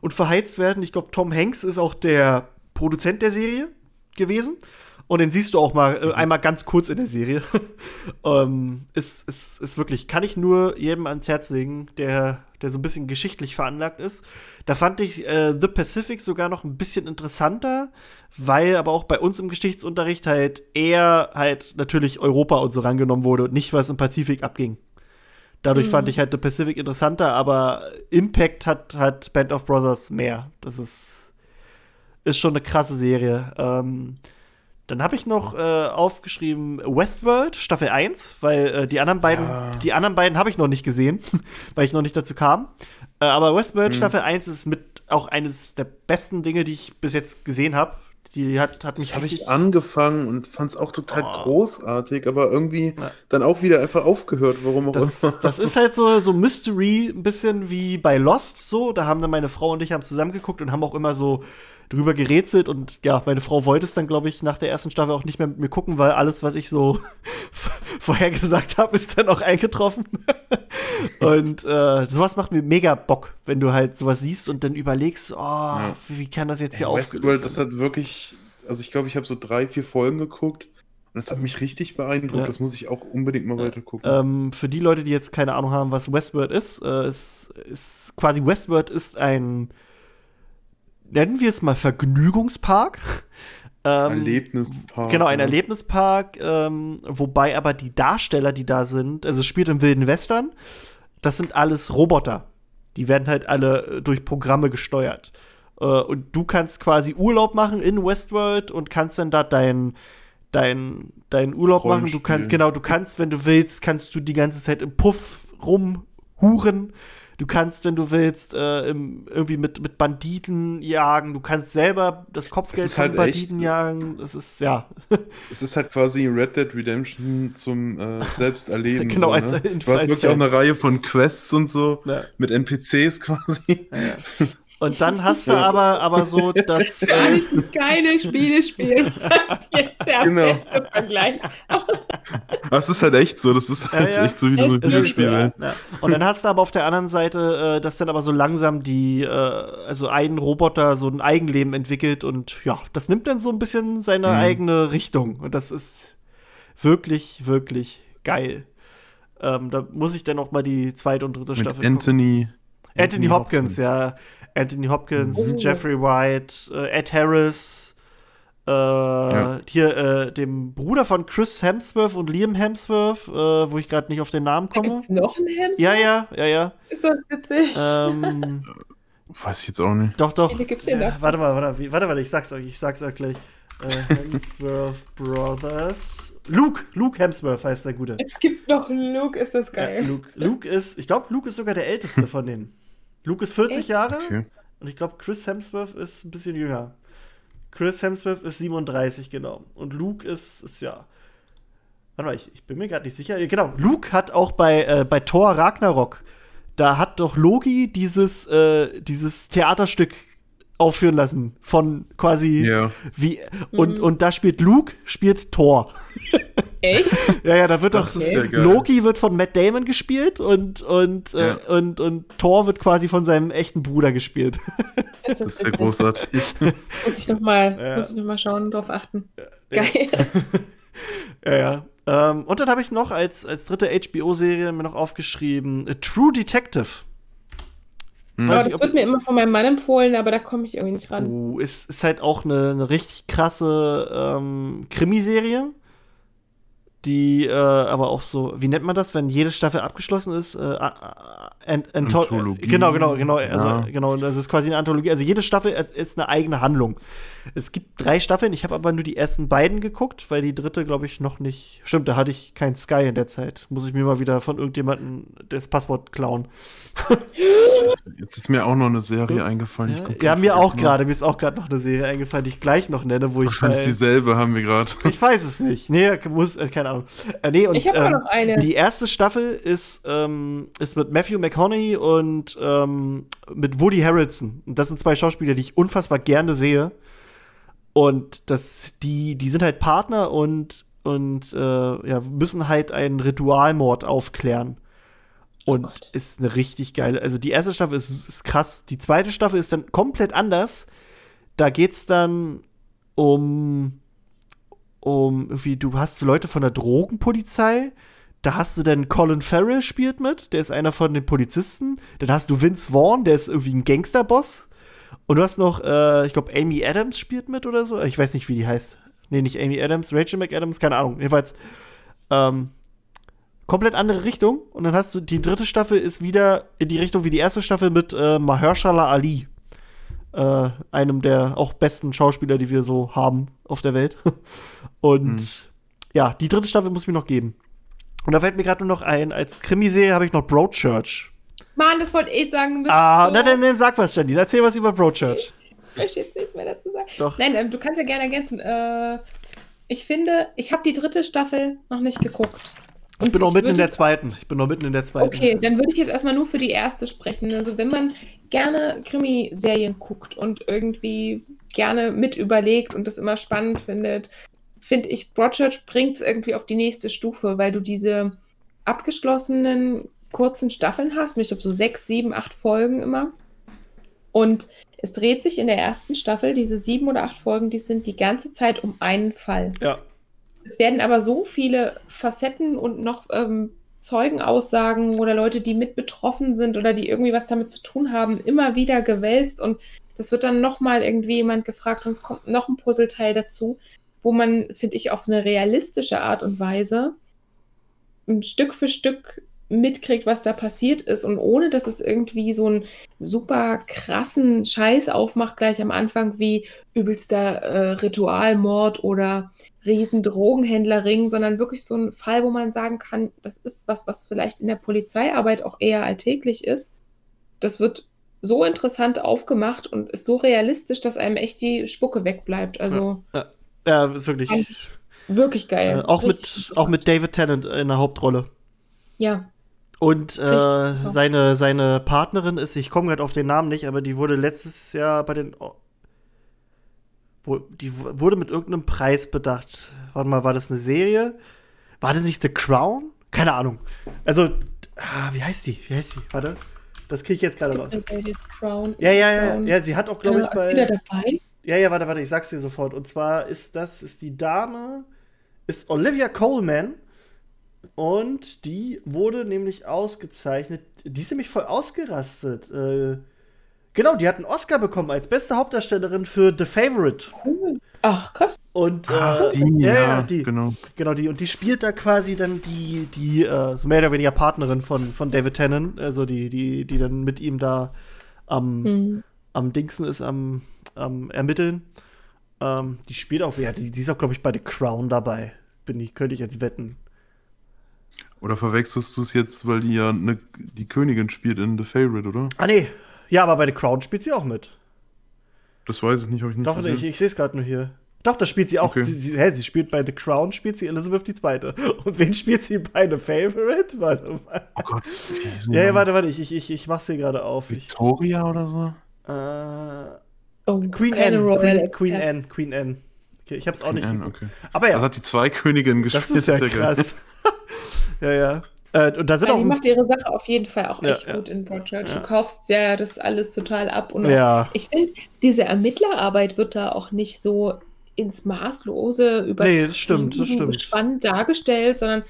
und verheizt werden. Ich glaube, Tom Hanks ist auch der Produzent der Serie gewesen. Und den siehst du auch mal äh, einmal ganz kurz in der Serie. ähm, ist, ist, ist wirklich, kann ich nur jedem ans Herz legen, der, der so ein bisschen geschichtlich veranlagt ist. Da fand ich äh, The Pacific sogar noch ein bisschen interessanter, weil aber auch bei uns im Geschichtsunterricht halt eher halt natürlich Europa und so rangenommen wurde und nicht was im Pazifik abging. Dadurch mhm. fand ich halt The Pacific interessanter, aber Impact hat, hat Band of Brothers mehr. Das ist, ist schon eine krasse Serie. Ähm, dann habe ich noch äh, aufgeschrieben Westworld Staffel 1, weil äh, die anderen beiden, ja. die anderen beiden habe ich noch nicht gesehen, weil ich noch nicht dazu kam. Äh, aber Westworld mhm. Staffel 1 ist mit auch eines der besten Dinge, die ich bis jetzt gesehen habe. Die hat, hat mich. Habe ich angefangen und fand es auch total oh. großartig, aber irgendwie ja. dann auch wieder einfach aufgehört, warum auch das, immer. Das ist halt so, so Mystery, ein bisschen wie bei Lost so. Da haben dann meine Frau und ich haben zusammengeguckt und haben auch immer so drüber gerätselt und ja, meine Frau wollte es dann, glaube ich, nach der ersten Staffel auch nicht mehr mit mir gucken, weil alles, was ich so vorher gesagt habe, ist dann auch eingetroffen. und äh, sowas macht mir mega Bock, wenn du halt sowas siehst und dann überlegst, oh, ja. wie, kann das jetzt hier aufgelöst Westworld, das hat wirklich, also ich glaube, ich habe so drei, vier Folgen geguckt. Und das hat mich richtig beeindruckt. Ja. Das muss ich auch unbedingt mal weiter gucken. Ähm, für die Leute, die jetzt keine Ahnung haben, was Westworld ist, äh, ist, ist quasi Westworld ist ein nennen wir es mal Vergnügungspark. Ähm, Erlebnispark. Genau, ein ja. Erlebnispark, ähm, wobei aber die Darsteller, die da sind, also es spielt im Wilden Western, das sind alles Roboter. Die werden halt alle äh, durch Programme gesteuert. Äh, und du kannst quasi Urlaub machen in Westworld und kannst dann da dein, dein, dein Urlaub machen. Du kannst, genau, du kannst, wenn du willst, kannst du die ganze Zeit im Puff rumhuren. Du kannst, wenn du willst, äh, im, irgendwie mit, mit Banditen jagen. Du kannst selber das Kopfgeld von halt Banditen echt, jagen. Das ist, ja. Es ist halt quasi Red Dead Redemption zum äh, Selbsterleben. genau, so, als ne? Du hast wirklich auch eine Reihe von Quests und so. Ja. Mit NPCs quasi. Ja, ja. Und dann hast du aber, aber so das. Äh, geile Spiele spielen. Jetzt der genau. beste Vergleich. Das ist halt echt so. Das ist halt ja, ja. echt so wie so ein Videospiel. Ja. Und dann hast du aber auf der anderen Seite, äh, dass dann aber so langsam die, äh, also ein Roboter so ein Eigenleben entwickelt und ja, das nimmt dann so ein bisschen seine mhm. eigene Richtung. Und das ist wirklich, wirklich geil. Ähm, da muss ich dann noch mal die zweite und dritte Mit Staffel Anthony. Gucken. Anthony Hopkins, Hopkins, ja. Anthony Hopkins, oh. Jeffrey Wright, äh, Ed Harris, äh, ja. hier äh, dem Bruder von Chris Hemsworth und Liam Hemsworth, äh, wo ich gerade nicht auf den Namen komme. Gibt's noch einen Hemsworth? Ja, ja, ja, ja. Ist das witzig? Ähm, Weiß ich jetzt auch nicht. Doch, doch. Gibt's den ja, warte mal, warte, warte, warte, ich sag's euch, ich sag's euch gleich. Äh, Hemsworth Brothers. Luke, Luke Hemsworth heißt der Gute. Es gibt noch Luke, ist das geil. Ja, Luke, Luke ist, ich glaube, Luke ist sogar der älteste von denen. Luke ist 40 Echt? Jahre okay. und ich glaube, Chris Hemsworth ist ein bisschen jünger. Chris Hemsworth ist 37, genau. Und Luke ist, ist ja. Warte mal, ich, ich bin mir gerade nicht sicher. Genau, Luke hat auch bei, äh, bei Thor Ragnarok, da hat doch Loki dieses, äh, dieses Theaterstück aufführen lassen von quasi ja. wie und mhm. und da spielt Luke spielt Thor. Echt? ja, ja, da wird das doch ja Loki wird von Matt Damon gespielt und und äh, ja. äh, und und Thor wird quasi von seinem echten Bruder gespielt. das ist sehr großartig. muss ich noch mal ja. muss ich noch mal schauen, drauf achten. Geil. ja, ja. Ähm, und dann habe ich noch als, als dritte HBO-Serie mir noch aufgeschrieben A True Detective. Mhm. Aber das wird mir immer von meinem Mann empfohlen, aber da komme ich irgendwie nicht ran. Uh, ist, ist halt auch eine, eine richtig krasse ähm, Krimiserie die äh, aber auch so, wie nennt man das, wenn jede Staffel abgeschlossen ist? Äh, Ant Anthologie. Genau, genau, genau. Also, ja. genau, das ist quasi eine Anthologie. Also jede Staffel ist eine eigene Handlung. Es gibt drei Staffeln. Ich habe aber nur die ersten beiden geguckt, weil die dritte, glaube ich, noch nicht. Stimmt, da hatte ich kein Sky in der Zeit. Muss ich mir mal wieder von irgendjemandem das Passwort klauen. Jetzt ist mir auch noch eine Serie ja. eingefallen. Ja, ja mir auch gerade. Mir ist auch gerade noch eine Serie eingefallen, die ich gleich noch nenne, wo ich. Wahrscheinlich dieselbe haben wir gerade. Ich weiß es nicht. Nee, muss, äh, keine Ahnung. Äh, nee, und, ich habe ähm, noch eine. Die erste Staffel ist, ähm, ist mit Matthew McConaughey und ähm, mit Woody Harrelson. Und das sind zwei Schauspieler, die ich unfassbar gerne sehe. Und das, die, die sind halt Partner und, und äh, ja, müssen halt einen Ritualmord aufklären. Und Gott. ist eine richtig geile. Also die erste Staffel ist, ist krass. Die zweite Staffel ist dann komplett anders. Da geht's dann um, um irgendwie, du hast Leute von der Drogenpolizei. Da hast du dann Colin Farrell spielt mit, der ist einer von den Polizisten. Dann hast du Vince Vaughn, der ist irgendwie ein Gangsterboss. Und du hast noch, äh, ich glaube, Amy Adams spielt mit oder so. Ich weiß nicht, wie die heißt. Nee, nicht Amy Adams, Rachel McAdams, keine Ahnung. Jedenfalls, ähm, komplett andere Richtung. Und dann hast du, die dritte Staffel ist wieder in die Richtung wie die erste Staffel mit äh, Mahershala Ali. Äh, einem der auch besten Schauspieler, die wir so haben auf der Welt. Und Hm. ja, die dritte Staffel muss mir noch geben. Und da fällt mir gerade nur noch ein, als Krimiserie habe ich noch Broadchurch. Mann, das wollte ich sagen. Ah, na dann, dann sag was, Janine. Erzähl was über Broadchurch. Ich möchte jetzt nichts mehr dazu sagen. Doch. Nein, ähm, du kannst ja gerne ergänzen. Äh, ich finde, ich habe die dritte Staffel noch nicht geguckt. Ich bin noch mitten in der zweiten. Ich bin noch mitten in der zweiten. Okay, dann würde ich jetzt erstmal nur für die erste sprechen. Also wenn man gerne Krimiserien guckt und irgendwie gerne mit überlegt und das immer spannend findet, finde ich, Broadchurch bringt es irgendwie auf die nächste Stufe, weil du diese abgeschlossenen kurzen Staffeln hast, ich glaube so sechs, sieben, acht Folgen immer. Und es dreht sich in der ersten Staffel, diese sieben oder acht Folgen, die sind die ganze Zeit um einen Fall. Ja. Es werden aber so viele Facetten und noch ähm, Zeugenaussagen oder Leute, die mit betroffen sind oder die irgendwie was damit zu tun haben, immer wieder gewälzt und das wird dann nochmal irgendwie jemand gefragt und es kommt noch ein Puzzleteil dazu, wo man, finde ich, auf eine realistische Art und Weise ein Stück für Stück mitkriegt, was da passiert ist und ohne, dass es irgendwie so einen super krassen Scheiß aufmacht gleich am Anfang wie übelster äh, Ritualmord oder riesen Drogenhändlerring, sondern wirklich so ein Fall, wo man sagen kann, das ist was, was vielleicht in der Polizeiarbeit auch eher alltäglich ist. Das wird so interessant aufgemacht und ist so realistisch, dass einem echt die Spucke wegbleibt. Also Ja, ist wirklich. fand ich wirklich geil. Äh, auch, Richtig mit, auch mit David Tennant in der Hauptrolle. Ja, Und äh, Richtig seine, seine Partnerin ist, ich komme gerade auf den Namen nicht, aber die wurde letztes Jahr bei den. Oh, wo, die wurde mit irgendeinem Preis bedacht. Warte mal, war das eine Serie? War das nicht The Crown? Keine Ahnung. Also, ah, wie heißt die? Wie heißt die? Warte. Das kriege ich jetzt gerade raus. Crown. Ja, ja, ja. Ja, sie hat auch, glaube ich, Äh, wieder bei. dabei? Ja, ja, warte, warte, ich sag's dir sofort. Und zwar ist das, ist die Dame, ist Olivia Coleman. Und die wurde nämlich ausgezeichnet. Die ist nämlich voll ausgerastet. Äh, genau, die hat einen Oscar bekommen als beste Hauptdarstellerin für The Favorite. Cool. Ach, krass. Und äh, Ach, die, ja, ja, die. genau. Genau, die. Und die spielt da quasi dann die, die äh, so mehr oder weniger Partnerin von, von David Tennant. Also die, die, die dann mit ihm da am, Hm. am Dingsen ist, am, am Ermitteln. Ähm, die spielt auch, ja, die, die ist auch, glaube ich, bei The Crown dabei. Bin ich, könnte ich jetzt wetten. Oder verwechselst du es jetzt, weil die ja ne, die Königin spielt in The Favorite, oder? Ah, nee. Ja, aber bei The Crown spielt sie auch mit. Das weiß ich nicht, habe ich nicht Doch, gesehen. ich, ich sehe es gerade nur hier. Doch, da spielt sie auch. Okay. Sie, sie, hä, sie spielt bei The Crown, spielt sie Elizabeth II. Und wen spielt sie bei The Favorite? Warte mal. Oh Gott. Ja, ja, warte, warte, ich, ich, ich, ich mach's hier gerade auf. Ich, Victoria oder so? äh, Oh, Queen Anne. Royal Queen, Queen. Anne. Queen Anne. Okay, ich hab's auch nicht. Anne, okay. Aber ja, Also hat die zwei Königinnen das gespielt. ist ja geil. krass. Ja, ja. Äh, und da sind auch. die macht ihre Sache auf jeden Fall auch Ja, echt ja. gut in Broadchurch. Ja. Du kaufst ja das alles total ab. Und auch, ja. ich finde, diese Ermittlerarbeit wird da auch nicht so ins Maßlose übertrieben Nee, das stimmt, das stimmt. spannend dargestellt, sondern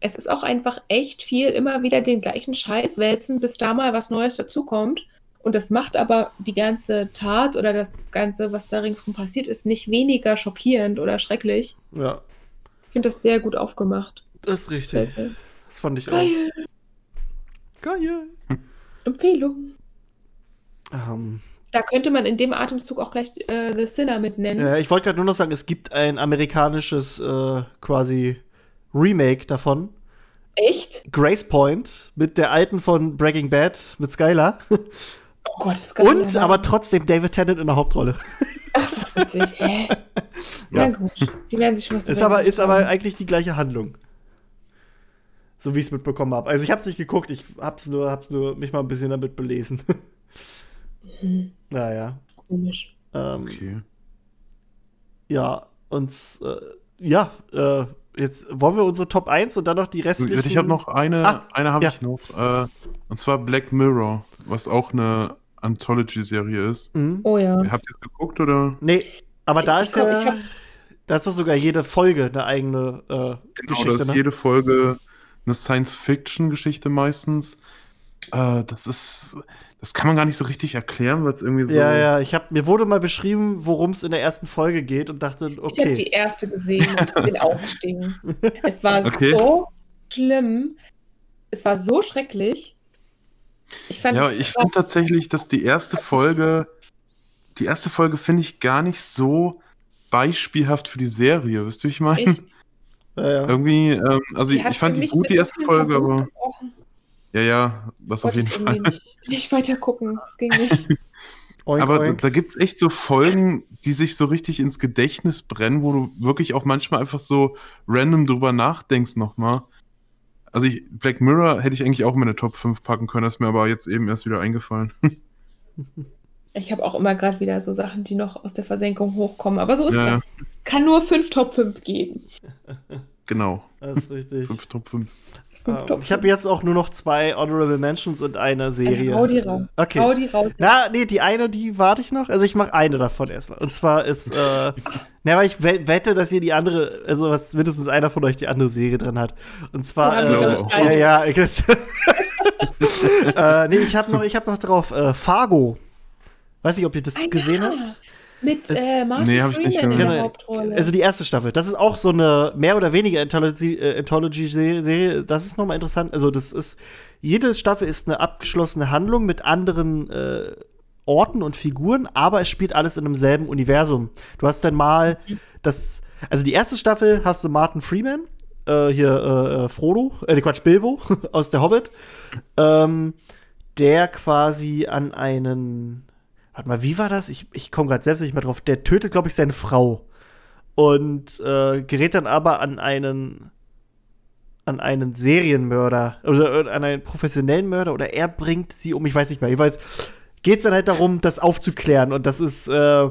es ist auch einfach echt viel immer wieder den gleichen Scheiß wälzen, bis da mal was Neues dazukommt. Und das macht aber die ganze Tat oder das Ganze, was da ringsrum passiert ist, nicht weniger schockierend oder schrecklich. Ja, Ich finde das sehr gut aufgemacht. Das ist richtig. Das fand ich auch. Geil. Geil. Empfehlung. Ähm, Da könnte man in dem Atemzug auch gleich äh, The Sinner mit nennen. äh, ich wollte gerade nur noch sagen, es gibt ein amerikanisches äh, quasi Remake davon. Echt? Grace Point mit der alten von Breaking Bad mit Skylar. Oh Gott, das kann Und ja aber trotzdem David Tennant in der Hauptrolle. Ach, was witzig. Hä? Na gut. Die werden sich schon was Ist aber, ist aber eigentlich die gleiche Handlung. So wie ich es mitbekommen habe. Also ich habe es nicht geguckt, ich hab's nur, hab's nur mich mal ein bisschen damit belesen. Hm, naja. komisch. Ähm, Okay. Ja, und äh, ja, äh, jetzt wollen wir unsere Top 1 und dann noch die restlichen. Ich habe noch eine, Ah, eine habe ja. ich noch. Äh, und zwar Black Mirror, was auch eine Anthology-Serie ist. Mhm. Oh ja. Habt ihr es geguckt oder? Nee, aber da Ich ist glaub, ja. ich hab- da ist doch sogar jede Folge eine eigene äh, Genau, Geschichte, da ist ne? jede Folge eine Science-Fiction-Geschichte meistens. Äh, das ist, das kann man gar nicht so richtig erklären, weil es irgendwie so. Ja, ja, ich hab, mir wurde mal beschrieben, worum es in der ersten Folge geht und dachte, Ich habe okay. die erste gesehen und bin ausgestiegen. Es war Okay. so schlimm. Es war so schrecklich. Ich fand, Ja, ich finde tatsächlich, dass die erste Folge, die erste Folge finde ich gar nicht so beispielhaft für die Serie, wisst ihr, wie ich meine? Ja, ja. Irgendwie, ähm, also die ich, fand die gut, die erste Folge, Tabus aber gebrochen. ja, ja, das auf jeden Fall. nicht, nicht weiter gucken. Es ging nicht. Oink, Aber oink. da gibt es echt so Folgen, die sich so richtig ins Gedächtnis brennen, wo du wirklich auch manchmal einfach so random drüber nachdenkst nochmal. Also ich, Black Mirror hätte ich eigentlich auch in meine Top 5 packen können, das ist mir aber jetzt eben erst wieder eingefallen. Ich habe auch immer gerade wieder so Sachen, die noch aus der Versenkung hochkommen. Aber so ist Ja, das. Kann nur fünf Top 5 geben. genau, Das ist richtig. 5 Top 5. Fünf Ähm, Top ich habe 5. jetzt auch nur noch zwei Honorable Mentions und eine Serie. Hau die raus. Okay. Hau die raus. Na, nee, die eine, die warte ich noch. Also ich mache eine davon erstmal. Und zwar ist, äh, na, weil ich we- wette, dass ihr die andere, also was mindestens einer von euch die andere Serie drin hat. Und zwar, äh, doch ja, ja, ich, äh, nee, ich habe noch, ich habe noch drauf äh, Fargo. Weiß nicht, ob ihr das Ah, gesehen ja. habt. Mit Es- äh, Martin Nee, ich nicht Freeman in gesehen. der Genau. Hauptrolle. Also die erste Staffel. Das ist auch so eine mehr oder weniger äh, Anthology-Serie. Das ist nochmal interessant. Also das ist, jede Staffel ist eine abgeschlossene Handlung mit anderen äh, Orten und Figuren, aber es spielt alles in demselben Universum. Du hast dann mal das, also die erste Staffel hast du Martin Freeman, äh, hier äh, äh, Frodo, äh, Quatsch, Bilbo aus der Hobbit, ähm, der quasi an einen Warte mal, wie war das? Ich, ich komme gerade selbst nicht mehr drauf. Der tötet, glaube ich, seine Frau. Und äh, gerät dann aber an einen an einen Serienmörder oder an einen professionellen Mörder oder er bringt sie um, ich weiß nicht mehr. Jedenfalls geht es dann halt darum, das aufzuklären. Und das ist äh,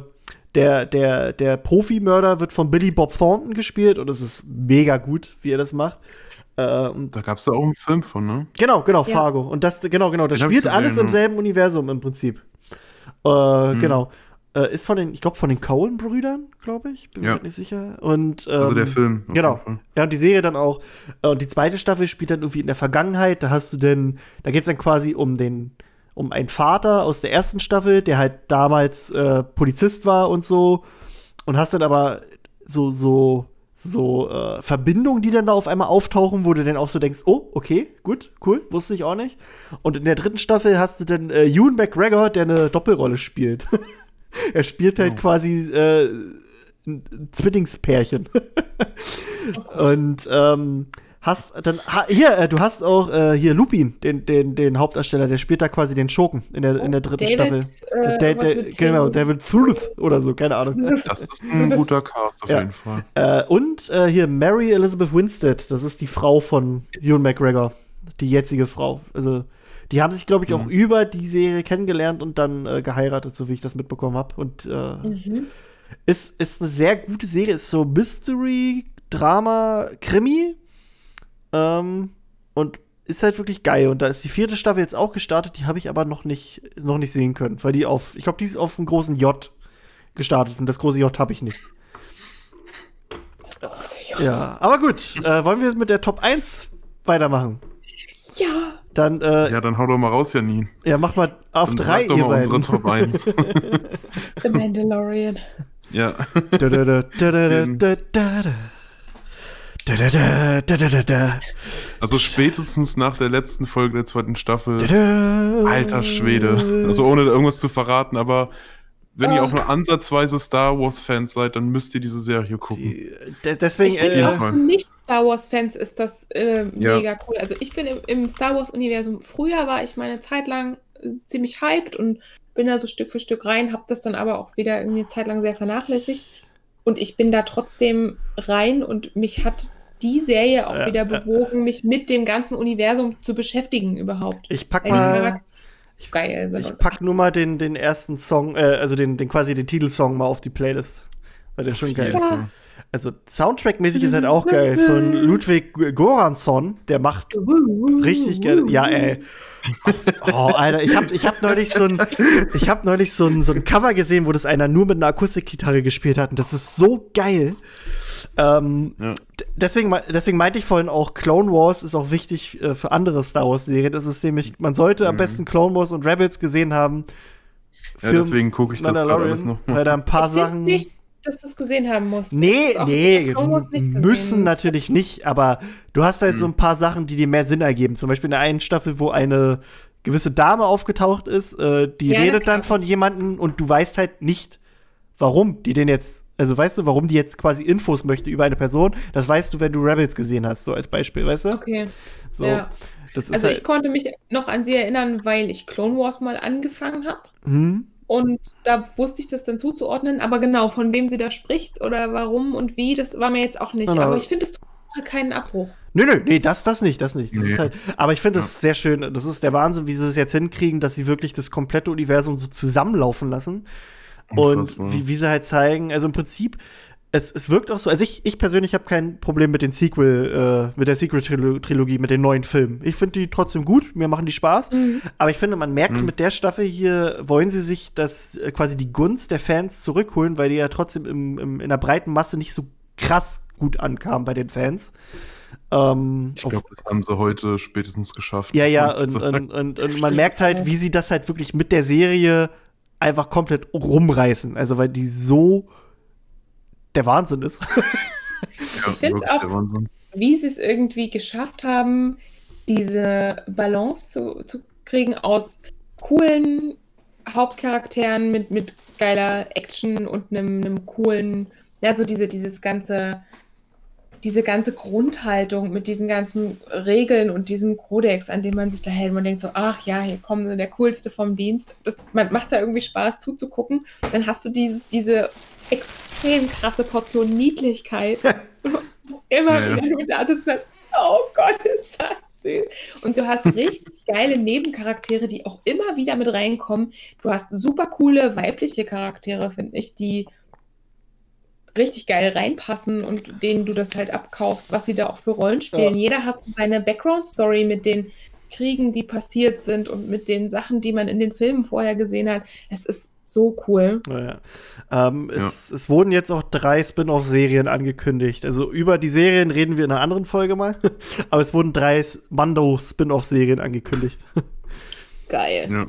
der, der, der Profimörder wird von Billy Bob Thornton gespielt und es ist mega gut, wie er das macht. Äh, und Da gab es da auch einen Film von, ne? Genau, genau, Ja. Fargo. Und das, genau, genau, das Den spielt alles im selben Universum im Prinzip. Äh, Genau. Äh, ist von den, ich glaube, von den Coen-Brüdern, glaube ich. Bin mir Ja. grad nicht sicher. Und, ähm, Also der Film. auf Genau. Ja, und die Serie dann auch. Äh, Und die zweite Staffel spielt dann irgendwie in der Vergangenheit. Da hast du denn, da geht es dann quasi um den, um einen Vater aus der ersten Staffel, der halt damals äh, Polizist war und so. Und hast dann aber so, so, so äh, Verbindungen, die dann da auf einmal auftauchen, wo du dann auch so denkst, oh, okay, gut, cool, wusste ich auch nicht. Und in der dritten Staffel hast du dann äh, Ewan McGregor, der eine Doppelrolle spielt. er spielt halt Oh. quasi äh, ein Zwillingspärchen. Und ähm, hast dann ha, hier, äh, du hast auch äh, hier Lupin, den, den, den Hauptdarsteller, der spielt da quasi den Schurken in der, in der dritten David, Staffel. äh, Da- irgendwas da- mit genau. David Thuluth oder so, keine Ahnung. Das ist ein guter Cast auf Ja. jeden Fall. äh, und äh, hier Mary Elizabeth Winstead, das ist die Frau von Ewan McGregor, die jetzige Frau. Also die haben sich, glaube ich, auch Mhm. über die Serie kennengelernt und dann äh, geheiratet, so wie ich das mitbekommen habe. Und äh, Mhm. ist, ist eine sehr gute Serie, ist so Mystery, Drama, Krimi. Ähm, und ist halt wirklich geil. Und da ist die vierte Staffel jetzt auch gestartet, die habe ich aber noch nicht, noch nicht sehen können, weil die auf, ich glaube, die ist auf dem großen J gestartet und das große J habe ich nicht. Das große J. Ja, aber gut, äh, wollen wir mit der Top 1 weitermachen? Ja. Dann, äh, ja. Ja, dann hau doch mal raus, Janine. mach mal auf Dann drei, ihr mal beiden. unsere Top 1. The Mandalorian. ja. Da, da, da, da, da, da, da, da. Da, da, da, da, da, da, da. Also spätestens nach der letzten Folge der zweiten Staffel. Da, da. Alter Schwede. Also ohne irgendwas zu verraten, aber wenn ihr Ah. auch nur ansatzweise Star Wars-Fans seid, dann müsst ihr diese Serie gucken. Die, de- deswegen, Ich äh, auch Fall. für nicht-Star Wars-Fans ist das äh, Ja. mega cool. Also ich bin im, im Star Wars-Universum, früher war ich meine Zeit lang äh, ziemlich hyped und bin da so Stück für Stück rein, habe das dann aber auch wieder irgendwie eine Zeit lang sehr vernachlässigt. Und ich bin da trotzdem rein und mich hat die Serie auch Ja, wieder ja. bewogen, mich mit dem ganzen Universum zu beschäftigen überhaupt. ich pack Weil die mal, Charakter geil ich pack nur mal den, den ersten Song, äh, also den, den quasi den Titelsong mal auf die Playlist. Weil der schon geil ist. Ja. Fall. Also Soundtrack-mäßig ist halt auch geil. Von Ludwig Goransson, der macht richtig geil. Ja, ey. Oh, Alter, ich hab, ich hab neulich so ein, ich hab neulich so ein, so ein Cover gesehen, wo das einer nur mit einer Akustikgitarre gespielt hat. Und das ist so geil. Ähm, Ja. deswegen, deswegen meinte ich vorhin auch, Clone Wars ist auch wichtig äh, für andere Star Wars-Serien. Das ist nämlich, man sollte am besten Clone Wars und Rebels gesehen haben. Ja, deswegen gucke ich das alles noch weil da ein paar ich Sachen. nicht, dass du es gesehen haben musst. Nee, nee, müssen natürlich nicht, aber du hast halt so ein paar Sachen, die dir mehr Sinn ergeben. Zum Beispiel in der einen Staffel, wo eine gewisse Dame aufgetaucht ist, äh, die Ja, redet dann von jemandem und du weißt halt nicht, warum die den jetzt, also weißt du, warum die jetzt quasi Infos möchte über eine Person. Das weißt du, wenn du Rebels gesehen hast, so als Beispiel, weißt du? Okay. So, Ja. das ist Also ich halt, konnte mich noch an sie erinnern, weil ich Clone Wars mal angefangen habe. hm? Und da wusste ich das dann zuzuordnen. Aber genau, von wem sie da spricht oder warum und wie, das war mir jetzt auch nicht. Genau. Aber ich finde, es tut keinen Abbruch. Nö, nö, nee, das, das nicht, das nicht. Das Nee. ist halt, aber ich finde das sehr schön. Das ist der Wahnsinn, wie sie es jetzt hinkriegen, dass sie wirklich das komplette Universum so zusammenlaufen lassen. Und wie, wie sie halt zeigen, also im Prinzip, es, es wirkt auch so, also ich, ich persönlich habe kein Problem mit den Sequel, äh, mit der Sequel-Trilogie, mit den neuen Filmen. Ich finde die trotzdem gut, mir machen die Spaß. Aber ich finde, man merkt mit der Staffel hier, wollen sie sich das äh, quasi die Gunst der Fans zurückholen, weil die ja trotzdem im, im, in der breiten Masse nicht so krass gut ankam bei den Fans. Ähm, Ich glaube, das haben sie heute spätestens geschafft. ja, ja, und, und, und, und man merkt halt, wie sie das halt wirklich mit der Serie einfach komplett rumreißen. Also, weil die so der Wahnsinn ist. Ich find wirklich auch-. Wie sie es irgendwie geschafft haben, diese Balance zu, zu kriegen aus coolen Hauptcharakteren mit, mit geiler Action und einem, einem coolen, ja, so diese, dieses ganze, diese ganze Grundhaltung mit diesen ganzen Regeln und diesem Kodex, an dem man sich da hält. Man denkt so, ach ja, hier kommt der coolste vom Dienst. Das man macht da irgendwie Spaß zuzugucken. Dann hast du dieses, diese extrem krasse Portion Niedlichkeit. Immer Ja, ja. wieder du da sitzt und sagst, oh Gott, ist das süß. Und du hast richtig geile Nebencharaktere, die auch immer wieder mit reinkommen. Du hast super coole weibliche Charaktere, finde ich, die richtig geil reinpassen und denen du das halt abkaufst, was sie da auch für Rollen spielen. Jeder hat seine Background-Story mit den Kriegen, die passiert sind und mit den Sachen, die man in den Filmen vorher gesehen hat. Es ist so cool. Naja. Ähm, es, es wurden jetzt auch drei Spin-off-Serien angekündigt. Also über die Serien reden wir in einer anderen Folge mal. Aber es wurden drei Mando-Spin-off-Serien angekündigt. Geil. Ja.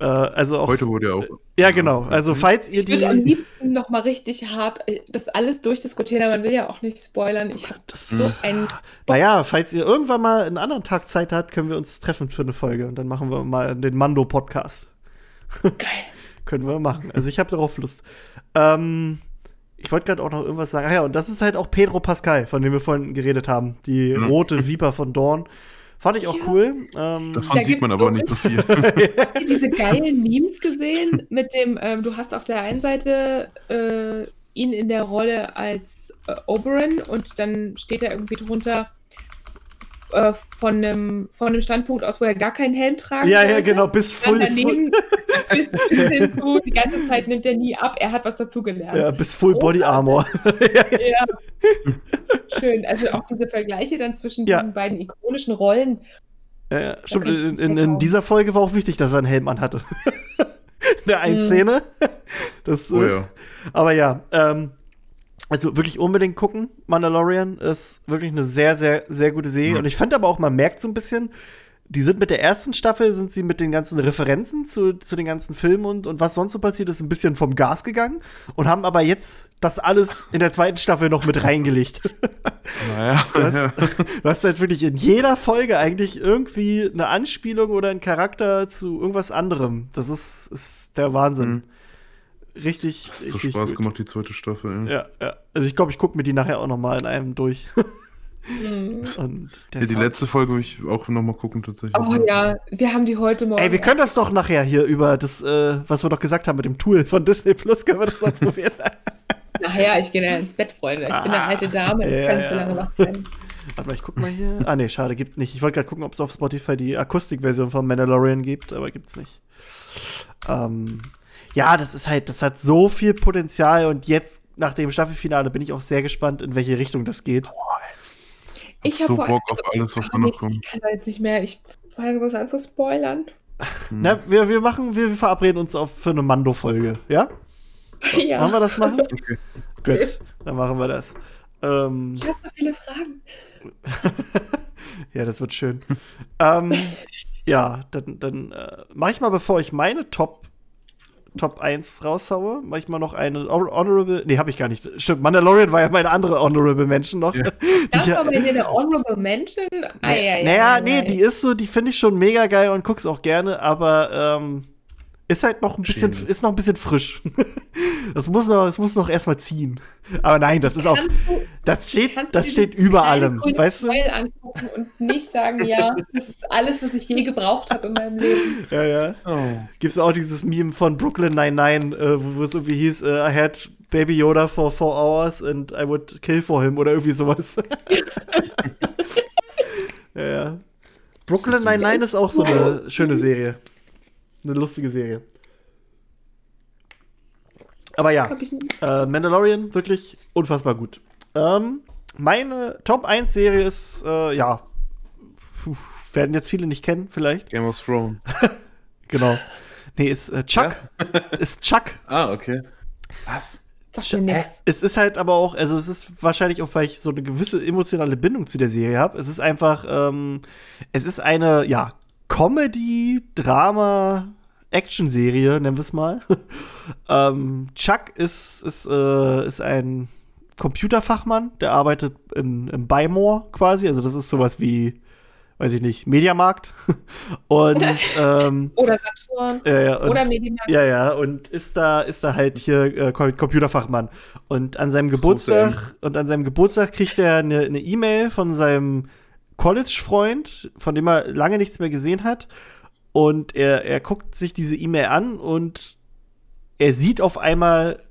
Äh, also auch. Heute wurde ja auch. ja, genau. Also falls ihr Ich würde am die. liebsten noch mal richtig hart äh, das alles durchdiskutieren, aber man will ja auch nicht spoilern. Ich habe Das, so ein naja, falls ihr irgendwann mal einen anderen Tag Zeit habt, können wir uns treffen für eine Folge. Und dann machen wir mal den Mando-Podcast. geil. Können wir machen. Also ich habe darauf Lust. Ähm, ich wollte gerade auch noch irgendwas sagen. Ach ja, und das ist halt auch Pedro Pascal, von dem wir vorhin geredet haben. Die rote Viper von Dorn. Fand ich auch Ja. cool. Ähm, Davon Da sieht man aber so nicht so viel. Habt ihr diese geilen Memes gesehen mit dem, ähm, du hast auf der einen Seite äh, ihn in der Rolle als äh, Oberon und dann steht er irgendwie drunter äh, von einem von einem Standpunkt aus, wo er gar keinen Helm tragen ja, ja, genau, bis full, daneben bis, bis hinzu, die ganze Zeit nimmt er nie ab, er hat was dazugelernt. ja, bis full Body Armor. Ja. Schön. Also auch diese Vergleiche dann zwischen Ja. diesen beiden ikonischen Rollen. ja, ja, stimmt. In, in, in weghauen. dieser Folge war auch wichtig, dass er einen Helm anhatte. in der einen Mhm. Szene. Das, Oh äh, ja. Aber ja, ähm, also wirklich unbedingt gucken. Mandalorian ist wirklich eine sehr, sehr, sehr gute Serie. Ja. Und ich fand aber auch, man merkt so ein bisschen, die sind mit der ersten Staffel, sind sie mit den ganzen Referenzen zu, zu den ganzen Filmen und, und was sonst so passiert ist, ein bisschen vom Gas gegangen und haben aber jetzt das alles in der zweiten Staffel noch mit reingelegt. Naja. Du hast, ja. du hast halt wirklich in jeder Folge eigentlich irgendwie eine Anspielung oder einen Charakter zu irgendwas anderem. Das ist, ist der Wahnsinn. Mhm. Richtig, Hat so richtig Spaß gut. gemacht, die zweite Staffel. ey. Ja, ja. Also ich glaube, ich gucke mir die nachher auch noch mal in einem durch. Mhm. Und Ja, die letzte Folge will ich auch noch mal gucken tatsächlich. Oh ja, wir haben die heute Morgen. Ey, wir können das doch nachher hier über das, äh, was wir doch gesagt haben mit dem Tool von Disney Plus, können wir das noch probieren. Nachher, ich gehe ja ins Bett, Freunde. Ich bin eine alte Dame, ich Ja, kann nicht so ja. lange wach bleiben. Warte mal, ich guck mal hier. Ah, nee, schade, gibt nicht. Ich wollte gerade gucken, ob es auf Spotify die Akustikversion von Mandalorian gibt, aber gibt's nicht. Ähm, ja, das ist halt, das hat so viel Potenzial und jetzt nach dem Staffelfinale bin ich auch sehr gespannt, in welche Richtung das geht. Ich so vor- Bock auf alles, was ich, da noch ich kommt. kann da jetzt nicht mehr. Ich fange das an zu spoilern. Hm. Na, wir, wir machen, wir, wir verabreden uns auf für eine Mando-Folge, ja? ja. Wollen wir das machen? Okay. Gut, dann machen wir das. Ähm, Ich habe so viele Fragen. ja, das wird schön. ähm, ja, dann, dann äh, mache ich mal, bevor ich meine Top, Top 1 raushaue, mache ich mal noch eine Hon- Honorable. Nee, habe ich gar nicht. Stimmt, Mandalorian war ja meine andere Honorable Mention noch. Ja. Das ich- war bei dir eine Honorable Mention? Ei, ei, naja, ei, nee, ei. die ist so, die finde ich schon mega geil und guck's auch gerne, aber ähm, ist halt noch ein bisschen, Schämlich. ist noch ein bisschen frisch. das muss noch, das muss noch erstmal ziehen. Aber nein, das ist auf, Kannst du- das steht, das steht über allem, weißt du? Angucken und nicht sagen, ja, das ist alles, was ich je gebraucht habe in meinem Leben. Ja, ja. Oh. Gibt's auch dieses Meme von Brooklyn 99, äh, wo, wo es irgendwie hieß, äh, I had Baby Yoda for four hours and I would kill for him oder irgendwie sowas. ja, ja. Brooklyn 99 ist auch so eine schöne Serie. Eine lustige Serie. Aber ja, äh, Mandalorian wirklich unfassbar gut. Ähm, meine Top 1 Serie ist, äh, ja, puh, werden jetzt viele nicht kennen, vielleicht. Game of Thrones. Genau. Nee, ist äh, Chuck. Ist Chuck. Ah, okay. Was? Sagt mir nix. Es ist halt aber auch, also es ist wahrscheinlich auch, weil ich so eine gewisse emotionale Bindung zu der Serie habe. Es ist einfach, ähm, es ist eine, ja, Comedy, Drama, Action-Serie, nennen wir es mal. ähm, Chuck ist, ist, äh, ist ein Computerfachmann, der arbeitet in, im Buymore quasi. Also das ist sowas wie, weiß ich nicht, Mediamarkt. und, ähm, Oder Saturn. ja, ja, und, Oder Mediamarkt. ja, ja, und ist da, ist da halt hier äh, Com- Computerfachmann. Und an seinem Das Geburtstag, und an seinem Geburtstag kriegt er eine eine E-Mail von seinem College-Freund, von dem er lange nichts mehr gesehen hat. Und er, er guckt sich diese E-Mail an und er sieht auf einmal,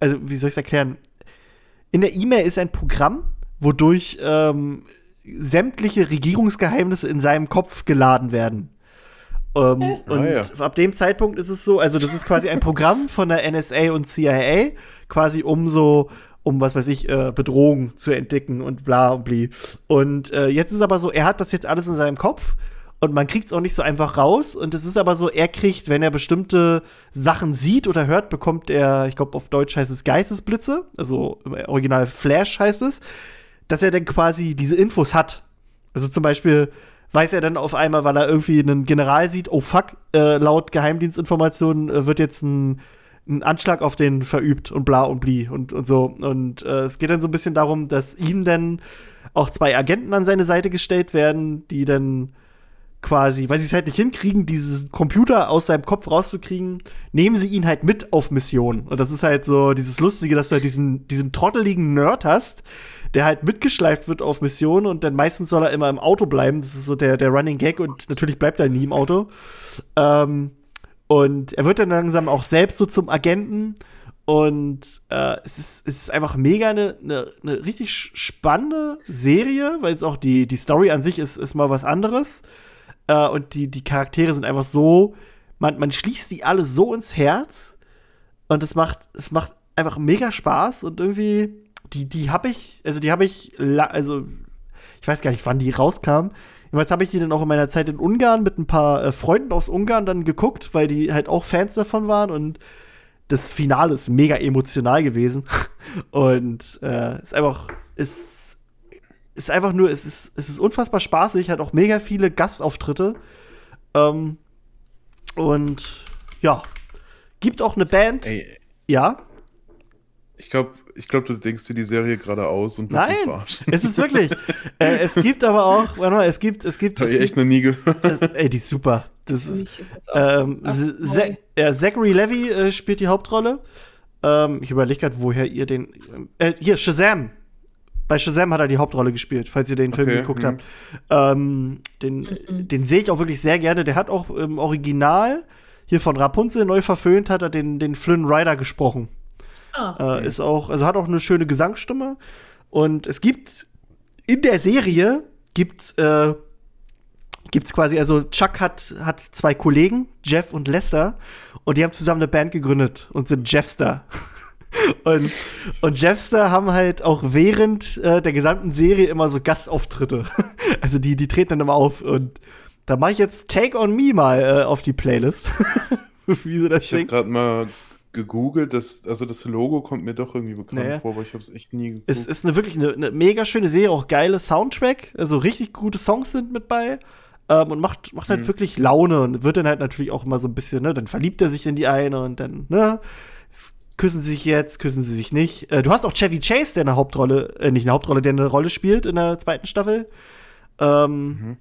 also wie soll ich es erklären? In der E-Mail ist ein Programm, wodurch ähm, sämtliche Regierungsgeheimnisse in seinem Kopf geladen werden. Ähm, und ja. ab dem Zeitpunkt ist es so, also das ist quasi ein Programm von der NSA und CIA, quasi um so, um was weiß ich, äh, Bedrohungen zu entdecken und bla und bli. Und äh, jetzt ist aber so, er hat das jetzt alles in seinem Kopf und man kriegt es auch nicht so einfach raus. Und es ist aber so, er kriegt, wenn er bestimmte Sachen sieht oder hört, bekommt er, ich glaube auf Deutsch heißt es Geistesblitze, also im Original Flash heißt es, dass er dann quasi diese Infos hat. Also zum Beispiel weiß er dann auf einmal, weil er irgendwie einen General sieht, oh fuck, äh, laut Geheimdienstinformationen äh, wird jetzt ein, ein Anschlag auf den verübt und bla und bli und, und so. Und äh, es geht dann so ein bisschen darum, dass ihm dann auch zwei Agenten an seine Seite gestellt werden, die dann quasi, weil sie es halt nicht hinkriegen, diesen Computer aus seinem Kopf rauszukriegen, nehmen sie ihn halt mit auf Mission. Und das ist halt so dieses Lustige, dass du halt diesen, diesen trotteligen Nerd hast, der halt mitgeschleift wird auf Mission und dann meistens soll er immer im Auto bleiben. Das ist so der, der Running Gag und natürlich bleibt er nie im Auto. Ähm, und er wird dann langsam auch selbst so zum Agenten. Und äh, es, ist, es ist einfach mega eine, eine, eine richtig spannende Serie, weil es auch die, die Story an sich ist, ist mal was anderes. Äh, und die, die Charaktere sind einfach so, man, man schließt die alle so ins Herz. Und es macht, es macht einfach mega Spaß und irgendwie, die, die habe ich, also die habe ich, also ich weiß gar nicht, wann die rauskam. Jedenfalls habe ich die dann auch in meiner Zeit in Ungarn mit ein paar äh, Freunden aus Ungarn dann geguckt, weil die halt auch Fans davon waren und das Finale ist mega emotional gewesen und äh, ist einfach ist ist einfach nur es ist es ist unfassbar spaßig, hat auch mega viele Gastauftritte ähm, und ja gibt auch eine Band, Ey, ja ich glaube, ich glaub, du denkst dir die Serie gerade aus und willst Nein, verarschen. es ist wirklich. äh, es gibt aber auch, warte mal, es gibt, es gibt, Habe ich echt noch nie gehört. es, ey, die ist super. Das ist, ist das ähm, ja, Zachary Levy äh, spielt die Hauptrolle. Ähm, ich überlege gerade, woher ihr den. Äh, hier, Shazam. Bei Shazam hat er die Hauptrolle gespielt, falls ihr den Film Okay, geguckt mhm. habt. Ähm, den Mhm. den sehe ich auch wirklich sehr gerne. Der hat auch im Original hier von Rapunzel neu verföhnt, hat er den, den Flynn Rider gesprochen. Ah, Äh, ist auch, also hat auch eine schöne Gesangsstimme. Und es gibt in der Serie gibt's äh, gibt's quasi, also Chuck hat, hat zwei Kollegen, Jeff und Lester, und die haben zusammen eine Band gegründet und sind Jeffster. und, und Jeffster haben halt auch während äh, der gesamten Serie immer so Gastauftritte. also die, die treten dann immer auf und da mache ich jetzt Take on Me mal äh, auf die Playlist. Wie sie das Ich habe gerade mal gegoogelt, das, also das Logo kommt mir doch irgendwie bekannt Naja. vor, aber ich habe es echt nie geguckt. Es ist eine wirklich eine, eine mega schöne Serie, auch geile Soundtrack, also richtig gute Songs sind mit bei. Ähm, und macht, macht halt Mhm. wirklich Laune und wird dann halt natürlich auch immer so ein bisschen, ne, dann verliebt er sich in die eine und dann, ne, küssen sie sich jetzt, küssen sie sich nicht. Äh, du hast auch Chevy Chase, der eine Hauptrolle, äh, nicht eine Hauptrolle, der eine Rolle spielt in der zweiten Staffel. Ähm, Mhm.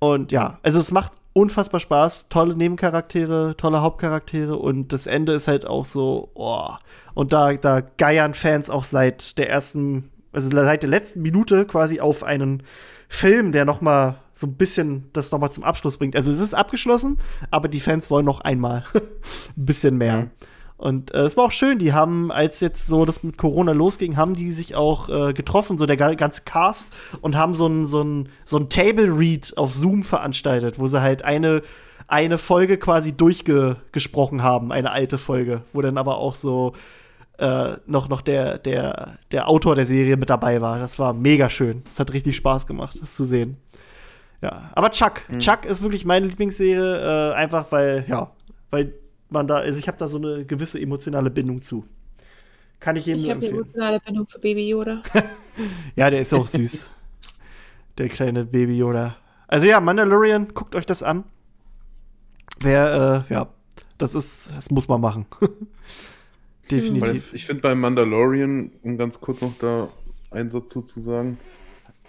Und ja, also es macht unfassbar Spaß. Tolle Nebencharaktere, tolle Hauptcharaktere und das Ende ist halt auch so, oh. Und da, da geiern Fans auch seit der ersten, also seit der letzten Minute quasi auf einen Film, der noch mal so ein bisschen das noch mal zum Abschluss bringt. Also es ist abgeschlossen, aber die Fans wollen noch einmal ein bisschen mehr. Ja. Und äh, es war auch schön, die haben, als jetzt so das mit Corona losging, haben die sich auch äh, getroffen, so der ga- ganze Cast, und haben so ein, so ein, so ein Table Read auf Zoom veranstaltet, wo sie halt eine, eine Folge quasi durchgesprochen haben, eine alte Folge, wo dann aber auch so äh, noch, noch der, der, der Autor der Serie mit dabei war. Das war mega schön. Das hat richtig Spaß gemacht, das zu sehen. Ja, aber Chuck, Chuck ist wirklich meine Lieblingsserie, äh, einfach weil, ja, weil man da, also ich habe da so eine gewisse emotionale Bindung zu. Kann ich jedem Ich nur habe eine empfehlen. emotionale Bindung zu Baby Yoda. Ja, der ist auch süß. der kleine Baby Yoda. Also ja, Mandalorian, guckt euch das an. Wer, äh, ja, das ist, das muss man machen. Definitiv. ich finde bei Mandalorian, um ganz kurz noch da einen Satz zu zu sagen,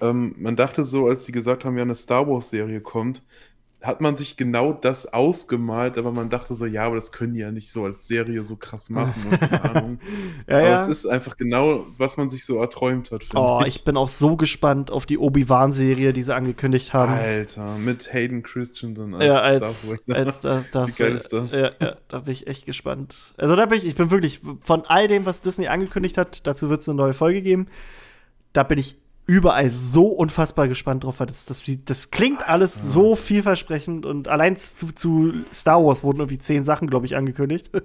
ähm, man dachte so, als die gesagt haben, ja, eine Star Wars-Serie kommt, hat man sich genau das ausgemalt, aber man dachte so, ja, aber das können die ja nicht so als Serie so krass machen und ja, aber ja. es ist einfach genau, was man sich so erträumt hat, Oh, ich bin auch so gespannt auf die Obi-Wan-Serie, die sie angekündigt haben. Alter, mit Hayden Christensen als, ja, als, als das, das. Wie geil ist das? Ja, ja, da bin ich echt gespannt. Also da bin ich, ich bin wirklich von all dem, was Disney angekündigt hat, dazu wird es eine neue Folge geben. Da bin ich überall so unfassbar gespannt drauf, weil das, das, sieht- das klingt alles so vielversprechend und allein zu, zu Star Wars wurden irgendwie zehn Sachen, glaube ich, angekündigt.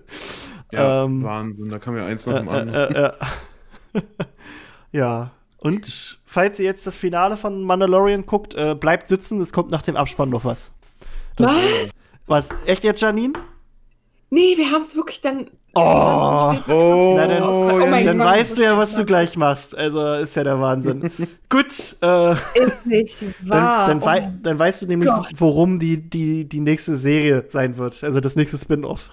Ja, ähm, Wahnsinn, da kam ja eins nach äh, dem anderen. äh, äh, äh. ja. Und falls ihr jetzt das Finale von Mandalorian guckt, äh, bleibt sitzen, es kommt nach dem Abspann noch was. Das- Was? Was? Echt jetzt, Janine? Nee, wir haben es wirklich dann. Oh. Oh, Na, dann- Oh mein Dann Gott, weißt du ja, was du gleich machst. Also ist ja der Wahnsinn. Gut, äh, Ist nicht wahr. dann, dann, wei Oh dann weißt du nämlich, Gott. worum die, die, die nächste Serie sein wird. Also das nächste Spin-off.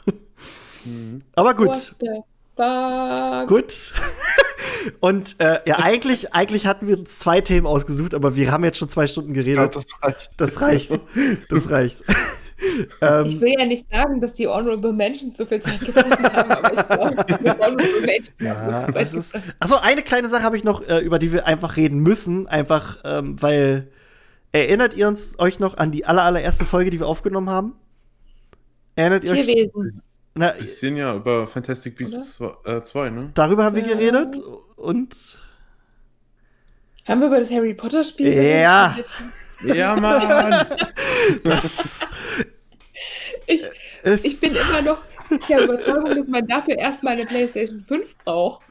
Mhm. Aber gut. What the fuck? Gut. Und äh, ja, eigentlich, eigentlich hatten wir uns zwei Themen ausgesucht, aber wir haben jetzt schon zwei Stunden geredet. das reicht. Das reicht. Das reicht. Ähm, Ich will ja nicht sagen, dass die Honorable Mentions so viel Zeit gefressen haben, aber ich glaube, die Honorable Mentions Ja, das ist. Achso, eine kleine Sache habe ich noch, äh, über die wir einfach reden müssen. Einfach, ähm, weil. Erinnert ihr uns euch noch an die aller, allererste Folge, die wir aufgenommen haben? Erinnert ihr euch? Tierwesen. Na, Bisschen ja über Fantastic Beasts 2, ne? darüber haben wir Ja. geredet und. Haben wir über das Harry Potter Spiel Ja. Ja, Mann! Das Ich, ich bin immer noch der Überzeugung, dass man dafür erstmal eine PlayStation 5 braucht.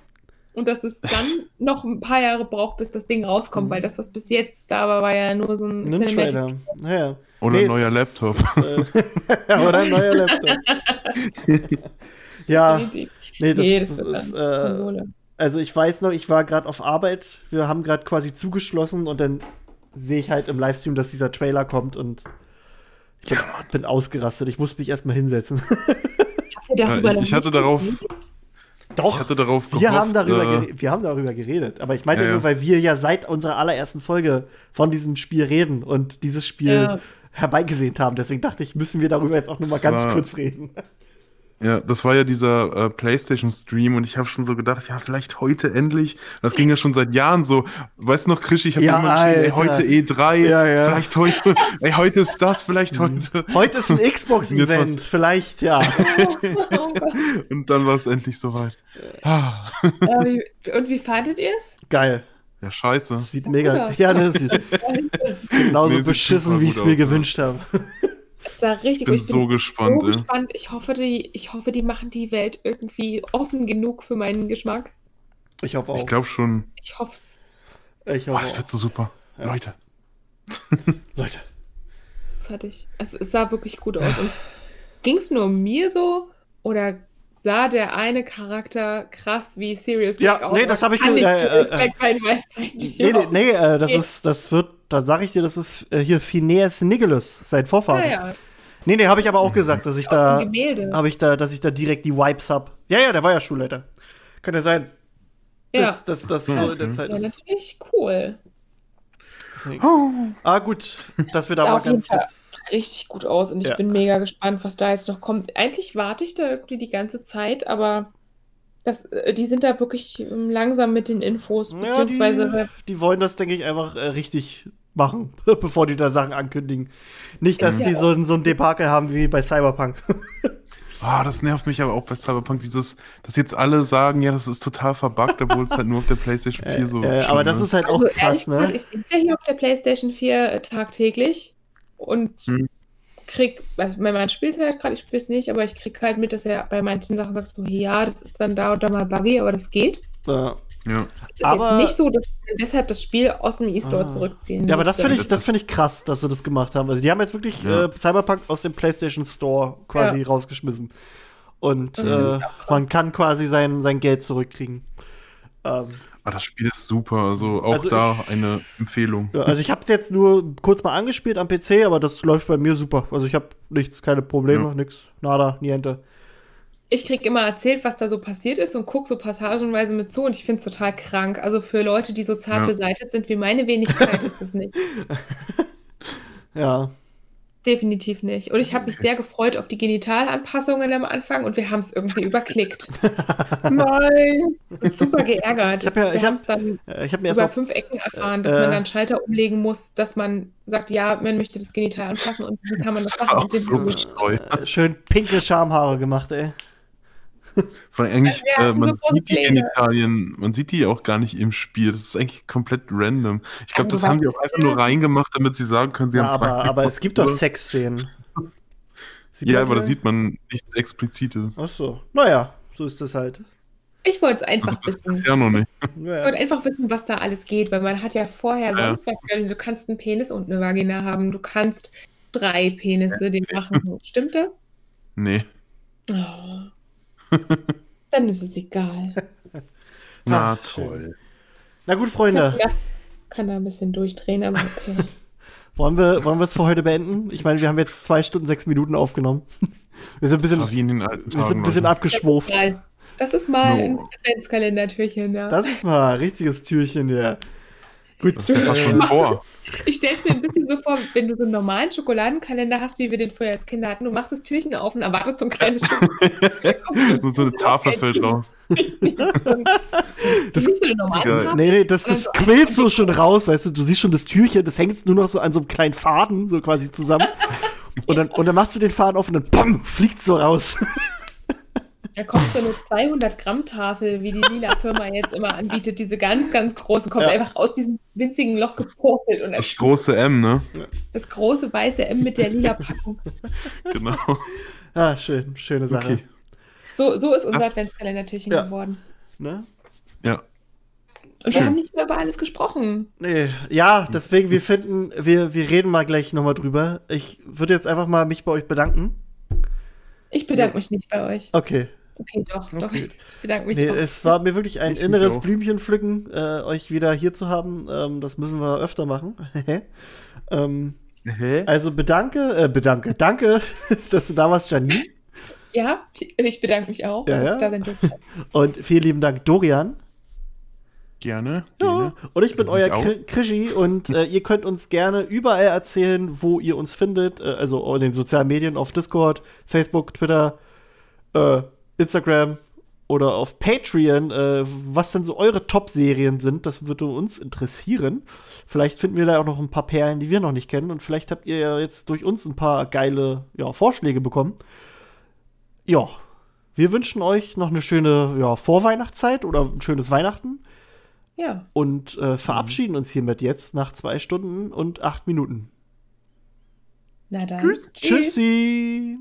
Und dass es dann noch ein paar Jahre braucht, bis das Ding rauskommt, Mhm. weil das, was bis jetzt da war, war ja nur so ein ein Trailer. Naja. Oder Nee, ein neuer Laptop. Oder ein neuer Laptop. ja, nee, das, nee, das das wird ist. dann Äh, Konsole. also ich weiß noch, ich war gerade auf Arbeit, wir haben gerade quasi zugeschlossen und dann sehe ich halt im Livestream, dass dieser Trailer kommt und ich bin, bin ausgerastet. Ich musste mich erstmal hinsetzen. Ja, ich, ich hatte darauf, geredet? ich hatte darauf wir haben, darüber äh, wir haben darüber geredet. Aber ich meinte Ja, ja. nur, weil wir ja seit unserer allerersten Folge von diesem Spiel reden und dieses Spiel Ja. herbeigesehnt haben. Deswegen dachte ich, müssen wir darüber jetzt auch nur mal Das ganz war- kurz reden. Ja, das war ja dieser äh, PlayStation-Stream und ich habe schon so gedacht, ja, vielleicht heute endlich. Das ging ja schon seit Jahren so. Weißt du noch, Krisch, ich habe Ja, immer geschrieben, ey, heute E3, Ja, ja. vielleicht heute, ey, heute ist das, vielleicht Mhm. heute. Heute ist ein Xbox-Event, vielleicht, ja. Oh. Und dann war es endlich soweit. Ah. Äh, Und wie fandet ihr es? Geil. Ja, scheiße. Sieht mega. gut aus. Ja, ne, sieht, das ist genauso Nee, beschissen, wie ich es mir aus, gewünscht habe. Es sah richtig Ich bin gut. Ich so gespannt, so gespannt. Ich hoffe, die, ich hoffe, die machen die Welt irgendwie offen genug für meinen Geschmack. Ich hoffe auch. Ich glaube schon. Ich hoffe es. ich Oh, hoffe es auch. wird so super. Ja. Leute. Leute. hatte ich. Also es sah wirklich gut aus. Und ging es nur mir so oder sah der eine Charakter krass wie Sirius Ja, Black nee, aus? das Oder hab ich kann ge- nicht äh, äh, sein, weiß ich nicht. Nee, nee, nee äh, das Okay. ist, das wird, da sage ich dir, das ist äh, hier Phineas Nigellus, sein Vorfahren. Ah, ja. Nee, nee, habe ich aber auch gesagt, dass ich da, habe ich da, dass ich da direkt die Vibes hab. Ja, ja, der war ja Schulleiter. Kann ja sein. ja. das, das Ja, so in der. Zeit ja, ist. natürlich cool. Ah, gut, dass wir da mal ganz kurz. Richtig gut aus und ich Ja. bin mega gespannt, was da jetzt noch kommt. Eigentlich warte ich da irgendwie die ganze Zeit, aber das, äh, die sind da wirklich ähm, langsam mit den Infos, Ja, beziehungsweise die, die wollen das, denke ich, einfach äh, richtig machen, bevor die da Sachen ankündigen. Nicht, dass Ist ja die so, ein- so ein Debakel haben wie bei Cyberpunk. Ah, das nervt mich aber auch bei Cyberpunk, dieses, dass jetzt alle sagen, ja, das ist total verbuggt, obwohl es halt nur auf der PlayStation 4 so äh, schon, aber das ne? ist halt auch Also krass, ehrlich gesagt, ne? ich es ja hier auf der PlayStation 4 äh, tagtäglich und Hm. krieg, also mein Mann spielt halt gerade, ich spiele es nicht, aber ich krieg halt mit, dass er bei manchen Sachen sagt so, ja, das ist dann da oder mal buggy, aber das geht. Ja. Ja. Ist Aber- jetzt nicht so, dass man deshalb das Spiel aus dem E-Store Ah. zurückziehen Ja, aber das finde ich, Das finde ich krass, dass sie das gemacht haben. Also die haben jetzt wirklich Ja. äh, Cyberpunk aus dem PlayStation Store quasi rausgeschmissen. Und äh, ich man kann quasi sein, sein Geld zurückkriegen. Ähm, Aber das Spiel ist super, also auch Also da eine Empfehlung. ja, also ich habe es jetzt nur kurz mal angespielt am PC, aber das läuft bei mir super. Also ich habe nichts, keine Probleme, Ja. nix, nada, niente. Ich krieg immer erzählt, was da so passiert ist und guck so passagenweise mit zu und ich finde es total krank. Also für Leute, die so zart Ja. beseitigt sind wie meine Wenigkeit, ist das nicht. Ja. Definitiv nicht. Und ich habe mich sehr gefreut auf die Genitalanpassungen am Anfang und wir haben es irgendwie überklickt. Nein! Super geärgert. Ich hab ja- wir hab- haben es dann Äh, mir über fünf Ecken erfahren, dass äh, man dann Schalter umlegen muss, dass man sagt, ja, man möchte das Genital anpassen und wie kann man das machen? So äh, schön pinke Schamhaare gemacht, ey. Vor allem eigentlich, äh, man so sieht die. Genitalien, man sieht die auch gar nicht im Spiel. Das ist eigentlich komplett random. Ich glaube, das haben die auch es einfach nur reingemacht, damit sie sagen können, sie Ja, haben aber, aber es gibt doch Sexszenen. Sieht Ja, aber da sieht man nichts Explizites. Ach so. Naja, so ist das halt. Ich wollte es einfach Das wissen. ja noch nicht. Ich wollte einfach wissen, was da alles geht, weil man hat ja vorher Ja. sonst was gehört. Du kannst einen Penis und eine Vagina haben. Du kannst drei Penisse den machen. Stimmt das? Nee. Oh. Dann ist es egal. Na toll. Na gut, Freunde, gedacht, kann da ein bisschen durchdrehen, aber okay. wollen wir wollen wir es für heute beenden? Ich meine, wir haben jetzt zwei Stunden, sechs Minuten aufgenommen. Wir sind ein bisschen, wir sind ein bisschen Leute. abgeschwuft. Das ist mal, das ist mal No. ein Adventskalendertürchen, ja. Das ist mal ein richtiges Türchen, ja. Gut, Das ist schon Tor. Ich stelle es mir ein bisschen so vor, wenn du so einen normalen Schokoladenkalender hast, wie wir den früher als Kinder hatten. Du machst das Türchen auf und erwartest so ein kleines Schokoladen. Und so eine Tafel fällt raus. Das so eine normale. Nee, nee, das, das quillt so schon raus, weißt du, du siehst schon das Türchen, das hängt nur noch so an so einem kleinen Faden, so quasi zusammen. Und dann, und dann machst du den Faden auf und dann BAM, fliegt so raus. Da kommt so eine 200 Gramm Tafel, wie die lila Firma jetzt immer anbietet. Diese ganz, ganz große, kommt Ja. einfach aus diesem winzigen Loch gepurpelt und Das große M, ne? das große weiße M mit der lila Packung. Genau. Ah, schön, schöne Sache. Okay. So, so ist unser Adventskalendertürchen Ja. geworden. Ne? Ja. Und wir Schön. haben nicht mehr über alles gesprochen. Nee, ja, deswegen, wir finden, wir, wir reden mal gleich nochmal drüber. Ich würde jetzt einfach mal mich bei euch bedanken. Ich bedanke mich nicht bei euch. Okay. Okay, doch, doch. Okay. Ich bedanke mich Nee, auch. es war mir wirklich ein Ich inneres. Blümchen pflücken, äh, euch wieder hier zu haben. Ähm, das müssen wir öfter machen. ähm, also bedanke, äh, bedanke, danke, dass du da warst, Janine. Ja, ich- bedanke mich auch, Ja, dass ja. ich da sein durfte. Und vielen lieben Dank, Dorian. Gerne. Ja. gerne. Und ich bin Ich euer Krischi und äh, ihr könnt uns gerne überall erzählen, wo ihr uns findet. Äh, also in den sozialen Medien, auf Discord, Facebook, Twitter, äh, Instagram oder auf Patreon, äh, was denn so eure Top-Serien sind. Das würde uns interessieren. Vielleicht finden wir da auch noch ein paar Perlen, die wir noch nicht kennen. Und vielleicht habt ihr ja jetzt durch uns ein paar geile ja, Vorschläge bekommen. Ja, wir wünschen euch noch eine schöne ja, Vorweihnachtszeit oder ein schönes Weihnachten. Ja. Und äh, verabschieden uns hiermit jetzt nach zwei Stunden und acht Minuten. Na dann. Tschüss. Tschüssi!